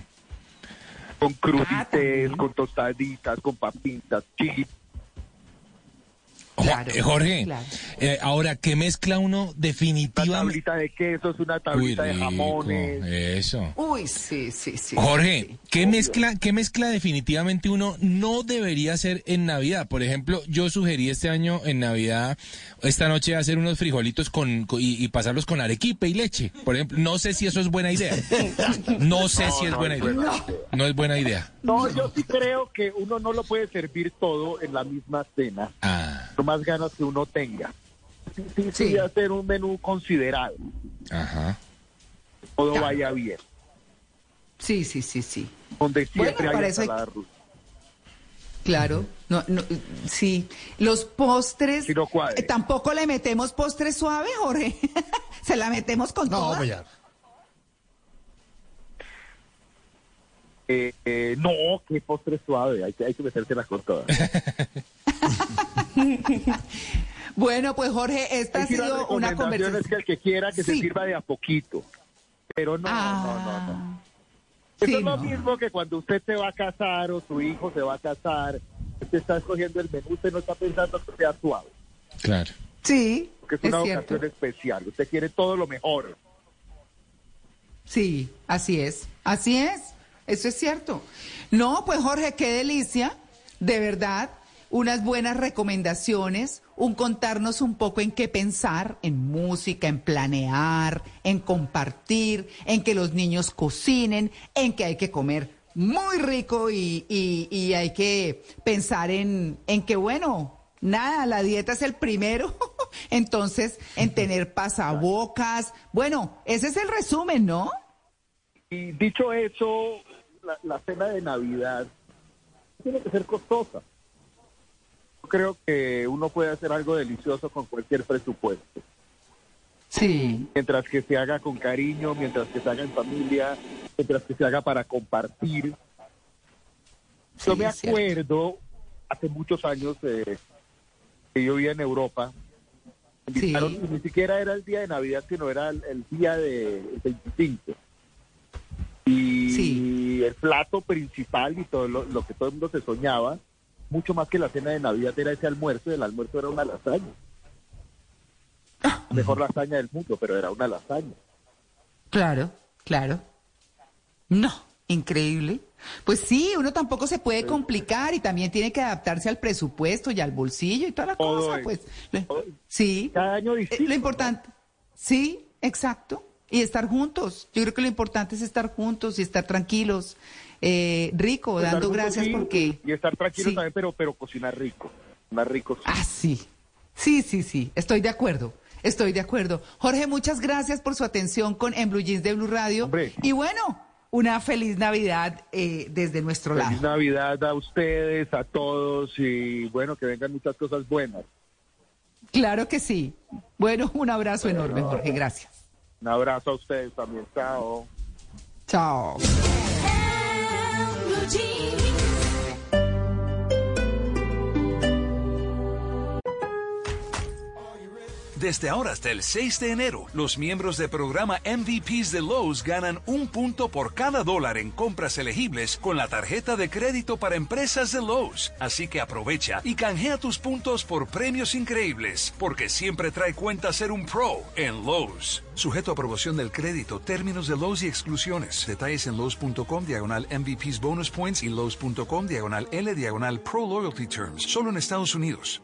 con Ah, crudités, con tostaditas, con papitas, chips. Claro, eh, Jorge, claro. eh, ahora, ¿qué mezcla uno Una definitivamente? tablita de quesos, una Uy, tablita de jamones. eso. Uy, sí, sí, sí. Jorge, ¿qué mezcla, ¿qué mezcla definitivamente uno no debería hacer en Navidad? Por ejemplo, yo sugerí este año en Navidad, esta noche, hacer unos frijolitos con, con- y, y pasarlos con arequipe y leche. Por ejemplo, no sé si eso es buena idea. No sé si es no buena idea. buena No es buena idea. No, yo sí creo que uno no lo puede servir todo en la misma cena, Ah, más ganas que uno tenga. Sí, sí, hacer un menú considerado, ajá. todo Ya. vaya bien, Sí, sí, sí, sí. donde siempre Bueno, hay ensalada rusa. Claro. No, no, sí. Los postres. Si no cuadre. eh, Tampoco le metemos postre suave, Jorge. Se la metemos con No, toda? ya. Eh, eh, no, qué postre suave, hay que, hay que metérselas con todas. Bueno, pues Jorge, esta ha sido una recomendación es conversación. que el que quiera que se sirva de a poquito, pero no, no, no, no. Ah, Eso sí, es lo no. mismo que cuando usted se va a casar o su hijo se va a casar, usted está escogiendo el menú, usted no está pensando que sea suave, Claro. Sí, porque es es una cierto. ocasión especial, usted quiere todo lo mejor. Sí, así es, así es, eso es cierto. No, pues Jorge, qué delicia, de verdad, unas buenas recomendaciones, un contarnos un poco en qué pensar, en música, en planear, en compartir, en que los niños cocinen, en que hay que comer muy rico y, y- y hay que pensar en, en que, bueno, nada, la dieta es el primero, entonces en tener pasabocas, bueno, ese es el resumen, ¿no? Y dicho eso, la, la cena de Navidad tiene que ser costosa. Creo que uno puede hacer algo delicioso con cualquier presupuesto. Sí. Mientras que se haga con cariño, mientras que se haga en familia, mientras que se haga para compartir. Yo me acuerdo, hace muchos años, eh, que yo vivía en Europa, Sí. ni siquiera era el día de Navidad, sino era el, el día del 25. Y el plato principal y todo lo, lo que todo el mundo se soñaba, mucho más que la cena de Navidad era ese almuerzo, y el almuerzo era una lasaña. Mejor lasaña del mundo, pero era una lasaña. Claro, claro. No, increíble. Pues sí, uno tampoco se puede complicar y también tiene que adaptarse al presupuesto y al bolsillo y toda la Todo cosa, es- pues. Sí. Cada año Eh, distinto. Lo importante. Sí, exacto. Y estar juntos. Yo creo que lo importante es estar juntos y estar tranquilos. Eh, rico, dando gracias sí, porque. Y estar tranquilo Sí. también, pero, pero cocinar rico. Más rico. sí. Ah, sí. Sí, sí, sí. Estoy de acuerdo. Estoy de acuerdo. Jorge, muchas gracias por su atención con En Blue Jeans de Blue Radio. Hombre. Y bueno, una feliz Navidad eh, desde nuestro Feliz lado. Navidad a ustedes, a todos y bueno, que vengan muchas cosas buenas. Claro que sí. Bueno, un abrazo enorme, Jorge. Gracias. Un abrazo a ustedes también. Chao. Chao. Blue Desde ahora hasta el 6 de enero, los miembros del programa MVPs de Lowe's ganan un punto por cada dólar en compras elegibles con la tarjeta de crédito para empresas de Lowe's. Así que aprovecha y canjea tus puntos por premios increíbles, porque siempre trae cuenta ser un pro en Lowe's. Sujeto a aprobación del crédito, términos de Lowe's y exclusiones. Detalles en Lowe's.com diagonal MVPs bonus points y Lowe's.com diagonal L diagonal Pro Loyalty Terms. Solo en Estados Unidos.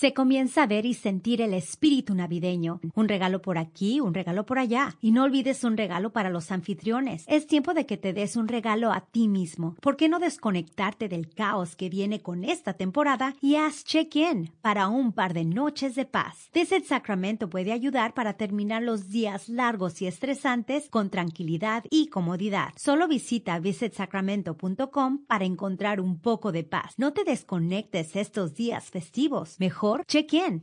Se comienza a ver y sentir el espíritu navideño. Un regalo por aquí, un regalo por allá. Y no olvides un regalo para los anfitriones. Es tiempo de que te des un regalo a ti mismo. ¿Por qué no desconectarte del caos que viene con esta temporada y haz check-in para un par de noches de paz? Visit Sacramento puede ayudar para terminar los días largos y estresantes con tranquilidad y comodidad. Solo visita visitsacramento.com para encontrar un poco de paz. No te desconectes estos días festivos. Mejor check in.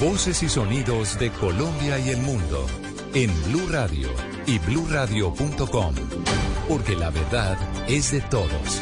Voces y sonidos de Colombia y el mundo en Blue Radio y bluradio.com, porque la verdad es de todos.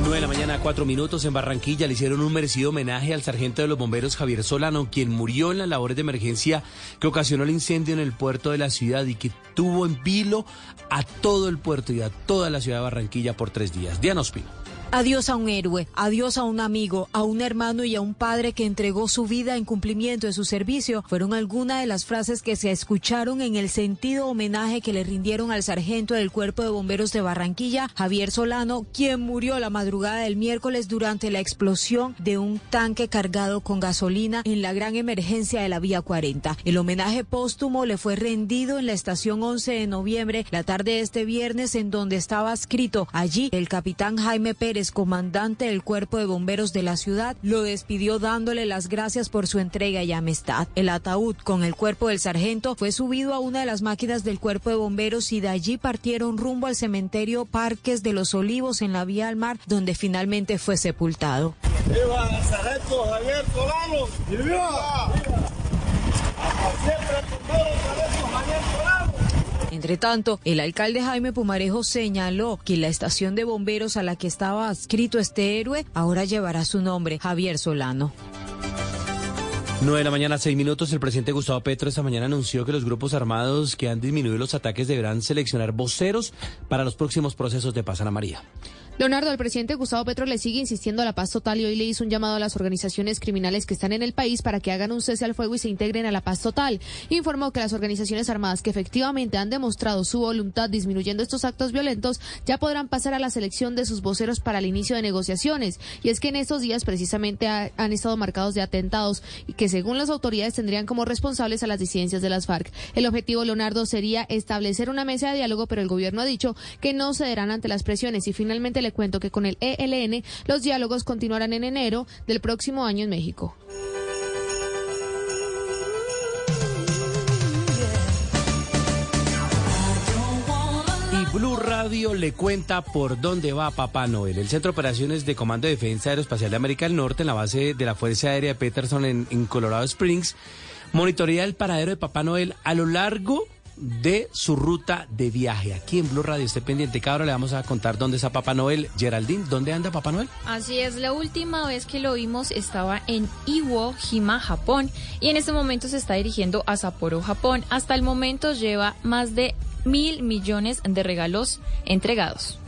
9 de la mañana, 4 minutos en Barranquilla le hicieron un merecido homenaje al sargento de los bomberos Javier Solano, quien murió en las labores de emergencia que ocasionó el incendio en el puerto de la ciudad y que tuvo en vilo a todo el puerto y a toda la ciudad de Barranquilla por tres días. Diana Ospino. Adiós a un héroe, adiós a un amigo, a un hermano y a un padre que entregó su vida en cumplimiento de su servicio fueron algunas de las frases que se escucharon en el sentido homenaje que le rindieron al sargento del Cuerpo de Bomberos de Barranquilla, Javier Solano, quien murió la madrugada del miércoles durante la explosión de un tanque cargado con gasolina en la gran emergencia de la Vía 40. El homenaje póstumo le fue rendido en la estación 11 de noviembre, la tarde de este viernes, en donde estaba escrito allí el capitán Jaime Pérez comandante del Cuerpo de Bomberos de la ciudad, lo despidió dándole las gracias por su entrega y amistad. El ataúd con el cuerpo del sargento fue subido a una de las máquinas del Cuerpo de Bomberos y de allí partieron rumbo al cementerio Parques de los Olivos en la vía al mar, donde finalmente fue sepultado. ¡Viva el sargento Javier Solano! ¡Y viva! ¡Hasta siempre, bombero, sargento Javier Solano! Entre tanto, el alcalde Jaime Pumarejo señaló que la estación de bomberos a la que estaba adscrito este héroe ahora llevará su nombre, Javier Solano. 9 de la mañana, 6 minutos. El presidente Gustavo Petro esta mañana anunció que los grupos armados que han disminuido los ataques deberán seleccionar voceros para los próximos procesos de paz. Ana María. Leonardo, el presidente Gustavo Petro le sigue insistiendo a la paz total y hoy le hizo un llamado a las organizaciones criminales que están en el país para que hagan un cese al fuego y se integren a la paz total. Informó que las organizaciones armadas que efectivamente han demostrado su voluntad disminuyendo estos actos violentos ya podrán pasar a la selección de sus voceros para el inicio de negociaciones. Y es que en estos días precisamente ha- han estado marcados de atentados y que según las autoridades tendrían como responsables a las disidencias de las FARC. El objetivo, Leonardo, sería establecer una mesa de diálogo, pero el gobierno ha dicho que no cederán ante las presiones y finalmente le cuento que con el ELN los diálogos continuarán en enero del próximo año en México. Y Blue Radio le cuenta por dónde va Papá Noel. El Centro de Operaciones de Comando de Defensa Aeroespacial de América del Norte, en la base de la Fuerza Aérea Peterson en, en Colorado Springs, monitorea el paradero de Papá Noel a lo largo de su ruta de viaje. Aquí en Blue Radio, esté pendiente. Cada le vamos a contar dónde está Papá Noel. Geraldine, ¿dónde anda Papá Noel? Así es, la última vez que lo vimos estaba en Iwo Jima, Japón, y en este momento se está dirigiendo a Sapporo, Japón. Hasta el momento lleva más de mil millones de regalos entregados.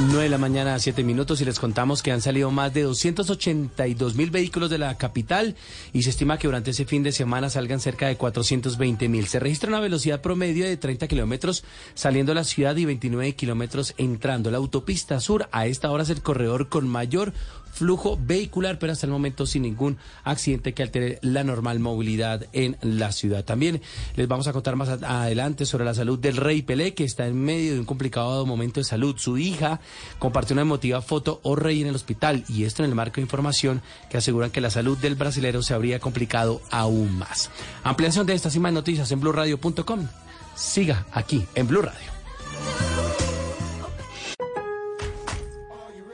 9 de la mañana a 7 minutos y les contamos que han salido más de 282 mil vehículos de la capital y se estima que durante ese fin de semana salgan cerca de 420 mil. Se registra una velocidad promedio de 30 kilómetros saliendo de la ciudad y 29 kilómetros entrando. La autopista sur a esta hora es el corredor con mayor flujo vehicular, pero hasta el momento sin ningún accidente que altere la normal movilidad en la ciudad. También les vamos a contar más adelante sobre la salud del rey Pelé, que está en medio de un complicado momento de salud. Su hija compartió una emotiva foto o rey en el hospital, y esto en el marco de información que aseguran que la salud del brasilero se habría complicado aún más. Ampliación de estas y más noticias en blurradio.com. Siga aquí en Blue Radio.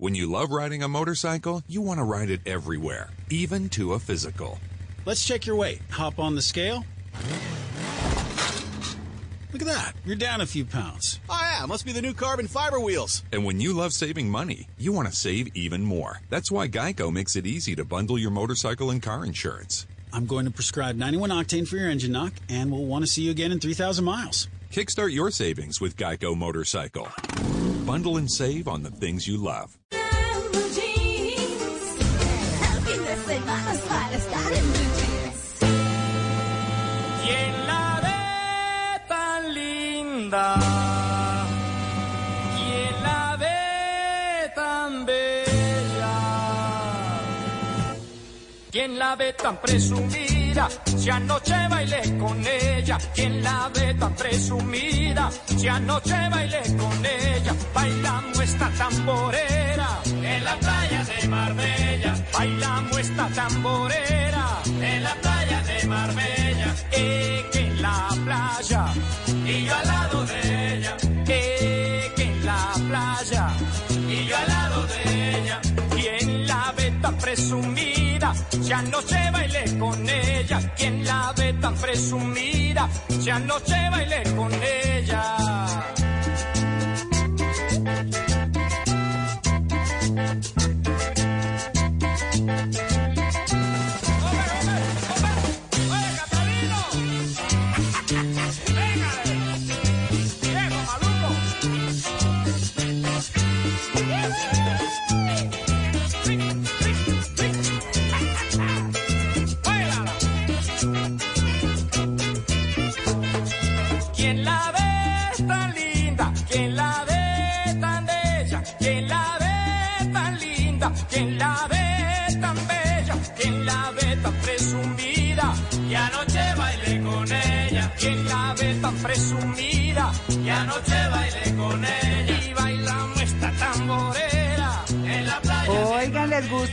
When you love riding a motorcycle, you want to ride it everywhere, even to a physical. Let's check your weight. Hop on the scale. Look at that. You're down a few pounds. Oh, yeah, must be the new carbon fiber wheels. And when you love saving money, you want to save even more. That's why Geico makes it easy to bundle your motorcycle and car insurance. I'm going to prescribe 91 octane for your engine knock, and we'll want to see you again in 3,000 miles. Kickstart your savings with Geico Motorcycle. Bundle and save on the things you love. El fin de semana es para estar en blue jeans. ¿Quién la tan linda? ¿Quién la ve tan bella? ¿Quién la ve tan presumida? Si anoche bailé con ella. ¿Quién la ve tan presumida? Si anoche bailé con ella. Bailamos esta tamborera en la playa de Marbella. Bailamos esta tamborera en la playa de Marbella. Eh, que en la playa y yo al lado de ella. Eh, que en la playa y yo al lado de ella. ¿Quién la ve presumida? Si anoche bailé con ella. ¿Quién la ve tan presumida? Si anoche bailé con ella.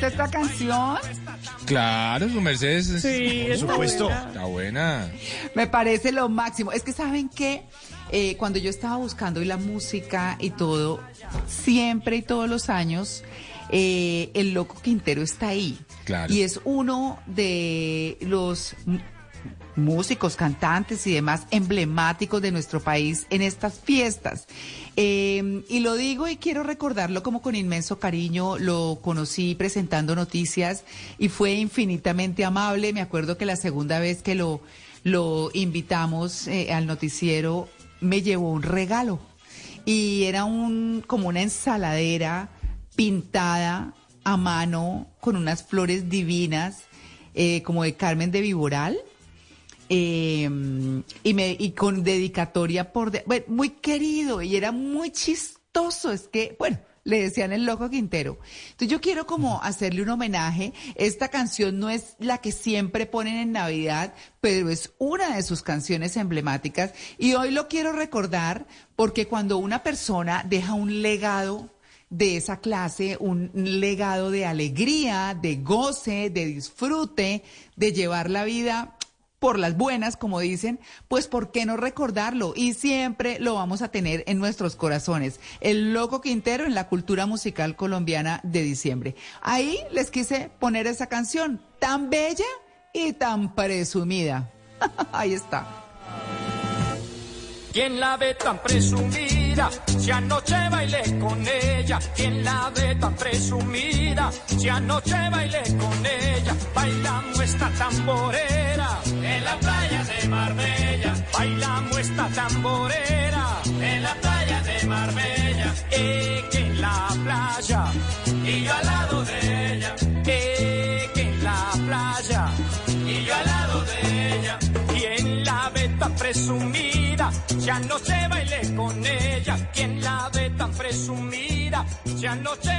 Gusta esta canción? Claro, su merced es... Sí, por supuesto. buena. Está buena. Me parece lo máximo. Es que saben que cuando yo estaba buscando y la música y todo, siempre y todos los años, eh, el Loco Quintero está ahí. Claro. Y es uno de los músicos, cantantes y demás emblemáticos de nuestro país en estas fiestas. Eh, y lo digo y quiero recordarlo como con inmenso cariño. Lo conocí presentando noticias y fue infinitamente amable. Me acuerdo que la segunda vez que lo, lo invitamos eh, al noticiero me llevó un regalo y era un como una ensaladera pintada a mano con unas flores divinas eh, como de Carmen de Viboral eh, y, me, y con dedicatoria por... de- bueno, muy querido y era muy chistoso. Es que, bueno, le decían el loco Quintero. Entonces yo quiero como hacerle un homenaje. Esta canción no es la que siempre ponen en Navidad, pero es una de sus canciones emblemáticas. Y hoy lo quiero recordar porque cuando una persona deja un legado de esa clase, un legado de alegría, de goce, de disfrute, de llevar la vida por las buenas, como dicen, pues ¿por qué no recordarlo? Y siempre lo vamos a tener en nuestros corazones. El Loco Quintero en la cultura musical colombiana de diciembre. Ahí les quise poner esa canción tan bella y tan presumida. Ahí está. ¿Quién la ve tan presumida? Si anoche bailé con ella. ¿Quién la ve tan presumida? Si anoche bailé con ella. Bailamos esta tamborera en la playa de Marbella. Bailamos esta tamborera Ya no se bailé con ella. ¿Quién la ve tan presumida? Ya no se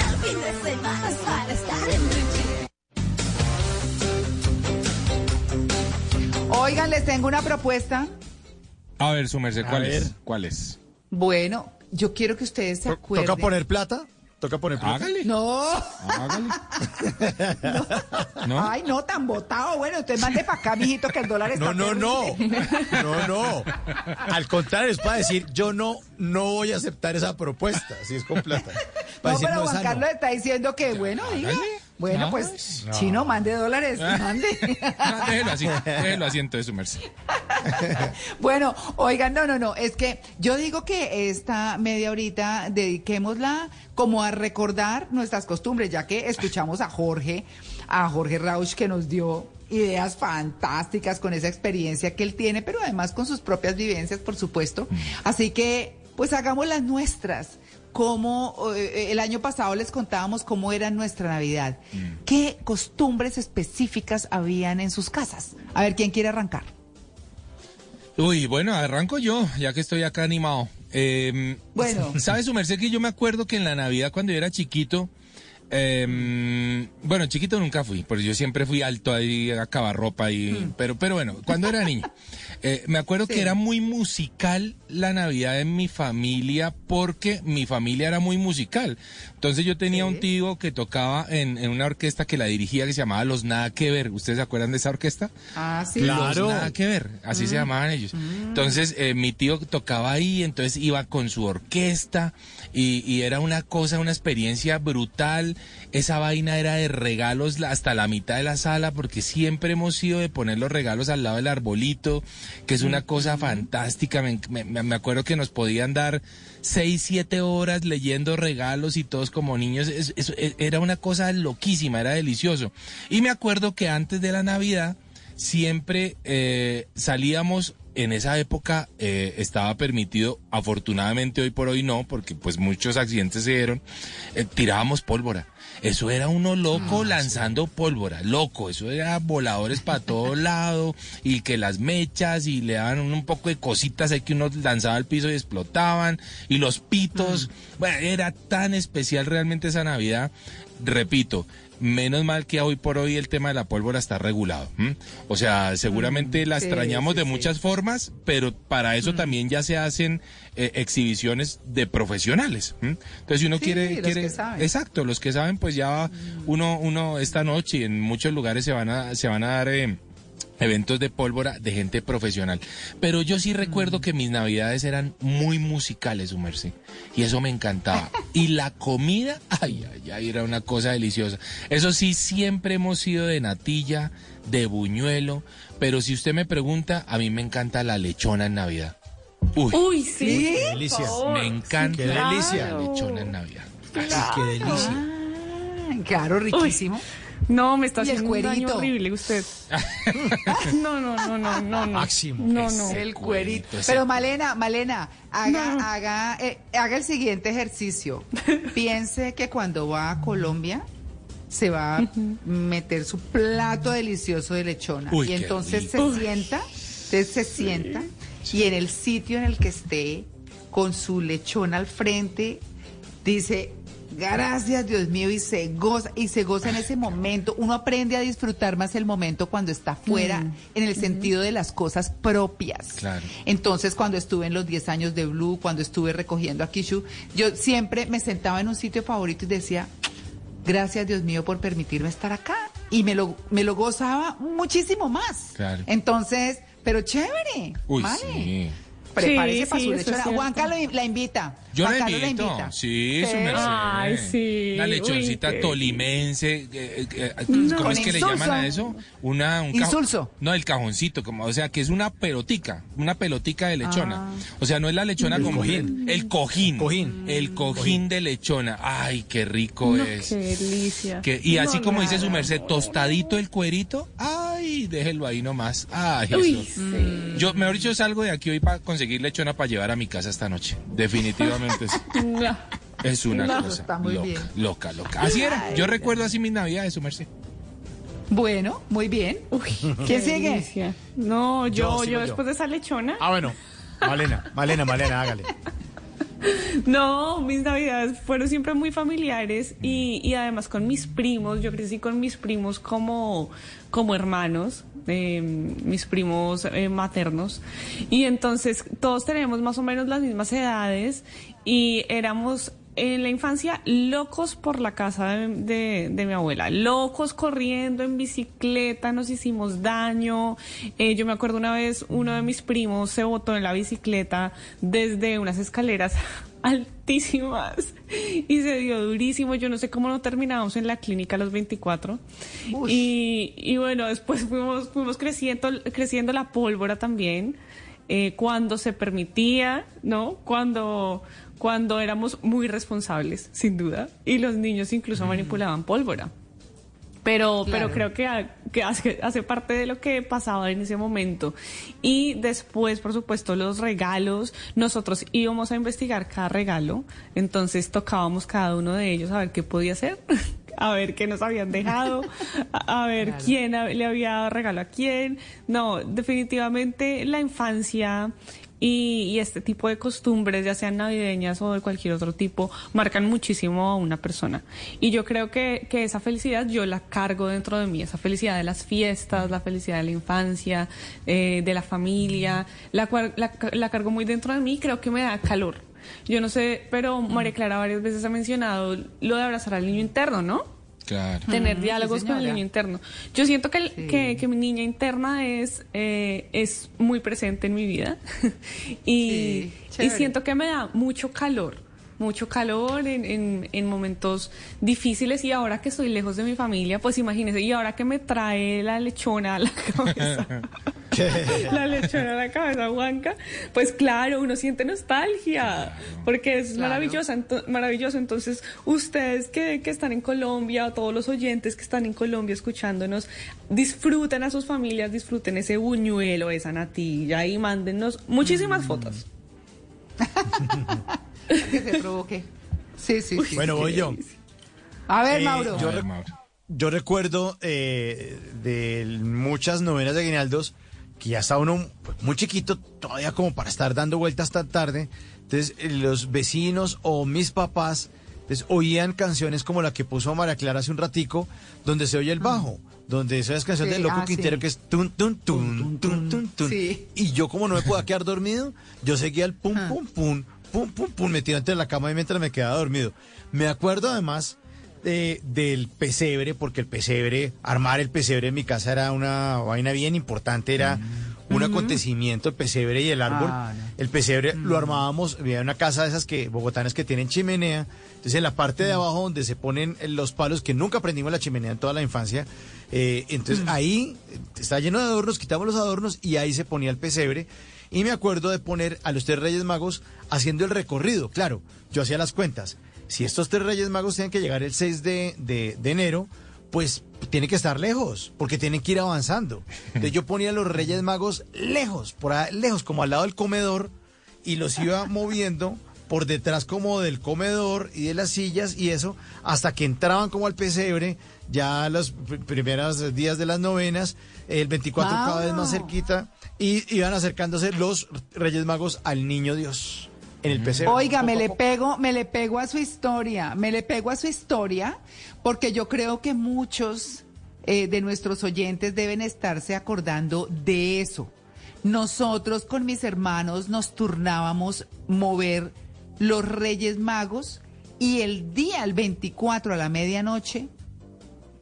El fin de semana es para estar en. Oigan, les tengo una propuesta. A ver, su merced, ¿cuál ver. es? ¿Cuál es? Bueno, yo quiero que ustedes se acuerden. ¿Toca poner plata? ¿Toca poner plata? Hágale. No. Hágale. ¿No? Ay, no, tan botado. Bueno, usted mande para acá, mijito, que el dólar está No, no, no. No, no. Al contrario, es para decir, yo no, no voy a aceptar esa propuesta, si es con plata. Para No, decir, pero no, Juan. Carlos está diciendo que, bueno, diga. Bueno, No, pues, no. chino, mande dólares, Ah. mande. No, déjelo así, déjelo así entonces, su merced. Bueno, oigan, no, no, no, es que yo digo que esta media horita dediquémosla como a recordar nuestras costumbres, ya que escuchamos a Jorge, a Jorge Rausch que nos dio ideas fantásticas con esa experiencia que él tiene, pero además con sus propias vivencias, por supuesto. Así que, pues hagamos las nuestras. Como eh, el año pasado les contábamos cómo era nuestra Navidad. ¿Qué costumbres específicas habían en sus casas? A ver, ¿quién quiere arrancar? Uy, bueno, arranco yo, ya que estoy acá animado. Eh, Bueno. ¿Sabe su merced que yo me acuerdo que en la Navidad cuando yo era chiquito, eh, bueno, chiquito nunca fui, porque yo siempre fui alto ahí a ropa y, pero, pero bueno, cuando era niño, eh, me acuerdo que era muy musical la Navidad en mi familia porque mi familia era muy musical. Entonces yo tenía un tío que tocaba en, en una orquesta que la dirigía que se llamaba Los Nada Que Ver. ¿Ustedes se acuerdan de esa orquesta? Ah, sí. Los nada que ver, así se llamaban ellos. Entonces, eh, mi tío tocaba ahí, entonces iba con su orquesta y, y era una cosa, una experiencia brutal. Esa vaina era de regalos hasta la mitad de la sala, porque siempre hemos sido de poner los regalos al lado del arbolito, que es una cosa fantástica. Me, me- me acuerdo que nos podían dar seis, siete horas leyendo regalos y todos como niños. Es- es- era una cosa loquísima, era delicioso. Y me acuerdo que antes de la Navidad, siempre eh, salíamos en esa época eh, estaba permitido afortunadamente hoy por hoy no porque pues muchos accidentes se dieron eh, tirábamos pólvora eso era uno loco lanzando pólvora loco. Eso era voladores para todo lado y que las mechas y le daban un, un poco de cositas ahí que uno lanzaba al piso y explotaban. Y los pitos bueno era tan especial realmente esa navidad. Repito Menos mal que hoy por hoy el tema de la pólvora está regulado. ¿m? O sea, seguramente la sí, extrañamos sí, de sí. muchas formas, pero para eso también ya se hacen eh, exhibiciones de profesionales. ¿m? Entonces, si uno quiere, los que saben. exacto, los que saben, pues ya uno, uno esta noche y en muchos lugares se van a, se van a dar. eh, eventos de pólvora de gente profesional. Pero yo sí recuerdo que mis navidades eran muy musicales, su merced. Y eso me encantaba. Y la comida, ay, ay, ay, era una cosa deliciosa. Eso sí, siempre hemos sido de natilla, de buñuelo. Pero si usted me pregunta, a mí me encanta la lechona en Navidad. Uy, Uy, sí. Qué delicia. me encanta Qué delicia. la lechona en Navidad. Qué delicia. Ah, claro, riquísimo. No, me está haciendo un daño cuerito. horrible usted. No, no, no, no, no, no. Máximo. No, no. El cuerito. Pero Malena, Malena, haga, haga, eh, haga el siguiente ejercicio. Piense que cuando va a Colombia se va a meter su plato delicioso de lechona. Uy, y entonces se sienta, usted se sienta y en el sitio en el que esté, con su lechona al frente, dice, gracias Dios mío, y se goza, y se goza en ese momento. Uno aprende a disfrutar más el momento cuando está fuera, Mm. en el sentido de las cosas propias. Claro. Entonces, cuando estuve en los 10 años de Blue, cuando estuve recogiendo a Kishu, yo siempre me sentaba en un sitio favorito y decía, gracias Dios mío por permitirme estar acá. y me lo, me lo gozaba muchísimo más. Claro. Entonces, pero chévere. Uy, vale. sí. Prepárese Sí, para sí, su lechona. Juanca lo- la invita. Yo Juan la invito. Sí, su merced. Ay, sí. Una lechoncita Uy, tolimense. eh, eh, eh, No. ¿Cómo es que le llaman a eso? Una, un Insulso. No, el cajoncito. Como, o sea, que es una pelotica. Una pelotica de lechona. O sea, no es la lechona El como. cojín. El cojín. Cojín. El cojín de lechona. Ay, qué rico No, es. qué delicia. Que- y así como dice su merced, tostadito el cuerito. Ay, déjelo ahí nomás. Ay, Uy, eso. sí. Yo, mejor dicho, salgo de aquí hoy para conseguir lechona para llevar a mi casa esta noche. Definitivamente sí. No. Es una No, cosa está muy loca, bien. loca, loca. Así era. Yo recuerdo así mis navidades, su merced. Bueno, muy bien. Uy, ¿Quién qué sigue? delicia. No, Yo, yo, después de esa lechona. Ah, bueno. Malena, Malena, Malena, hágale. No, mis navidades fueron siempre muy familiares y, y además con mis primos, yo crecí con mis primos como, como hermanos, eh, mis primos eh, maternos, y entonces todos tenemos más o menos las mismas edades y éramos en la infancia locos por la casa de, de- de mi abuela, locos corriendo en bicicleta, nos hicimos daño. Eh, yo me acuerdo una vez uno de mis primos se botó en la bicicleta desde unas escaleras altísimas y se dio durísimo. Yo no sé cómo no terminamos en la clínica a los 24. Y, y bueno, después fuimos, fuimos creciendo, creciendo la pólvora también eh, cuando se permitía, ¿no? Cuando, cuando éramos muy responsables, sin duda, y los niños incluso manipulaban pólvora. Pero, pero Claro. creo que, ha- que hace, hace parte de lo que pasaba en ese momento. Y después, por supuesto, los regalos. Nosotros íbamos a investigar cada regalo, entonces tocábamos cada uno de ellos a ver qué podía ser, a ver qué nos habían dejado, a, ver quién ha- le había dado regalo a quién. No, definitivamente la infancia y, y este tipo de costumbres, ya sean navideñas o de cualquier otro tipo, marcan muchísimo a una persona. Y yo creo que, que esa felicidad yo la cargo dentro de mí, esa felicidad de las fiestas, la felicidad de la infancia, eh, de la familia, la, la, la cargo muy dentro de mí y creo que me da calor. Yo no sé, pero María Clara varias veces ha mencionado lo de abrazar al niño interno, ¿no? Claro. tener Mm, diálogos sí, con el niño interno. Yo siento que, el- Sí. que, que mi niña interna es, eh, es muy presente en mi vida y, Sí, y siento que me da mucho calor, mucho calor en, en, en momentos difíciles y ahora que estoy lejos de mi familia, pues imagínense, y ahora que me trae la lechona a la cabeza. la lechona a la cabeza Juanca, pues claro, uno siente nostalgia, porque es Claro. maravillosa, ento- maravilloso. Entonces, ustedes que, que están en Colombia, o todos los oyentes que están en Colombia escuchándonos, disfruten a sus familias, disfruten ese buñuelo, esa natilla y mándennos muchísimas Mm. fotos. Que se provoque. Sí, sí, sí. Bueno, voy yo. A ver, Eh, Mauro. yo A ver, rec- Mauro. Yo recuerdo eh, de muchas novenas de Aguinaldos que ya estaba uno muy chiquito, todavía como para estar dando vueltas tan tarde. Entonces, eh, los vecinos o mis papás entonces, oían canciones como la que puso María Clara hace un ratico, donde se oye el bajo, donde esas canciones Sí, de Loco ah, Quintero sí. que es tun, tun, tun, tun, tun, tun. Sí. Y yo como no me podía quedar dormido, yo seguía el pum, Ah. pum, pum, pum, pum, pum, metido entre la cama y mientras me quedaba dormido. Me acuerdo además eh, del pesebre, porque el pesebre, armar el pesebre en mi casa era una vaina bien importante, era un acontecimiento, el pesebre y el árbol. Ah, no. El pesebre lo armábamos, había una casa de esas que bogotanas que tienen chimenea, entonces en la parte de abajo donde se ponen los palos, que nunca prendimos la chimenea en toda la infancia, eh, entonces ahí eh, está lleno de adornos, quitamos los adornos y ahí se ponía el pesebre. Y me acuerdo de poner a los tres Reyes Magos haciendo el recorrido. Claro, yo hacía las cuentas. Si estos tres Reyes Magos tienen que llegar el 6 de, de- enero, pues tienen que estar lejos, porque tienen que ir avanzando. Entonces yo ponía a los Reyes Magos lejos, por ahí, lejos, como al lado del comedor, y los iba moviendo por detrás como del comedor y de las sillas y eso, hasta que entraban como al pesebre, ya los pr- primeros días de las novenas, el 24 cada vez más cerquita, y iban acercándose los Reyes Magos al Niño Dios en el pesebre. Oiga, me le pego, me le pego a su historia, me le pego a su historia, porque yo creo que muchos eh, de nuestros oyentes deben estarse acordando de eso. Nosotros con mis hermanos nos turnábamos mover los Reyes Magos y el día, el 24 a la medianoche,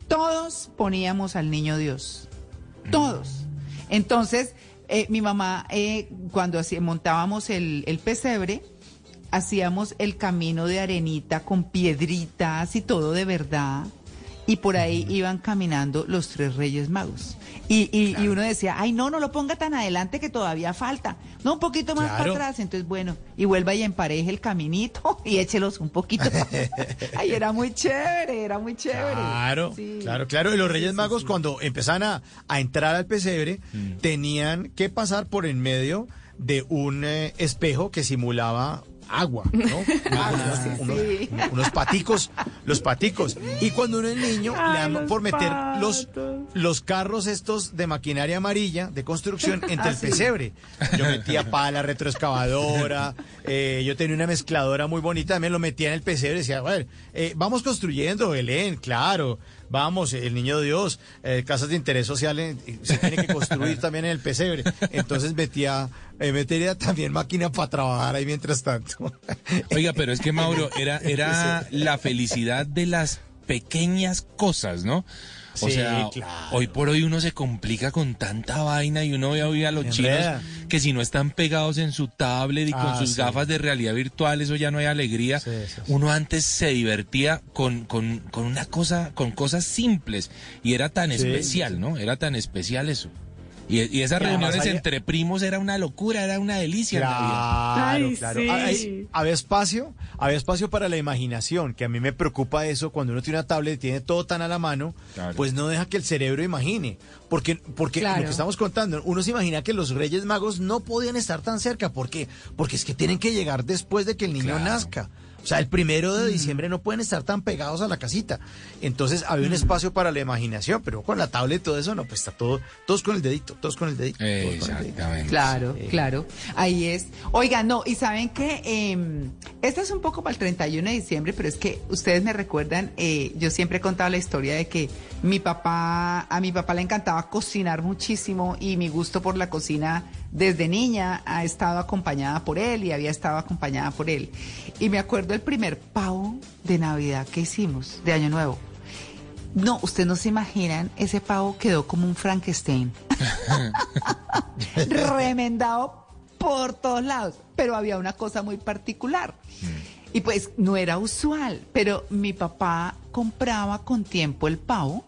todos poníamos al niño Dios. Todos. Entonces, eh, mi mamá, eh, cuando montábamos el, el pesebre, hacíamos el camino de arenita con piedritas y todo de verdad. Y por ahí iban caminando los tres reyes magos. Y, y- y uno decía, ay, no, no lo ponga tan adelante que todavía falta. No, un poquito más Claro. para atrás. Entonces, bueno, y vuelva y empareje el caminito y échelos un poquito. ay, era muy chévere, era muy chévere. Claro, Sí. claro, claro. Y los Reyes Magos, cuando empezaban a, a entrar al pesebre, Mm. tenían que pasar por en medio de un eh, espejo que simulaba agua, ¿no? unos, sí, unos- sí. unos paticos, los paticos. Y cuando uno es niño, le dan por meter los, los carros estos de maquinaria amarilla de construcción entre el Ah, sí. pesebre. Yo metía pala, retroexcavadora, eh, yo tenía una mezcladora muy bonita, también lo metía en el pesebre y decía, bueno, eh, vamos construyendo, Belén, claro, vamos, el niño Dios, eh, casas de interés social eh, se tiene que construir también en el pesebre. Entonces metía, eh, metería también máquina para trabajar ahí mientras tanto. Oiga, pero es que Mauro, era, era la felicidad de las pequeñas cosas, ¿no? O Sí, sea, claro. hoy por hoy uno se complica con tanta vaina y uno ve hoy a los Enreda. chinos que si no están pegados en su tablet y con Ah, sus sí. gafas de realidad virtual, eso ya no hay alegría. Sí. Uno antes se divertía con, con, con una cosa, con cosas simples y era tan especial, ¿no? Era tan especial eso. Y, y esas Y reuniones había- entre primos era una locura, era una delicia. Claro, Ay, claro. sí. Hay- había espacio, había espacio para la imaginación, que a mí me preocupa eso cuando uno tiene una tablet y tiene todo tan a la mano, Claro. pues no deja que el cerebro imagine. Porque, porque Claro. lo que estamos contando, uno se imagina que los Reyes Magos no podían estar tan cerca. ¿Por qué? Porque es que tienen que llegar después de que el niño Claro. nazca. O sea, el primero de diciembre no pueden estar tan pegados a la casita. Entonces había un espacio para la imaginación, pero con la tablet y todo eso, no, pues está todo, todos con el dedito, todos con el dedito. todos con el dedito. Exactamente. Claro, claro. Ahí es. Oigan, no, y saben que esta es un poco para el 31 de diciembre, pero es que ustedes me recuerdan, eh, yo siempre he contado la historia de que mi papá, a mi papá le encantaba cocinar muchísimo y mi gusto por la cocina desde niña ha estado acompañada por él y había estado acompañada por él. Y me acuerdo el primer pavo de Navidad que hicimos, de Año Nuevo. No, ustedes no se imaginan, ese pavo quedó como un Frankenstein. remendado por todos lados. Pero había una cosa muy particular. Y pues no era usual, pero mi papá compraba con tiempo el pavo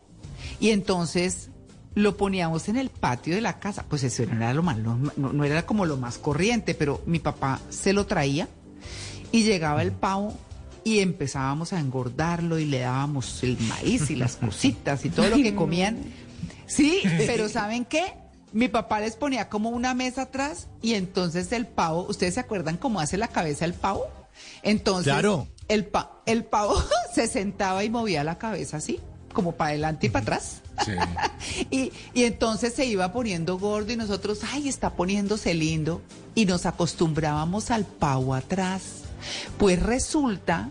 y entonces lo poníamos en el patio de la casa. Pues eso no era lo más, no, no- no era como lo más corriente, pero mi papá se lo traía y llegaba el pavo y empezábamos a engordarlo y le dábamos el maíz y las cositas y todo lo que comían. Sí, pero ¿saben qué? Mi papá les ponía como una mesa atrás y entonces el pavo, ¿ustedes se acuerdan cómo hace la cabeza el pavo? Entonces Claro. el, pa- el pavo se sentaba y movía la cabeza así, como para adelante y para atrás. Sí. Y, y entonces se iba poniendo gordo y nosotros, ay, está poniéndose lindo. Y nos acostumbrábamos al pavo atrás. Pues resulta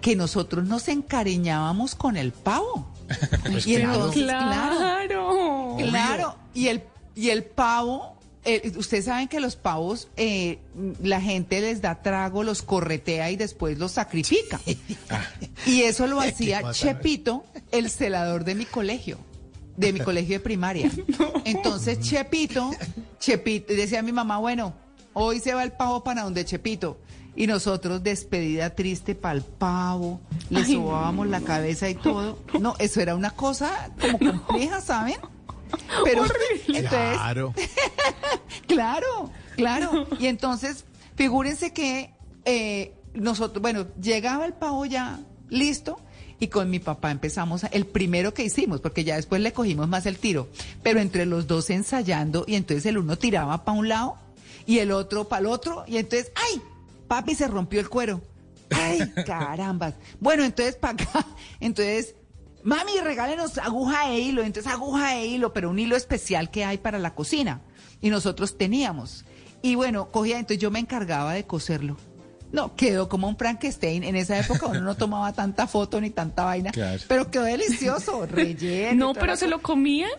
que nosotros nos encariñábamos con el pavo. Pues y claro. entonces, claro, Claro. claro. Y el, y el pavo, eh, ustedes saben que los pavos, eh, la gente les da trago, los corretea y después los sacrifica. Y eso lo hacía? Chepito, el celador de mi colegio, de mi colegio de primaria. Entonces Chepito, Chepito, decía mi mamá, bueno, hoy se va el pavo para donde Chepito. Y nosotros despedida triste para el pavo, le sobábamos la cabeza y todo. No, eso era una cosa como compleja, ¿saben? Pero entonces, Claro. Claro, claro. Y entonces, figúrense que eh, nosotros, bueno, llegaba el pavo ya listo y con mi papá empezamos, a- el primero que hicimos, porque ya después le cogimos más el tiro, pero entre los dos ensayando y entonces el uno tiraba para un lado y el otro para el otro y entonces, ¡ay! Papi se rompió el cuero. ¡Ay, carambas! Bueno, entonces para acá, entonces Mami, regálenos aguja de hilo, entonces aguja de hilo, pero un hilo especial que hay para la cocina. Y nosotros teníamos. Y bueno, cogía, entonces yo me encargaba de coserlo. No, quedó como un Frankenstein. En esa época uno no tomaba tanta foto ni tanta vaina. Claro. Pero quedó delicioso, relleno. No, pero se lo comían.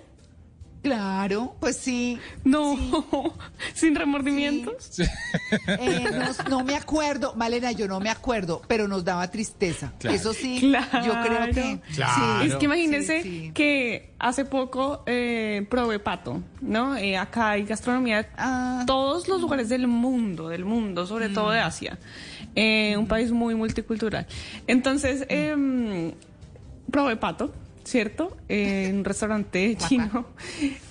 Claro, pues sí. No, sin remordimientos. Eh, no, no me acuerdo, Malena, yo no me acuerdo, pero nos daba tristeza. Claro. Eso sí, Claro. yo creo que Claro. sí. Es que imagínense Sí, sí. que hace poco eh, probé pato, ¿no? Eh, acá hay gastronomía de Ah. todos los lugares del mundo, del mundo, sobre todo Mm. de Asia. Eh, un país muy multicultural. Entonces, em, probé pato, ¿cierto? Eh, en un restaurante chino.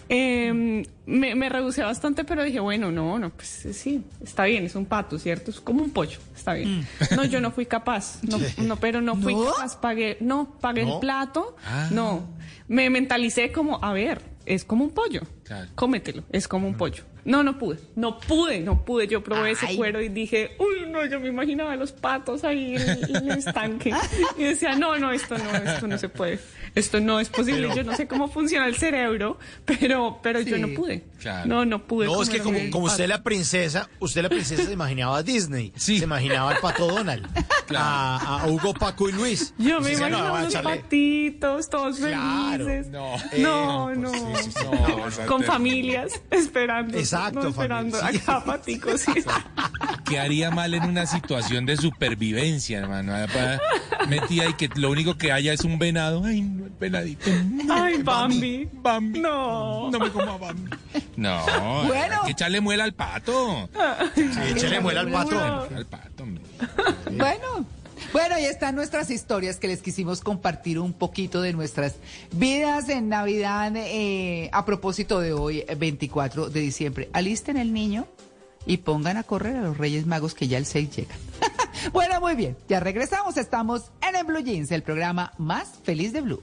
Em, me, me rehusé bastante, pero dije, bueno, no, no, pues sí, está bien, es un pato, ¿cierto? Es como un pollo, está bien. No, yo no fui capaz, no, no pero no fui ¿No? capaz, pagué, no, pagué ¿No? el plato, Ah. no, me mentalicé como, a ver, es como un pollo, Claro. cómetelo, es como un pollo. No, no pude, no pude, no pude. Yo probé ese cuero y dije, uy, no, yo me imaginaba los patos ahí en, en el estanque. Y decía, no, no, esto no, esto no se puede. Esto no es posible. Yo no sé cómo funciona el cerebro, pero, pero yo no pude. Claro. No, no pude. No, es que como, usted la princesa, usted la princesa se imaginaba a Disney, Sí. se imaginaba al pato Donald, a, a Hugo, Paco y Luis. Yo me no, imaginaba a los echarle- patitos, todos Claro. felices. No. no, Eh, no. pues sí, sí, sí. No, Con familias esperando. Exacto, no, esperando familia, sí. acá paticos. sí. ¿Qué haría mal en una situación de supervivencia, hermano? Pa- Metida y que lo único que haya es un venado. Ay, no, el venadito. Ay, Bambi. Bambi. No. No me como a Bambi. No, Bueno. hay que echarle muela al pato. Sí, échele muela al pato. Al pato, hombre. Bueno, bueno, y están nuestras historias que les quisimos compartir un poquito de nuestras vidas en Navidad eh, a propósito de hoy, eh, 24 de diciembre. Alisten el niño y pongan a correr a los Reyes Magos que ya el 6 llegan. bueno, muy bien, ya regresamos, estamos en el Blue Jeans, el programa más feliz de Blue.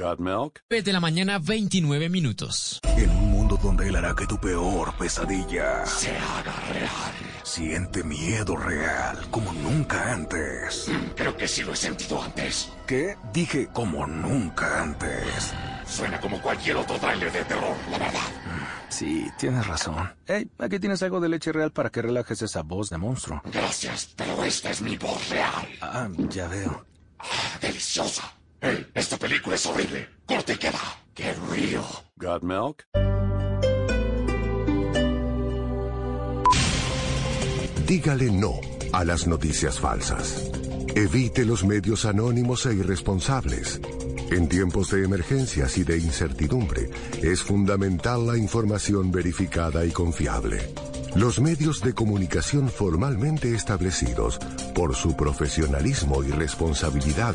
¿Got milk? de la mañana, 29 minutos. En un mundo donde él hará que tu peor pesadilla Se haga real. siente miedo real como nunca antes. Creo que sí lo he sentido antes. ¿Qué? Dije como nunca antes. Suena como cualquier otro tráiler de terror, la verdad. Sí, tienes razón. Hey, aquí tienes algo de leche real para que relajes esa voz de monstruo. Gracias, pero esta es mi voz real. Ah, ya veo. Deliciosa. Hey, esta película es horrible. Corte y queda. Get real. ¿Got milk? Dígale no a las noticias falsas. Evite los medios anónimos e irresponsables. En tiempos de emergencias y de incertidumbre, es fundamental la información verificada y confiable. Los medios de comunicación formalmente establecidos, por su profesionalismo y responsabilidad,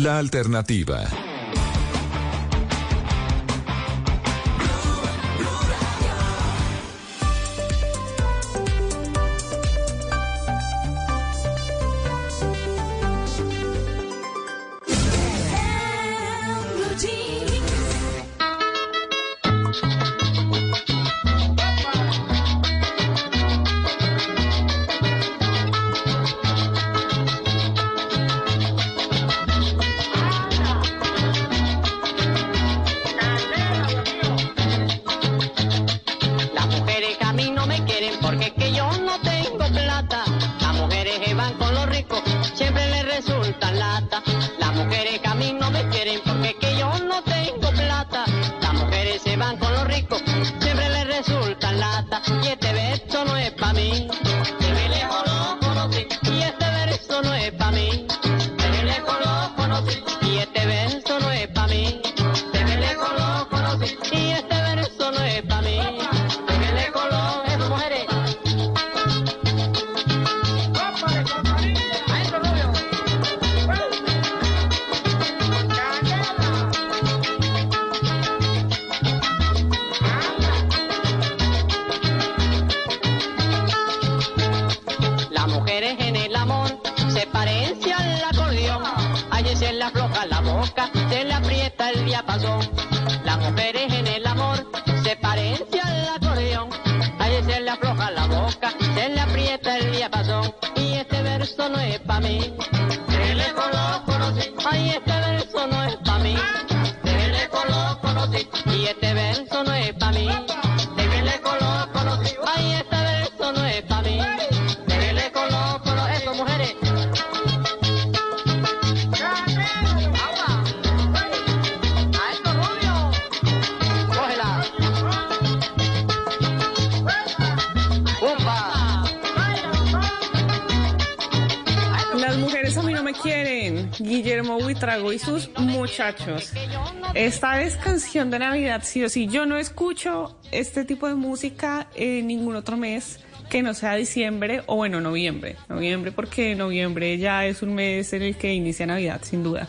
La alternativa. Esta es canción de Navidad, sí o sí. Yo no escucho este tipo de música en ningún otro mes que no sea diciembre o bueno, noviembre. Noviembre porque noviembre ya es un mes en el que inicia Navidad, sin duda.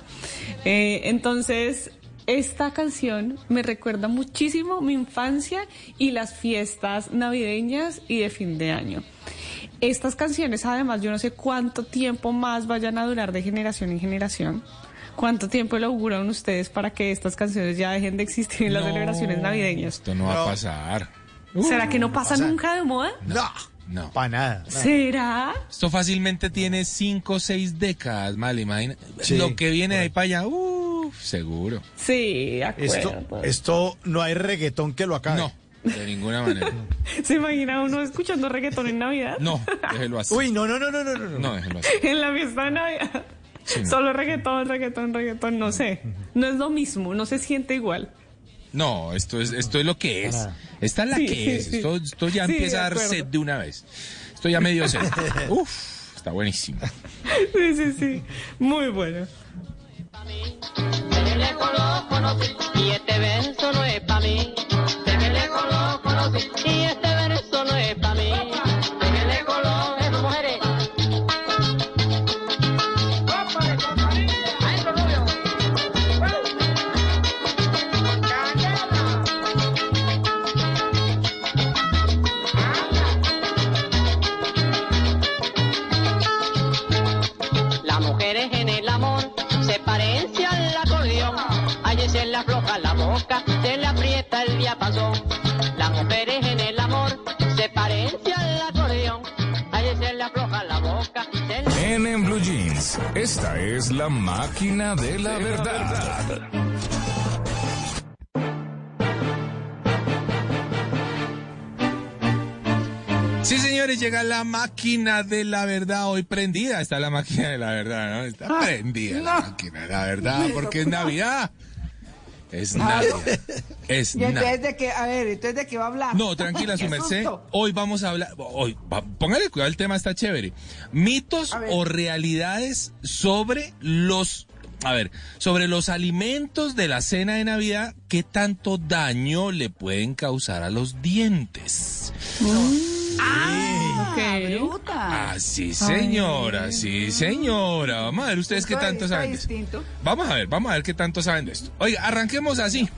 Eh, entonces, esta canción me recuerda muchísimo mi infancia y las fiestas navideñas y de fin de año. Estas canciones, además, yo no sé cuánto tiempo más vayan a durar de generación en generación. ¿Cuánto tiempo le auguran ustedes para que estas canciones ya dejen de existir en las No, celebraciones navideñas? Esto no va a pasar. ¿Será que no pasa nunca de moda? No. No. Para nada. ¿Será? Esto fácilmente tiene cinco o seis décadas, mal, imagina. Sí, Lo que viene de ahí para allá, uff, seguro. Sí, de Esto, acuerdo. esto no hay reggaetón que lo acabe. No, de ninguna manera. ¿Se imagina uno escuchando reggaetón en Navidad? No, déjelo así. Uy, no, no, no, no, no, no. No, déjelo así. en la fiesta de Navidad. Sí, no. Solo reggaetón, reggaetón, reggaetón, no sé. No es lo mismo, no se siente igual. No, esto es, esto es lo que es. Esta es la Sí, que es. sí. Esto, esto ya Sí, empieza a dar sed de una vez. Esto ya medio sed. Uf, está buenísimo. Sí, sí, sí. Muy bueno. Y este verso no es pa' mí. Se me lejos lo conocí y este el diapasón. Las mujeres en el amor se parecen al acordeón. Allí se le afloja la boca, se le... En, en Blue Jeans, esta es la máquina de la verdad. Sí, señores, llega la máquina de la verdad hoy prendida. Está la máquina de la verdad, ¿no? Está Ah, prendida la máquina de la verdad porque es Navidad. Es. Navidad. Es Y entonces de qué, a ver, entonces de qué va a hablar. No, tranquila, su merced. Hoy vamos a hablar. Hoy, va- póngale cuidado, el tema está chévere. Mitos o realidades sobre los. A ver, sobre los alimentos de la cena de Navidad, ¿qué tanto daño le pueden causar a los dientes? Ah, bruta. Ah, sí, señora, sí, señora. Vamos a ver ustedes qué tanto saben de es esto. Vamos a ver, vamos a ver qué tanto saben de esto. Oiga, arranquemos así.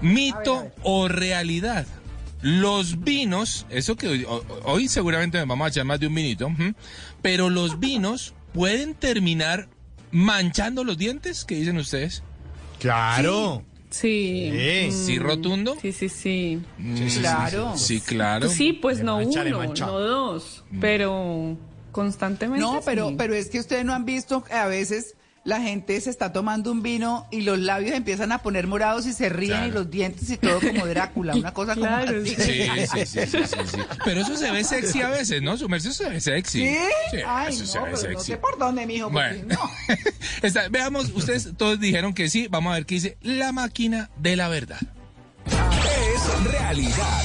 Mito o realidad. Los vinos, eso que hoy, ho- hoy seguramente nos vamos a echar más de un vinito, ujú, pero los vinos pueden terminar manchando los dientes, ¿qué dicen ustedes? Claro. Sí. Sí. ¿Sí, rotundo? Sí, sí, sí. Sí, sí, Claro. Sí, claro. Sí, pues no mancha, uno, no dos, pero constantemente. No, pero, sí. pero es que ustedes no han visto que a veces la gente se está tomando un vino y los labios empiezan a poner morados y se ríen Claro. y los dientes y todo como Drácula, una cosa como Claro, así. Sí, sí, sí, sí, sí, sí. Pero eso se ve sexy a veces, ¿no? Su merced se ve sexy. ¿Sí? Sí, Ay, eso no, se ve pero no sexy. sé por dónde, mijo, porque Bueno. no. Está- veamos, ustedes todos dijeron que sí. Vamos a ver qué dice la máquina de la verdad. Es realidad.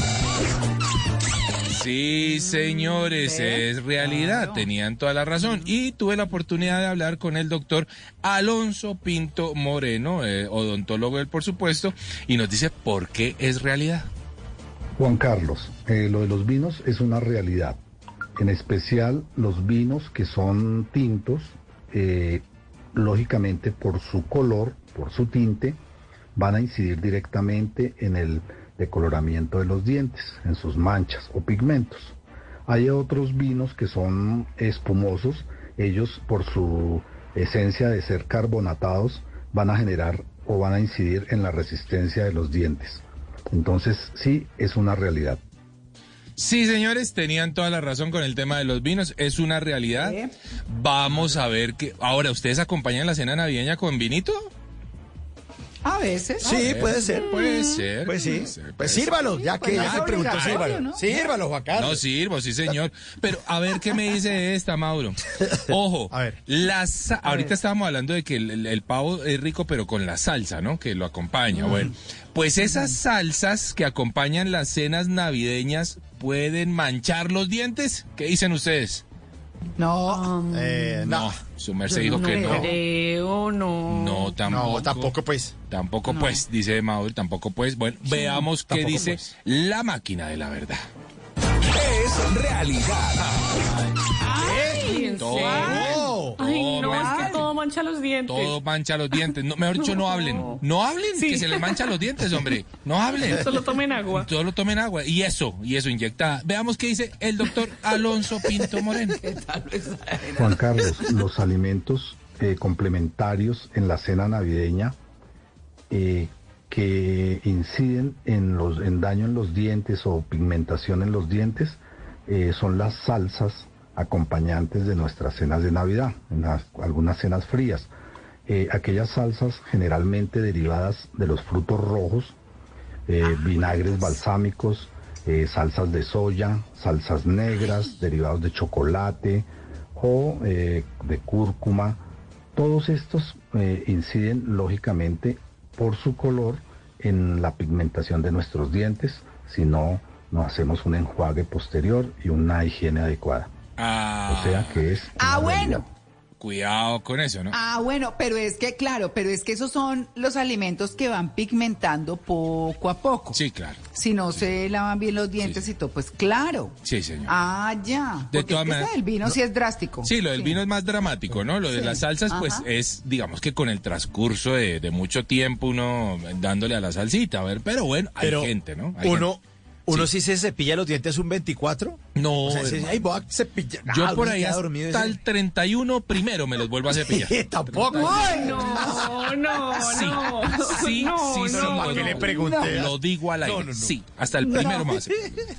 Sí, señores, es realidad. Tenían toda la razón. Y tuve la oportunidad de hablar con el doctor Alonso Pinto Moreno, eh, odontólogo él, por supuesto, y nos dice por qué es realidad. Juan Carlos, eh, lo de los vinos es una realidad. En especial los vinos que son tintos, eh, lógicamente por su color, por su tinte, van a incidir directamente en el decoloramiento de los dientes, en sus manchas o pigmentos. Hay otros vinos que son espumosos, ellos por su esencia de ser carbonatados van a generar o van a incidir en la resistencia de los dientes. Entonces sí es una realidad. Sí, señores, tenían toda la razón con el tema de los vinos. Es una realidad. Vamos a ver que. Ahora, ¿ustedes acompañan la cena navideña con vinito? A veces. Sí, a puede veces. ser. Puede ser. Pues sí. ser, Pues sírvalo, ya que pues ya se preguntó, sírvalo. ¿no? Sírvalo, Juan Carlos. No sirvo, sí, señor. Pero a ver qué me dice esta, Mauro. Ojo, la sa- ahorita estábamos hablando de que el, el- el pavo es rico, pero con la salsa, ¿no? Que lo acompaña. Bueno, pues esas salsas que acompañan las cenas navideñas pueden manchar los dientes. ¿Qué dicen ustedes? No. Eh, no. Su merced dijo que no. creo, no. No, tampoco. No, tampoco pues. Tampoco pues, dice Mauro, tampoco pues. Bueno, veamos qué dice pues. la máquina de la verdad. Es realidad. Ay, ¿en Todo. serio? Ay, no, es que todo mancha los dientes. Todo mancha los dientes. No, mejor dicho, no hablen. No hablen, Sí. que se les mancha los dientes, hombre. No hablen. Solo tomen agua. Solo tomen agua. Y eso, y eso inyectada. Veamos qué dice el doctor Alonso Pinto Moreno. Juan Carlos, los alimentos eh, complementarios en la cena navideña eh, que inciden en, los, en daño en los dientes o pigmentación en los dientes eh, son las salsas acompañantes de nuestras cenas de Navidad, en las- algunas cenas frías. Eh, aquellas salsas generalmente derivadas de los frutos rojos, eh, vinagres balsámicos, eh, salsas de soya, salsas negras, derivados de chocolate o de cúrcuma. Todos estos inciden lógicamente por su color en la pigmentación de nuestros dientes, si no, no hacemos un enjuague posterior y una higiene adecuada. Ah, O sea que es... Ah, realidad. bueno. cuidado con eso, ¿no? Ah, bueno, pero es que, claro, pero es que esos son los alimentos que van pigmentando poco a poco. Sí, claro. Si no se lavan bien los dientes y todo, pues claro. Sí, señor. Ah, ya. De Porque todas es que esa maneras- del vino sí es drástico. Sí, lo del vino es más dramático, ¿no? Lo de las salsas, pues Ajá. es, digamos que con el transcurso de, de mucho tiempo uno dándole a la salsita, a ver, pero bueno, hay Pero gente, ¿no? Hay uno, gente. Uno sí. se cepilla los dientes un 24. No, O sea, sí, hermano. ay, voy a cepillar. Yo Ah, por ahí hasta dormido y el dice, 31 primero me los vuelvo a cepillar. Tampoco. Ay, no, no, Sí, no. sí, no, sí, sí. no, ¿Para qué no. le pregunté? Lo digo al aire. No, no, no. Sí, hasta el primero más.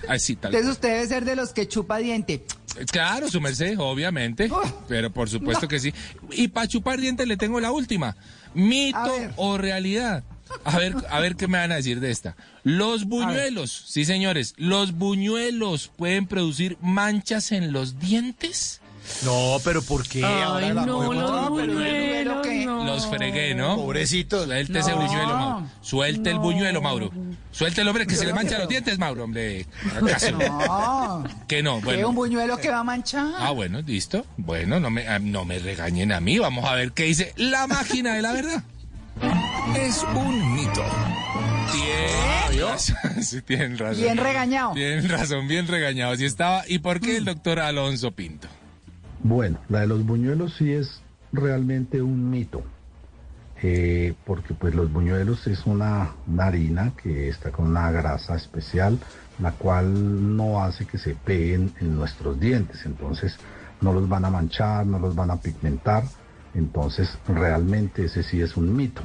Así tal. Entonces usted debe ser de los que chupa diente. Claro, su merced, obviamente. Pero por supuesto que sí. Y para chupar dientes le tengo la última. ¿Mito o realidad? A ver, a ver qué me van a decir de esta. Los buñuelos, sí señores, los buñuelos pueden producir manchas en los dientes. No, pero ¿por qué? Ahora Ay, la no, los pero- buñuelos, que- no. Los fregué, ¿no? Pobrecito. Suelte ese No. buñuelo, Mauro. Suelte el buñuelo, Mauro. Suelte el hombre que se le manchan los dientes, Mauro, hombre. ¿Acaso? No. Que no, bueno. un buñuelo que va a manchar. Ah, bueno, listo. Bueno, no me, ah, no me regañen a mí. Vamos a ver qué dice la máquina de la verdad. Es un mito. Tienen razón. Sí, tienen razón. Bien regañado. Tienen razón, bien regañado. Así estaba. ¿Y por qué el doctor Alonso Pinto? Bueno, la de los buñuelos sí es realmente un mito, eh, porque pues los buñuelos es una, una harina que está con una grasa especial, la cual no hace que se peguen en nuestros dientes, entonces no los van a manchar, no los van a pigmentar, entonces realmente ese sí es un mito.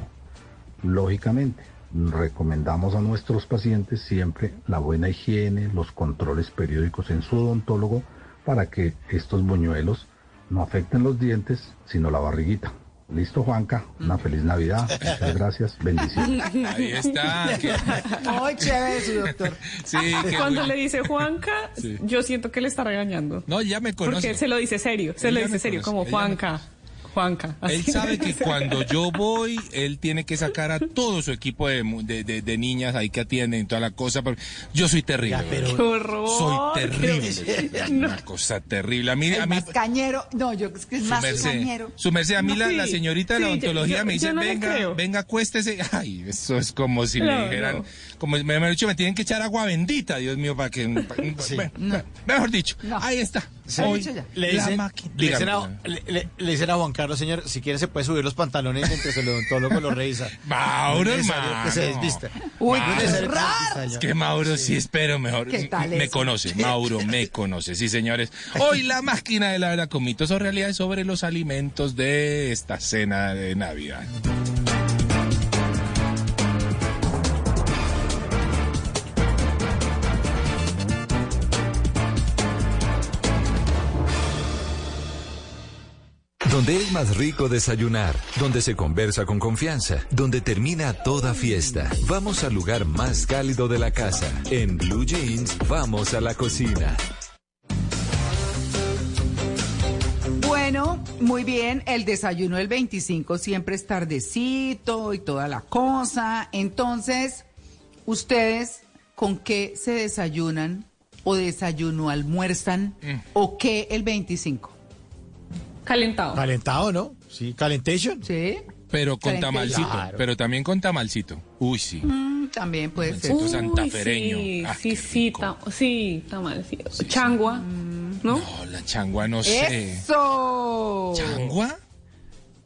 Lógicamente, recomendamos a nuestros pacientes siempre la buena higiene, los controles periódicos en su odontólogo para que estos buñuelos no afecten los dientes, sino la barriguita. Listo, Juanca. Una feliz Navidad. Muchas gracias. Bendiciones. Ahí está. que- Muy chévere su doctor. sí, qué Cuando bueno. le dice Juanca, Sí. yo siento que le está regañando. No, ya me conoce. Porque él se lo dice serio, se lo dice serio, conoce, como me Juanca. Él sabe que cuando yo voy, él tiene que sacar a todo su equipo de, mu- de, de- de niñas ahí que atienden y toda la cosa. porque Yo soy terrible. Qué ¿verdad? horror. Soy terrible. qué- Una cosa terrible. A mí, a El mí más cañero. No, yo es que es su más merced, cañero. su merced, a mí la, Sí, la señorita de la sí, odontología yo- me dice, no venga, venga, acuéstese. Ay, eso es como si No, me dijeran, no. como me, me han dicho, me tienen que echar agua bendita, Dios mío, para que... para- bueno, Mejor dicho, ahí está. Hoy, Le la dicen, máquina- le, dicen a, le- le- le dicen a Juan Carlos, señor, si quiere se puede subir los pantalones mientras el odontólogo lo revisa. Mauro, hermano. Que se desvista. Uy, No es que raro. Es Mauro sí espero mejor. ¿Qué tal me conoce, Mauro me conoce, sí señores. Hoy la máquina de la verdad con mitos o realidades sobre los alimentos de esta cena de Navidad. Donde es más rico desayunar, donde se conversa con confianza, donde termina toda fiesta. Vamos al lugar más cálido de la casa. En Blue Jeans, vamos a la cocina. Bueno, muy bien, el desayuno del 25 siempre es tardecito y toda la cosa. Entonces, ¿ustedes con qué se desayunan o desayuno almuerzan Mm. o qué el 25? Calentado. Calentado, ¿no? Sí, calentation. Sí. Pero con tamalcito, Claro. pero también con tamalcito. Uy, sí. Mm, también puede ser. Tamalcito santafereño. Sí, Ah, sí, sí, rico. ta- sí, tamal, sí. Changua, ¿no? No, la changua no sé. ¡Eso! ¿Changua?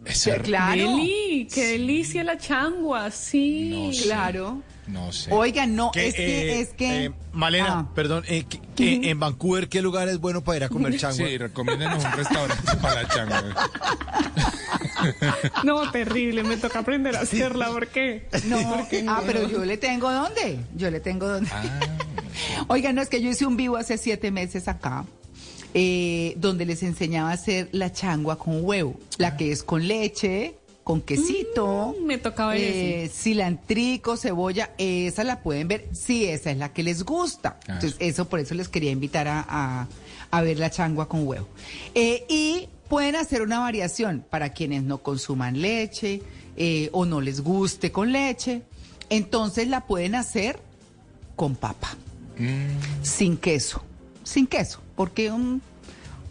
Eso Sí, claro. Deli, qué delicia la changua, sí. No sé. Claro. No sé. Oigan, no, Que, es que, eh, es que... eh, Malena, Ah. perdón, eh, que- que en Vancouver, ¿qué lugar es bueno para ir a comer changua? Sí, recomiéndenos un restaurante para la changua. No, terrible, me toca aprender a hacerla, ¿por qué? No, Porque ah, no, pero yo le tengo dónde. Yo le tengo dónde. Oigan, no es que yo hice un vivo hace siete meses acá, eh, donde les enseñaba a hacer la changua con huevo, la que es con leche, con quesito, Mm, me tocaba eh, cilantrico, cebolla, esa la pueden ver, sí, esa es la que les gusta. Ah. Entonces, eso por eso les quería invitar a, a- a ver la changua con huevo. Eh, y pueden hacer una variación para quienes no consuman leche eh, o no les guste con leche. Entonces la pueden hacer con papa, sin queso, sin queso, porque un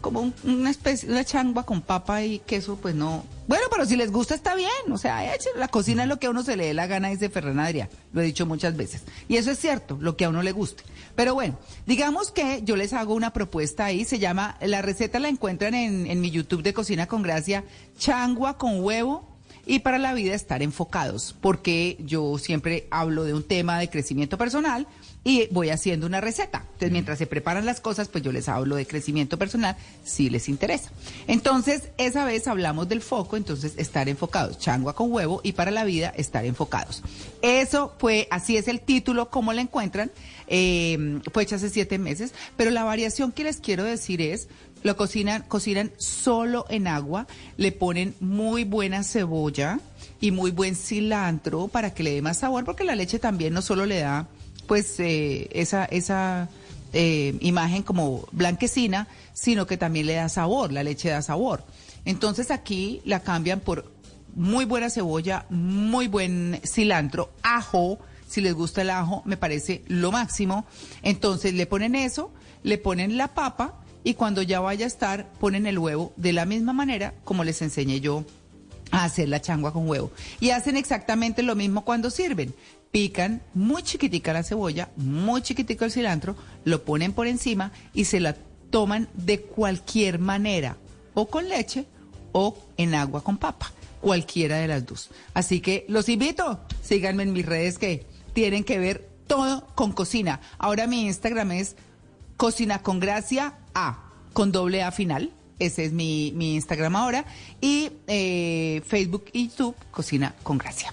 como un- una especie, una changua con papa y queso, pues no. Bueno, pero si les gusta está bien, o sea, la cocina es lo que a uno se le dé la gana, dice Ferran Adrià, lo he dicho muchas veces. Y eso es cierto, lo que a uno le guste. Pero bueno, digamos que yo les hago una propuesta ahí, se llama, la receta la encuentran en, en mi YouTube de Cocina con Gracia, changua con huevo y para la vida estar enfocados, porque yo siempre hablo de un tema de crecimiento personal y voy haciendo una receta. Entonces, mientras se preparan las cosas, pues yo les hablo de crecimiento personal si les interesa. Entonces, esa vez hablamos del foco, entonces estar enfocados, changua con huevo y para la vida estar enfocados. Eso fue, así es el título, como lo encuentran, eh, fue hecho hace siete meses, pero la variación que les quiero decir es, lo cocinan, cocinan solo en agua, le ponen muy buena cebolla y muy buen cilantro para que le dé más sabor, porque la leche también no solo le da pues eh, esa, esa eh, imagen como blanquecina, sino que también le da sabor, la leche da sabor. Entonces aquí la cambian por muy buena cebolla, muy buen cilantro, ajo, si les gusta el ajo, me parece lo máximo. Entonces le ponen eso, le ponen la papa y cuando ya vaya a estar, ponen el huevo de la misma manera como les enseñé yo a hacer la changua con huevo. Y hacen exactamente lo mismo cuando sirven. Pican muy chiquitica la cebolla, muy chiquitico el cilantro, lo ponen por encima y se la toman de cualquier manera, o con leche o en agua con papa, cualquiera de las dos. Así que los invito, síganme en mis redes que tienen que ver todo con cocina. Ahora mi Instagram es Cocina con Gracia A, con doble A final. Ese es mi, mi Instagram ahora. Y eh, Facebook y YouTube, Cocina con Gracia.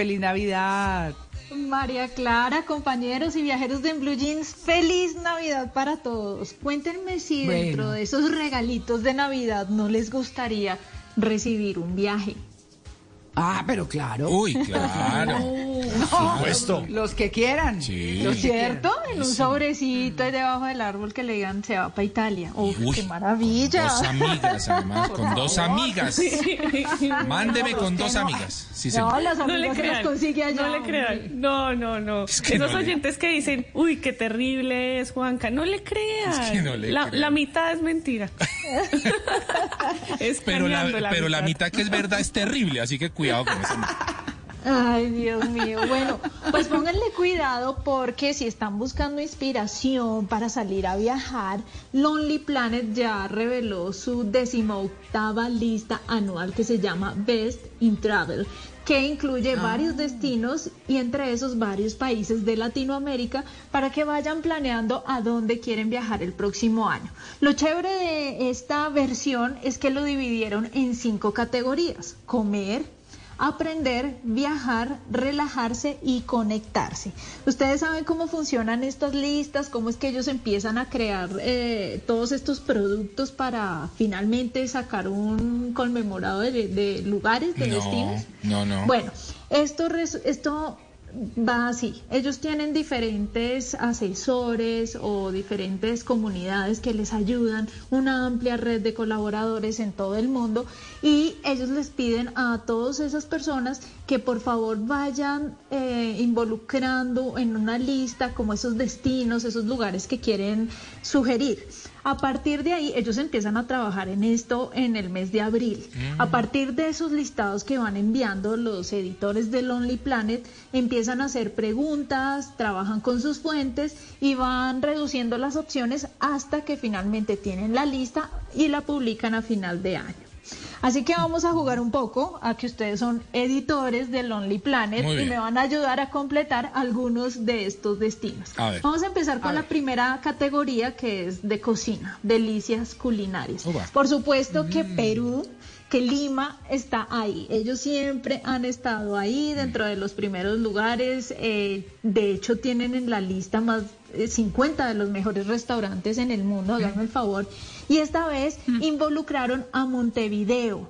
Feliz Navidad. María Clara, compañeros y viajeros de Blue Jeans, feliz Navidad para todos. Cuéntenme si Bueno. dentro de esos regalitos de Navidad no les gustaría recibir un viaje. Ah, pero claro. Uy, claro. No, supuesto. Los que quieran. Sí. ¿Lo cierto? En un sobrecito ahí debajo del árbol que le digan se va para Italia. Uf, Uy, qué maravilla. Dos amigas, además, Por con dos amigas. Mándeme con dos amigas. Sí, No, las No le amigas crean, las consigue allá. no le crean. No, no, no. que Esos no le- oyentes que dicen, uy, qué terrible es Juanca, no le crean. Es que no le la, crean. la mitad es mentira. es Pero la, pero la mitad que es verdad es terrible, así que cuidado con eso. Ay, Dios mío. Bueno, pues pónganle cuidado porque si están buscando inspiración para salir a viajar, Lonely Planet ya reveló su decimoctava lista anual que se llama Best in Travel que incluye varios destinos y entre esos varios países de Latinoamérica para que vayan planeando a dónde quieren viajar el próximo año. Lo chévere de esta versión es que lo dividieron en cinco categorías. Comer, aprender, viajar, relajarse y conectarse. Ustedes saben cómo funcionan estas listas, cómo es que ellos empiezan a crear eh, todos estos productos para finalmente sacar un conmemorado de, de lugares, de destinos. No, no, no. Bueno, esto, res- esto va así. Ellos tienen diferentes asesores o diferentes comunidades que les ayudan, una amplia red de colaboradores en todo el mundo y ellos les piden a todas esas personas que por favor vayan eh, involucrando en una lista como esos destinos, esos lugares que quieren sugerir. A partir de ahí, ellos empiezan a trabajar en esto en el mes de abril. A partir de esos listados que van enviando los editores de Lonely Planet, empiezan a hacer preguntas, trabajan con sus fuentes y van reduciendo las opciones hasta que finalmente tienen la lista y la publican a final de año. Así que vamos a jugar un poco a que ustedes son editores de Lonely Planet y me van a ayudar a completar algunos de estos destinos. A ver. Vamos a empezar con la primera categoría que es de cocina, delicias culinarias. Por supuesto que Perú, que Lima está ahí. Ellos siempre han estado ahí dentro de los primeros lugares. eh, de hecho, tienen en la lista más 50 de los mejores restaurantes en el mundo, háganme el favor. Y esta vez involucraron a Montevideo.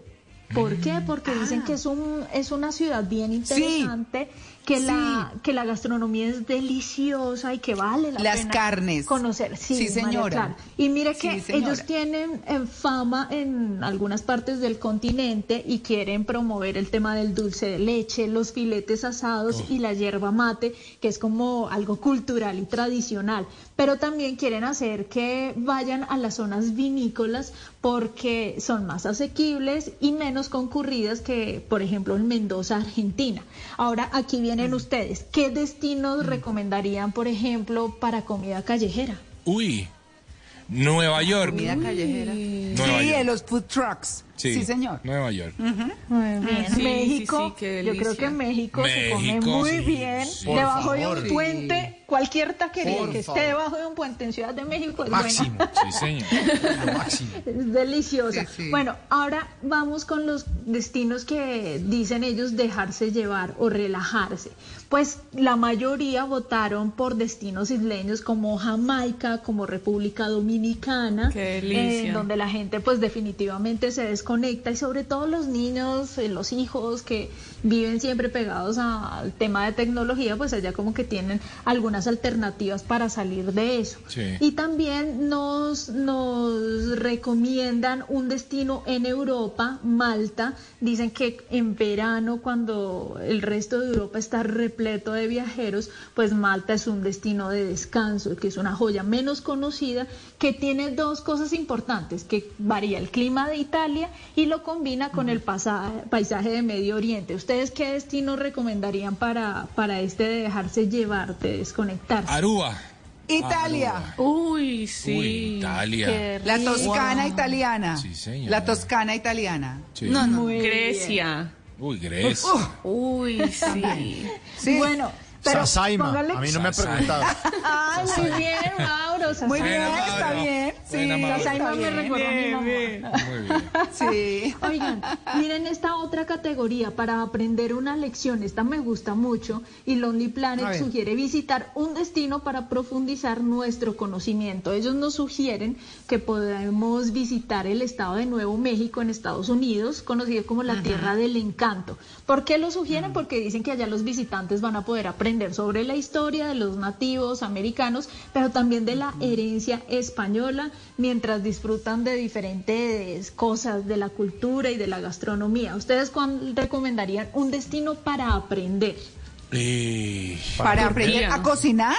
¿Por qué? Porque dicen que es un es una ciudad bien interesante, que la que la gastronomía es deliciosa y que vale la Las pena carnes. conocer. Sí, Sí, María señora. Clara. Y mire que ellos tienen eh, fama en algunas partes del continente y quieren promover el tema del dulce de leche, los filetes asados y la yerba mate, que es como algo cultural y tradicional. Pero también quieren hacer que vayan a las zonas vinícolas porque son más asequibles y menos concurridas que, por ejemplo, en Mendoza, Argentina. Ahora, aquí vienen ustedes. ¿Qué destinos recomendarían, por ejemplo, para comida callejera? Uy, Nueva York. Comida callejera. Nueva sí, York. de los food trucks. Sí, señor. Nueva York. Muy bien. sí, México, sí, sí, qué yo creo que en México, se come muy sí, bien. por debajo de favor. un puente, cualquier taquería Por que favor. esté debajo de un puente en Ciudad de México es Máximo. buena. Sí, señor. Lo máximo. Es deliciosa. Sí, sí. Bueno, ahora vamos con los destinos que dicen ellos dejarse llevar o relajarse. Pues la mayoría votaron por destinos isleños como Jamaica, como República Dominicana, en donde la gente pues definitivamente se desconecta y sobre todo los niños, eh, los hijos que viven siempre pegados al tema de tecnología, pues allá como que tienen algunas alternativas para salir de eso. Sí. Y también nos, nos recomiendan un destino en Europa, Malta. Dicen que en verano, cuando el resto de Europa está repleto de viajeros, pues Malta es un destino de descanso, que es una joya menos conocida, que tiene dos cosas importantes, que varía el clima de Italia y lo combina con el paisaje de Medio Oriente. ¿Ustedes qué destino recomendarían para, para este de dejarse llevar, de desconectarse? Aruba. Italia. Uy, sí. Uy, Italia. La toscana italiana. Sí, señora. La toscana italiana. Sí. No, no. Muy Grecia. Uy, Grecia. Uy, sí. Sí. Bueno, pero Sasaima. póngale- A mí no me ha preguntado. Ay, muy bien, Mauro. Muy Sasaima. bien, Buena, está Mauro. bien. Sí. Sasaima me bien. recordó a mi mamá. Muy bien. Sí. Oigan, miren esta otra categoría para aprender una lección. Esta me gusta mucho y Lonely Planet sugiere visitar un destino para profundizar nuestro conocimiento. Ellos nos sugieren que podemos visitar el estado de Nuevo México en Estados Unidos, conocido como la Tierra del Encanto. ¿Por qué lo sugieren? Porque dicen que allá los visitantes van a poder aprender sobre la historia de los nativos americanos, pero también de la herencia española, mientras disfrutan de diferentes cosas de la cultura y de la gastronomía. ¿Ustedes cuál recomendarían un destino para aprender? Y- Para aprender a cocinar.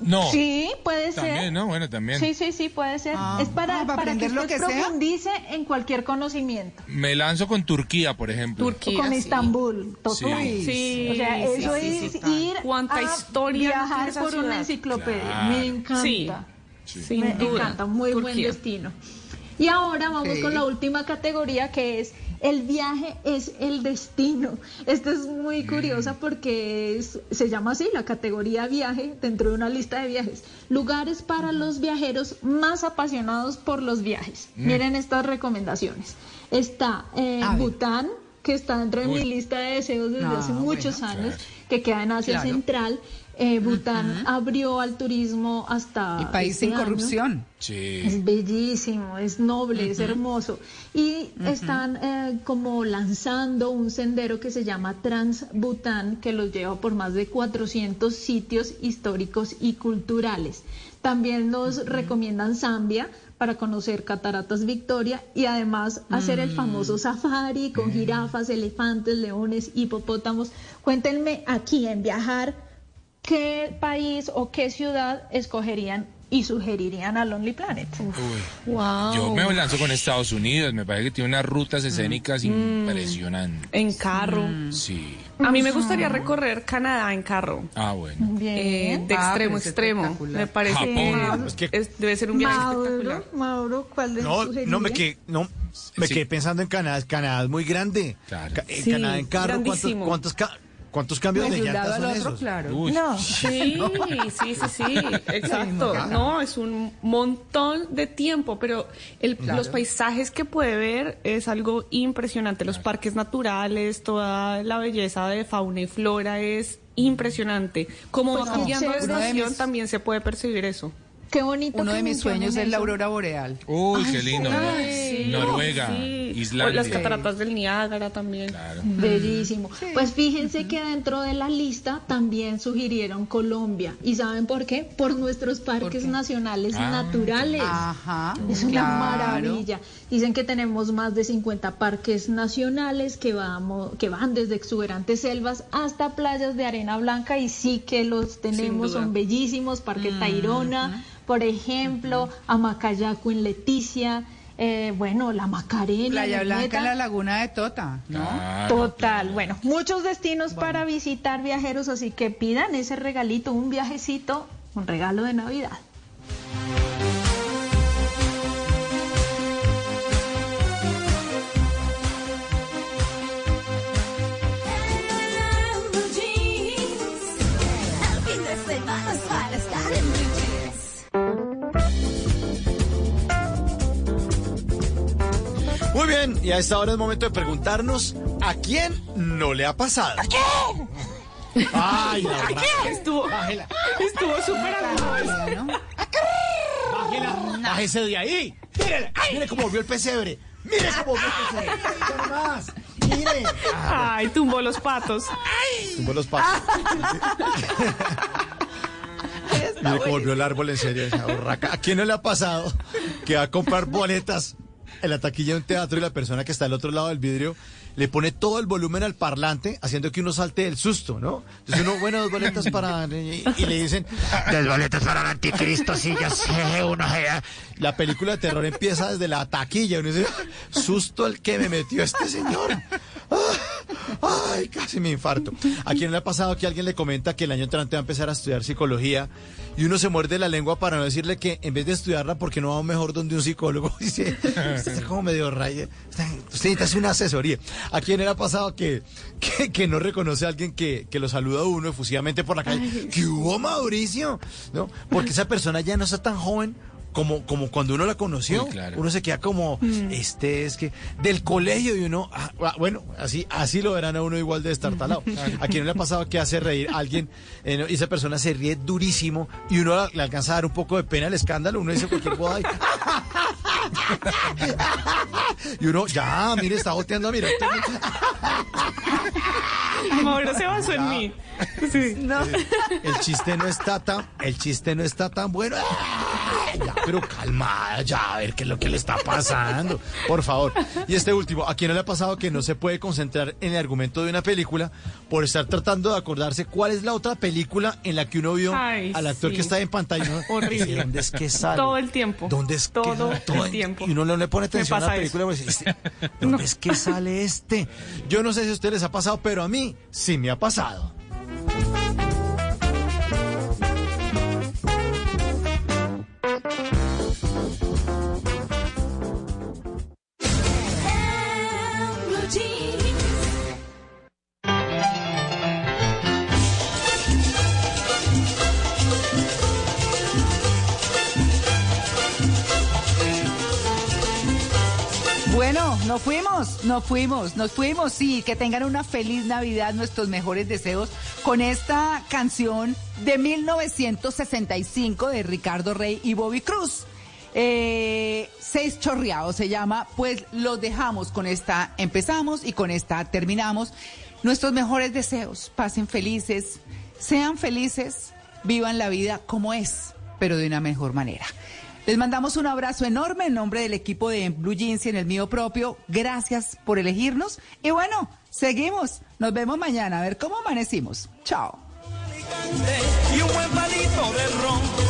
No. Sí, puede ser. También, ¿no? Bueno, también. Sí, sí, sí, puede ser. Ah, es para, ah, para para que lo usted sea. profundice en cualquier conocimiento. Me lanzo con Turquía, por ejemplo. Turquía. con sí. Estambul, total. Sí. Sí, O sea, sí, eso sí, es sí, sí. ir Cuánta a historia viajar por una enciclopedia. Claro. Me encanta. Sí. Sin Me duda. encanta, muy buen destino. Y ahora vamos con la última categoría que es el viaje es el destino. Esta es muy curiosa porque es- se llama así la categoría viaje dentro de una lista de viajes. Lugares para los viajeros más apasionados por los viajes. Miren estas recomendaciones. Está eh, ver. Bután, que está dentro de Uy. mi lista de deseos desde Ah, hace muchos bueno. años, que queda en Asia Claro. Central. Eh, Bután abrió al turismo hasta... Y país este sin año. corrupción. Sí. Es bellísimo, es noble, es hermoso. Y están eh, como lanzando un sendero que se llama Trans Bután, que los lleva por más de 400 sitios históricos y culturales. También nos recomiendan Zambia para conocer Cataratas Victoria y además hacer el famoso safari con jirafas, elefantes, leones, hipopótamos. Cuéntenme aquí en viajar qué país o qué ciudad escogerían y sugerirían a Lonely Planet. Uy. Wow. Yo me lanzo con Estados Unidos. Me parece que tiene unas rutas escénicas impresionantes. En carro. Sí. A mí me gustaría recorrer Canadá en carro. Ah, bueno. Bien. Eh, de Ah, extremo pero a extremo. Me parece Japón. que, Es que- es- debe ser un viaje Mauro, espectacular. Mauro, ¿cuál de No, no me quedé, no, me Sí. quedé pensando en Canadá. Canadá es muy grande. Claro. Ca- en Sí, Canadá en carro, ¿cuántos, grandísimo. cuántos, ca- cuántos cambios De de lado al son otro, esos? claro. Uy. No. Sí, sí, sí, sí, exacto. No, es un montón de tiempo, pero el- los paisajes que puede ver es algo impresionante. Los parques naturales, toda la belleza de fauna y flora es impresionante. Como Pues va cambiando de estación, de también se puede percibir eso. Qué bonito. Uno que de mis sueños es la aurora boreal. Uy, qué lindo. Ay, sí, Noruega, sí. O Islandia. las cataratas del Niágara también. Claro. Bellísimo. Pues fíjense que dentro de la lista también sugirieron Colombia. ¿Y saben por qué? Por nuestros parques nacionales Ah, naturales. Ajá. Es una claro. maravilla. Dicen que tenemos más de 50 parques nacionales que, vamos, que van desde exuberantes selvas hasta playas de arena blanca y sí que los tenemos, son bellísimos. Parque Tayrona, por ejemplo, Amacayaco en Leticia, eh, bueno, la Macarena. Playa en Blanca Meta. en la laguna de Tota, ¿no? Claro, Total, bueno, muchos destinos para visitar viajeros, así que pidan ese regalito, un viajecito, un regalo de Navidad. Muy bien, y a esta hora es momento de preguntarnos a quién no le ha pasado. ¿A quién? Ay, la verdad. Estuvo, estuvo súper. Bueno, Bájela, bájese de ahí. Mire, mire cómo volvió el pesebre. Mire cómo volvió el pesebre. Mire más. Mire. Ay, tumbó los patos. Tumbó los pasos. Mire cómo volvió el árbol en serio esa borraca. ¿A quién no le ha pasado que va a comprar boletas en la taquilla de un teatro y la persona que está al otro lado del vidrio le pone todo el volumen al parlante, haciendo que uno salte del susto, ¿no? Entonces uno, bueno, dos boletas para... Y, y le dicen, dos boletas para el anticristo, sí, ya sé, uno... ya". La película de terror empieza desde la taquilla, uno dice, susto el que me metió este señor. Ay, casi me infarto. ¿A quién le ha pasado que alguien le comenta que el año entrante va a empezar a estudiar psicología y uno se muerde la lengua para no decirle que en vez de estudiarla, porque no va mejor donde un psicólogo? Dice, usted es como medio raya. Usted necesita una asesoría. ¿A quién le ha pasado que, que, que no reconoce a alguien que, que lo saluda a uno efusivamente por la calle? ¿Qué hubo, Mauricio? ¿No? Porque esa persona ya no está tan joven como, como cuando uno la conoció, Uy, claro. uno se queda como, este es que, del colegio y uno, ah, ah, bueno, así, así lo verán a uno igual de estartalado. A quien no le ha pasado que hace reír a alguien eh, ¿no? y esa persona se ríe durísimo y uno la- le alcanza a dar un poco de pena el escándalo, uno dice cualquier cosa y, y uno, ya, mire, está boteando, mira. Mauro se basó en mí. Sí. No. El chiste no está tan, el chiste no está tan bueno. Ya, pero calmada, ya, a ver qué es lo que le está pasando. Por favor. Y este último, ¿a quién no le ha pasado que no se puede concentrar en el argumento de una película por estar tratando de acordarse cuál es la otra película en la que uno vio Ay, al actor sí. que está en pantalla? Horrible. ¿Dónde es que sale? Todo el tiempo. ¿Dónde es que- Todo todo el tiempo. Y uno no le pone atención a la película. pues, dice, ¿Dónde es que sale este? Yo no sé si a ustedes les ha pasado, pero a mí sí me ha pasado. Nos fuimos, nos fuimos, nos fuimos. Sí, que tengan una feliz Navidad, nuestros mejores deseos con esta canción de 1965 de Ricardo Rey y Bobby Cruz. Eh, Seis Chorreados se llama, pues los dejamos con esta, empezamos y con esta terminamos. Nuestros mejores deseos, pasen felices, sean felices, vivan la vida como es, pero de una mejor manera. Les mandamos un abrazo enorme en nombre del equipo de Blue Jeans y en el mío propio. Gracias por elegirnos. Y bueno, seguimos. Nos vemos mañana a ver cómo amanecimos. Chao. y un buen palito de ron.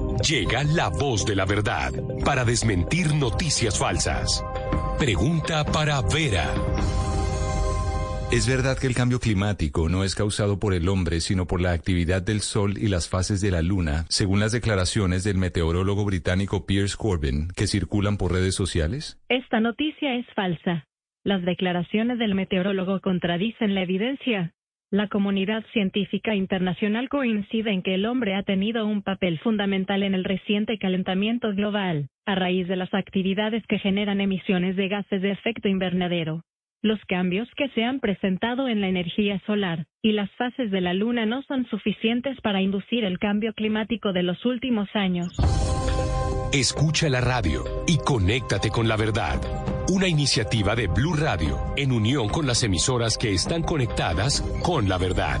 Llega la voz de la verdad para desmentir noticias falsas. Pregunta para Vera. ¿Es verdad que el cambio climático no es causado por el hombre, sino por la actividad del Sol y las fases de la Luna, según las declaraciones del meteorólogo británico Piers Corbyn, que circulan por redes sociales? Esta noticia es falsa. Las declaraciones del meteorólogo contradicen la evidencia. La comunidad científica internacional coincide en que el hombre ha tenido un papel fundamental en el reciente calentamiento global, a raíz de las actividades que generan emisiones de gases de efecto invernadero. Los cambios que se han presentado en la energía solar y las fases de la Luna no son suficientes para inducir el cambio climático de los últimos años. Escucha la radio y conéctate con la verdad. Una iniciativa de Blue Radio en unión con las emisoras que están conectadas con la verdad.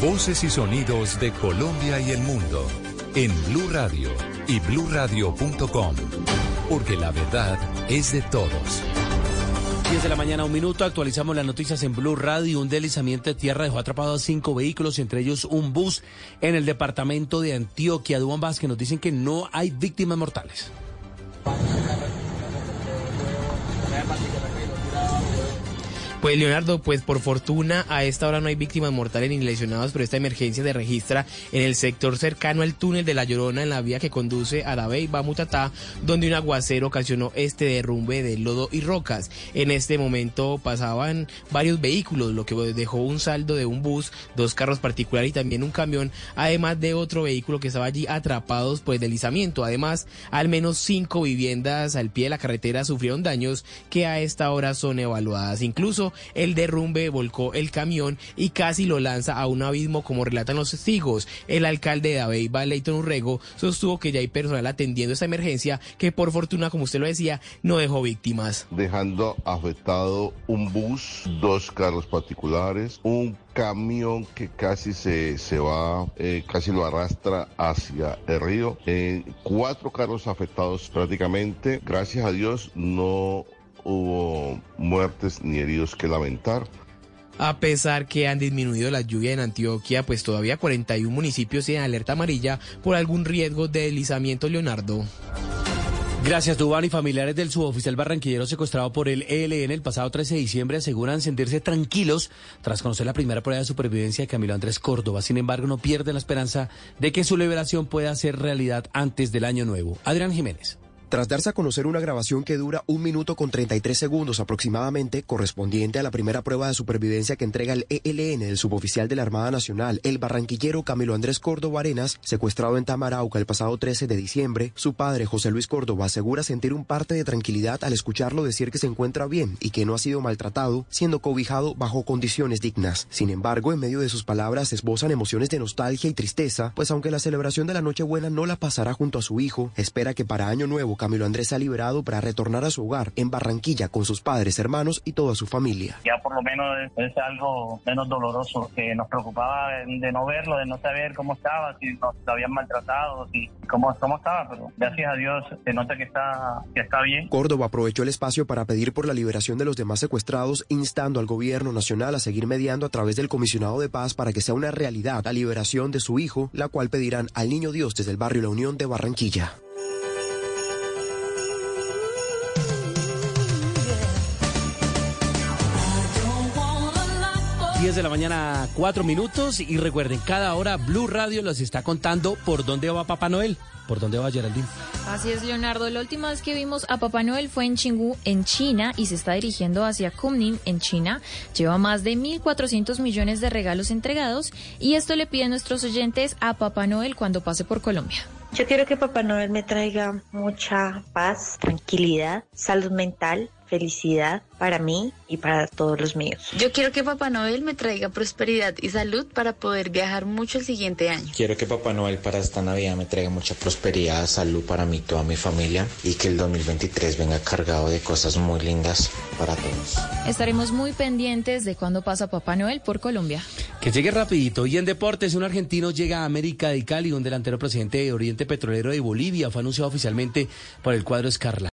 Voces y sonidos de Colombia y el mundo en Blue Radio y bluradio.com, porque la verdad es de todos. 10 de la mañana, un minuto, actualizamos las noticias en Blue Radio. Un deslizamiento de tierra dejó atrapados cinco vehículos, entre ellos un bus en el departamento de Antioquia. Duan Vázquez nos dicen que no hay víctimas mortales. Pues Leonardo, pues por fortuna a esta hora no hay víctimas mortales ni lesionados, pero esta emergencia se registra en el sector cercano al túnel de La Llorona en la vía que conduce a la Beiba Mutatá, donde un aguacero ocasionó este derrumbe de lodo y rocas. En este momento pasaban varios vehículos, lo que dejó un saldo de un bus, dos carros particulares y también un camión, además de otro vehículo que estaba allí atrapados por el deslizamiento. Además, al menos cinco viviendas al pie de la carretera sufrieron daños que a esta hora son evaluadas. Incluso el derrumbe volcó el camión y casi lo lanza a un abismo como relatan los testigos. El alcalde de Abeiba, Leighton Urrego, sostuvo que ya hay personal atendiendo esta emergencia que por fortuna, como usted lo decía, no dejó víctimas. dejando afectado un bus, dos carros particulares, un camión que casi se, se va, eh, casi lo arrastra hacia el río, eh, cuatro carros afectados prácticamente, gracias a Dios no hubo muertes ni heridos que lamentar. A pesar que han disminuido las lluvias en Antioquia, pues todavía 41 municipios tienen alerta amarilla por algún riesgo de deslizamiento, Leonardo. Gracias, Dubán y familiares del suboficial barranquillero secuestrado por el ELN el pasado 13 de diciembre aseguran sentirse tranquilos tras conocer la primera prueba de supervivencia de Camilo Andrés Córdoba. Sin embargo, no pierden la esperanza de que su liberación pueda ser realidad antes del año nuevo. Adrián Jiménez. Tras darse a conocer una grabación que dura un minuto con 33 segundos aproximadamente, correspondiente a la primera prueba de supervivencia que entrega el ELN, el suboficial de la Armada Nacional, el barranquillero Camilo Andrés Córdoba Arenas, secuestrado en Tamarauca el pasado 13 de diciembre, su padre José Luis Córdoba asegura sentir un parte de tranquilidad al escucharlo decir que se encuentra bien y que no ha sido maltratado, siendo cobijado bajo condiciones dignas. Sin embargo, en medio de sus palabras esbozan emociones de nostalgia y tristeza, pues aunque la celebración de la Nochebuena no la pasará junto a su hijo, espera que para Año Nuevo Camilo Andrés sea liberado para retornar a su hogar en Barranquilla con sus padres, hermanos y toda su familia. ya por lo menos es, es algo menos doloroso, que nos preocupaba de, de no verlo, de no saber cómo estaba, si nos lo habían maltratado, si cómo, cómo estaba, pero gracias a Dios se nota que está, que está bien. Córdoba aprovechó el espacio para pedir por la liberación de los demás secuestrados, instando al gobierno nacional a seguir mediando a través del comisionado de paz para que sea una realidad la liberación de su hijo, la cual pedirán al Niño Dios desde el barrio La Unión de Barranquilla. 10 de la mañana, 4 minutos. Y recuerden, cada hora Blue Radio los está contando por dónde va Papá Noel. ¿Por dónde va Geraldine? Así es, Leonardo. La última vez que vimos a Papá Noel fue en Chingú, en China, y se está dirigiendo hacia Kunming, en China. Lleva más de 1.400 millones de regalos entregados, y esto le pide a nuestros oyentes a Papá Noel cuando pase por Colombia. Yo quiero que Papá Noel me traiga mucha paz, tranquilidad, salud mental, felicidad para mí y para todos los míos. Yo quiero que Papá Noel me traiga prosperidad y salud para poder viajar mucho el siguiente año. Quiero que Papá Noel para esta Navidad me traiga mucha prosperidad, salud para mí y toda mi familia y que el 2023 venga cargado de cosas muy lindas para todos. Estaremos muy pendientes de cuándo pasa Papá Noel por Colombia. Que llegue rapidito. Y en deportes, un argentino llega a América de Cali, un delantero presidente de Oriente Petrolero de Bolivia fue anunciado oficialmente por el cuadro Escarla.